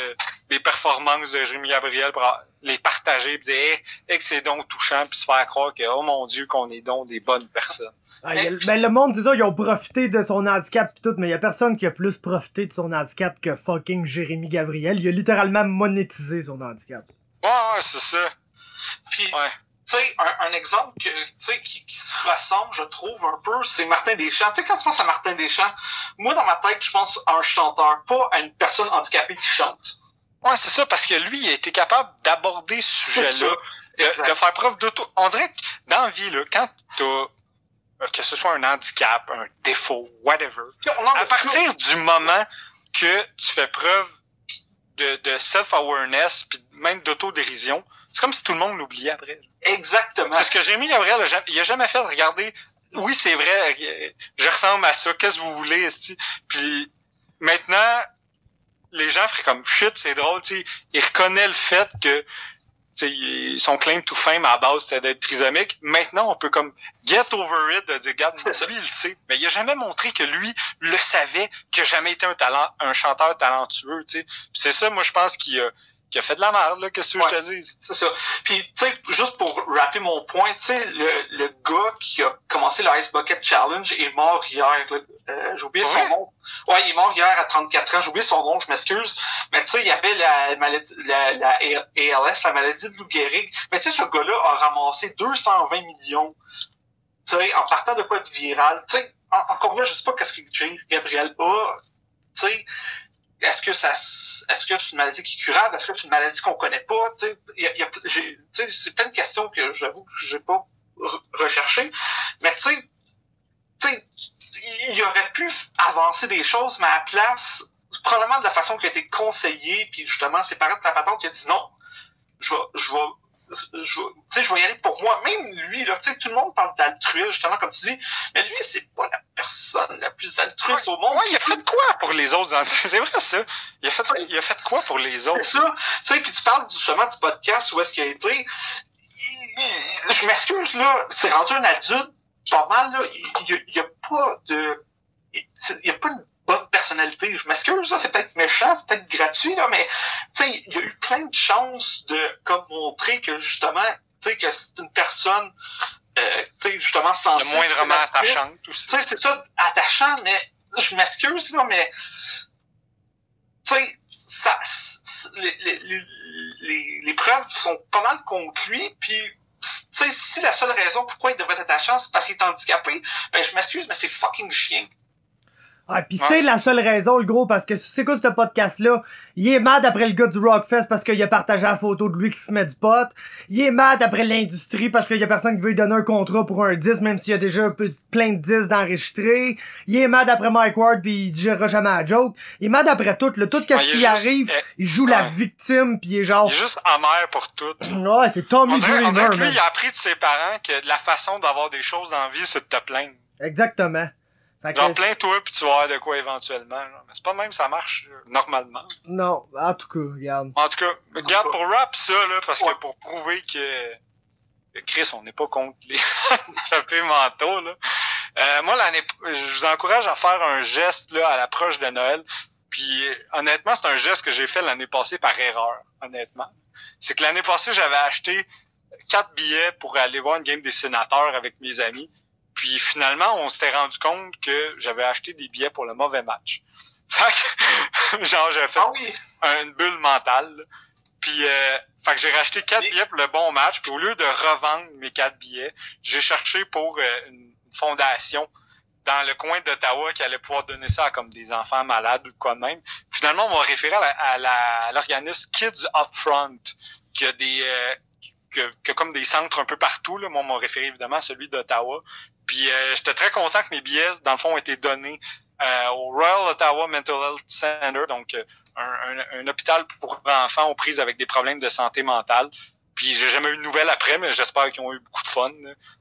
des performances de Jérémy Gabriel pour les partager puis dire hey, hey, que c'est donc touchant puis se faire croire que oh mon dieu qu'on est donc des bonnes personnes. Ah, a- ben, le monde ça, ils ont profité de son handicap pis tout, mais y a personne qui a plus profité de son handicap que fucking Jérémy Gabriel. Il a littéralement monétisé son handicap. Ouais, ouais, c'est ça. Puis, Ouais. Tu sais, un, un exemple que, qui, qui se ressemble, je trouve, un peu, c'est Martin Deschamps. Tu sais, quand tu penses à Martin Deschamps, moi, dans ma tête, je pense à un chanteur, pas à une personne handicapée qui chante. Ouais, c'est ça, parce que lui, il a été capable d'aborder ce sujet-là. de, faire preuve d'auto. On dirait que dans la vie, là, quand t'as, euh, que ce soit un handicap, un défaut, whatever, on à partir du moment que tu fais preuve de, de self-awareness, puis même d'autodérision, c'est comme si tout le monde l'oubliait après. Exactement. C'est ce que Jérémy Gabriel, a jamais- il a jamais fait. Regardez, oui, c'est vrai, je ressemble à ça, qu'est-ce que vous voulez, esti? Puis maintenant, les gens feraient comme shit, c'est drôle, tu sais. Il reconnaît le fait que tu sais, il- son claim to fame à la base c'était d'être trisomique. Maintenant, on peut comme get over it de dire, regarde, C'est ça. lui, il le sait. Mais il a jamais montré que lui le savait, qu'il a jamais été un talent, un chanteur talentueux, tu sais. Puis c'est ça, moi, je pense qu'il a, qu'il a fait de la merde, là, qu'est-ce que Ouais. je te dis? C'est ça. Puis, tu sais, juste pour rappeler mon point, tu sais, le, le gars qui a commencé le Ice Bucket Challenge est mort hier. Euh, j'ai oublié Ouais. son nom. Ouais, il est mort hier à 34 ans. J'ai oublié son nom, je m'excuse. Mais tu sais, il y avait la maladie, la, la ALS, la maladie de Lou Gehrig. Mais tu sais, ce gars-là a ramassé 220 millions. Tu sais, en partant de quoi de viral. Tu sais, en- encore là, je sais pas qu'est-ce que Gabriel a. Tu sais, est-ce que ça, est-ce que c'est une maladie qui est curable? Est-ce que c'est une maladie qu'on connaît pas? Y a, y a- c'est plein de questions que j'avoue que j'ai pas re- recherché. Mais tu sais, il aurait pu avancer des choses, mais à la place, probablement de la façon qu'il a été conseillé, puis justement, ses parents de sa patente qui a dit non, je vais, je vais, je vais- tu sais, je vais y aller pour moi. Même lui, là, tu sais, tout le monde parle d'altruisme, justement, comme tu dis, mais lui, c'est pas la personne la plus altruiste au monde. Ouais, il a fait quoi pour les autres? C'est vrai, ça. Il a fait, il a fait quoi pour les C'est autres? ça. Tu sais, puis tu parles justement du podcast où est-ce qu'il a été. Il- Je m'excuse, là, c'est rendu un adulte, pas mal, là. Il n'y a, pas de. Il n'y a pas une bonne personnalité. Je m'excuse, c'est peut-être méchant, c'est peut-être gratuit, là, mais tu sais, il y a eu plein de chances de comme montrer que justement, tu sais, que c'est une personne, euh, tu sais, justement Le sensible. moindrement relative. attachant, tout Tu sais, c'est ça, attachant, mais je m'excuse, là, mais tu sais, ça, c- les, les, les, les, les preuves sont pas mal conclues, puis tu sais, si la seule raison pourquoi il devrait être attachant, c'est parce qu'il est handicapé, ben je m'excuse, mais c'est fucking chien. Ah, pis Ouais. c'est la seule raison, le gros, parce que c'est quoi ce podcast-là? Il est mad après le gars du Rockfest parce qu'il a partagé la photo de lui qui fumait du pot. Il est mad après l'industrie parce qu'il y a personne qui veut lui donner un contrat pour un disque, même s'il y a déjà plein de disques d'enregistrés. Il est mad après Mike Ward pis il digérera jamais la joke. Il est mad après tout, le tout qu'est-ce est qui juste- arrive, eh, il joue la victime pis il est genre, Il est juste amer pour tout. ouais, c'est Tommy dirait, on dirait Dreamer, que lui, il a appris de ses parents que la façon d'avoir des choses la vie, c'est de te plaindre. Exactement. Fait Genre, c'est- plains-toi, puis tu vas avoir de quoi éventuellement. genre. Mais c'est pas même que ça marche, euh, normalement. non, en tout cas, regarde. En tout cas, regarde, pour rap ça, là, parce que pour prouver que... Chris, on n'est pas contre les échappés mentaux, là. Euh, moi, l'année, je vous encourage à faire un geste, là, à l'approche de Noël. Puis, honnêtement, c'est un geste que j'ai fait l'année passée par erreur, honnêtement. C'est que l'année passée, j'avais acheté quatre billets pour aller voir une game des sénateurs avec mes amis. Puis finalement, on s'était rendu compte que j'avais acheté des billets pour le mauvais match. Fait que, genre, j'ai fait ah une bulle mentale. Puis, euh, fait que j'ai racheté quatre billets pour le bon match. Puis au lieu de revendre mes quatre billets, j'ai cherché pour euh, une fondation dans le coin d'Ottawa qui allait pouvoir donner ça à comme des enfants malades ou quoi de même. Finalement, on m'a référé à l'organisme Kids Up Front, qui a des euh, que, comme des centres un peu partout. Là. Moi, on m'a référé évidemment à celui d'Ottawa. Puis euh, j'étais très content que mes billets, dans le fond, ont été donnés euh, au Royal Ottawa Mental Health Center, donc un, un, hôpital pour enfants aux prises avec des problèmes de santé mentale. Puis j'ai jamais eu de nouvelles après, mais j'espère qu'ils ont eu beaucoup de fun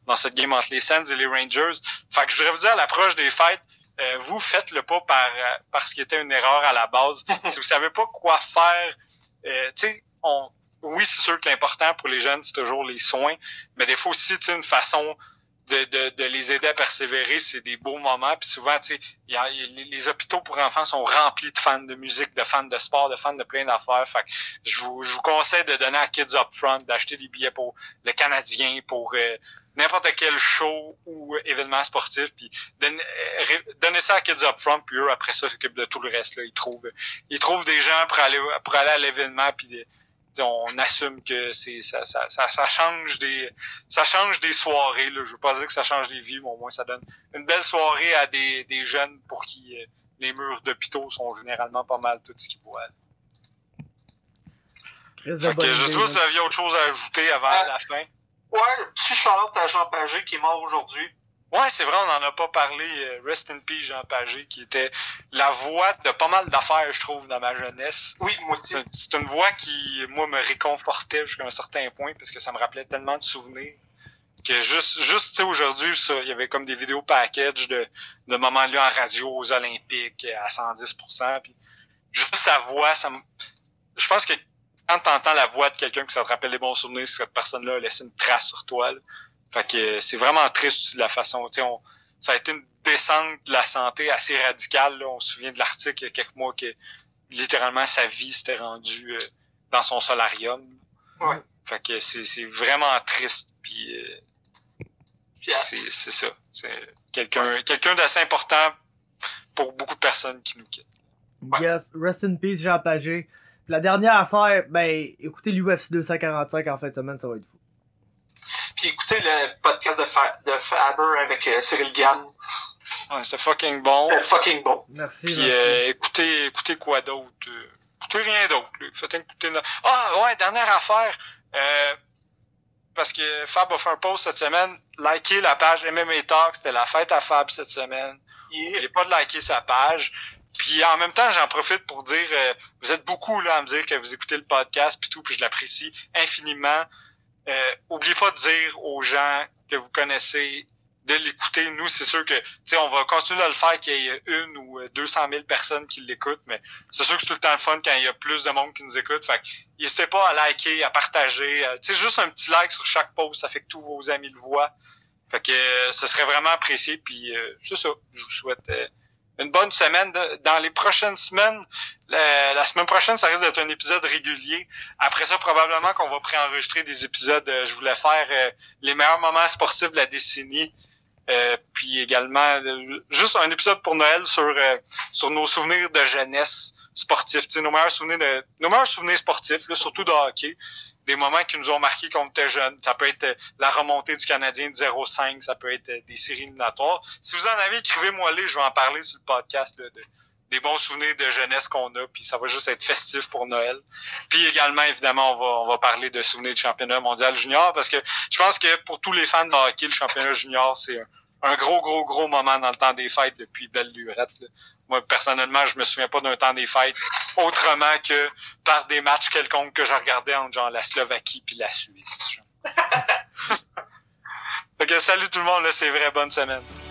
dans cette game entre les Sens et les Rangers. Fait que je voudrais vous dire à l'approche des fêtes, euh, vous faites-le pas par parce qu'il était une erreur à la base. si vous savez pas quoi faire, euh, tu sais, on oui, c'est sûr que l'important pour les jeunes, c'est toujours les soins, mais des fois aussi, tu une façon de, de, de, les aider à persévérer, c'est des beaux moments. Puis souvent, tu sais, les, hôpitaux pour enfants sont remplis de fans de musique, de fans de sport, de fans de plein d'affaires. Fait que je vous, je vous conseille de donner à Kids Up Front, d'acheter des billets pour le Canadien, pour euh, n'importe quel show ou événement sportif, puis donner, ça à Kids Up Front, puis eux, après ça, s'occupent de tout le reste. Là. Ils trouvent ils trouvent des gens pour aller pour aller à l'événement, puis on assume que c'est ça, ça, ça, change des ça change des soirées là. je veux pas dire que ça change des vies mais au moins ça donne une belle soirée à des, des jeunes pour qui euh, les murs d'hôpitaux sont généralement pas mal tout ce qu'ils voient. Je sais pas si vous aviez autre chose à ajouter avant euh, la fin. Ouais petit Charlotte à Jean Pagé qui est mort aujourd'hui Ouais, c'est vrai, on n'en a pas parlé. Euh, Rest in Peace, Jean Pagé, qui était la voix de pas mal d'affaires, je trouve, dans ma jeunesse. Oui, moi aussi. C'est une voix qui, moi, me réconfortait jusqu'à un certain point, parce que ça me rappelait tellement de souvenirs. Que juste, juste, tu sais, aujourd'hui, ça, il y avait comme des vidéos package de, de moments lui en radio aux Olympiques à 110%. Puis juste sa voix, ça me... Je pense que quand t'entends la voix de quelqu'un qui ça te rappelle les bons souvenirs, cette personne-là a laissé une trace sur toi. Fait que c'est vraiment triste de la façon. On, ça a été une descente de la santé assez radicale. Là. On se souvient de l'article il y a quelques mois que littéralement sa vie s'était rendue euh, dans son solarium. Ouais. Fait que c'est vraiment triste. Puis euh, c'est ça. C'est quelqu'un quelqu'un d'assez important pour beaucoup de personnes qui nous quittent. Yes, rest in peace Jean Pagé. La dernière affaire, ben écoutez l'UFC 245 en fin de semaine, ça va être fou. Puis écoutez le podcast de, de Faber avec euh, Cyril Gann. Ouais, c'est fucking bon. C'est fucking bon. Merci. Puis euh, écoutez, écoutez quoi d'autre? Euh, écoutez rien d'autre. Faites écouter. Ah ouais, dernière affaire. Euh, parce que Fab a fait un post cette semaine. Likez la page MMA Talk. C'était la fête à Fab cette semaine. Yeah. Il pas de liker sa page. Puis en même temps, j'en profite pour dire, vous êtes beaucoup là à me dire que vous écoutez le podcast puis tout, puis je l'apprécie infiniment. Euh, oubliez pas de dire aux gens que vous connaissez de l'écouter. Nous, c'est sûr que, tu sais, on va continuer à le faire qu'il y ait une ou deux cent mille personnes qui l'écoutent, mais c'est sûr que c'est tout le temps le fun quand il y a plus de monde qui nous écoute. Fait n'hésitez pas à liker, à partager. Euh, tu sais, juste un petit like sur chaque post, ça fait que tous vos amis le voient. Fait que euh, ce serait vraiment apprécié. Puis c'est ça. Je vous souhaite une bonne semaine. Dans les prochaines semaines, la, semaine prochaine, ça risque d'être un épisode régulier. Après ça, probablement qu'on va préenregistrer des épisodes. Euh, je voulais faire euh, les meilleurs moments sportifs de la décennie. Euh, puis également juste un épisode pour Noël sur sur nos souvenirs de jeunesse sportifs, nos meilleurs souvenirs de nos meilleurs souvenirs sportifs, là, surtout de hockey des moments qui nous ont marqué quand on était jeunes. Ça peut être euh, la remontée du Canadien de 0-5, ça peut être euh, des séries éliminatoires. Si vous en avez, écrivez-moi les, je vais en parler sur le podcast de, des bons souvenirs de jeunesse qu'on a, puis ça va juste être festif pour Noël. Puis également, évidemment, on va, on va parler de souvenirs du championnat mondial junior, parce que je pense que pour tous les fans de hockey, le championnat junior, c'est un, gros, gros, gros moment dans le temps des fêtes depuis belle lurette. Moi, personnellement, je me souviens pas d'un temps des fêtes autrement que par des matchs quelconques que je regardais entre genre la Slovaquie puis la Suisse. ok, salut tout le monde, là, c'est vrai, bonne semaine.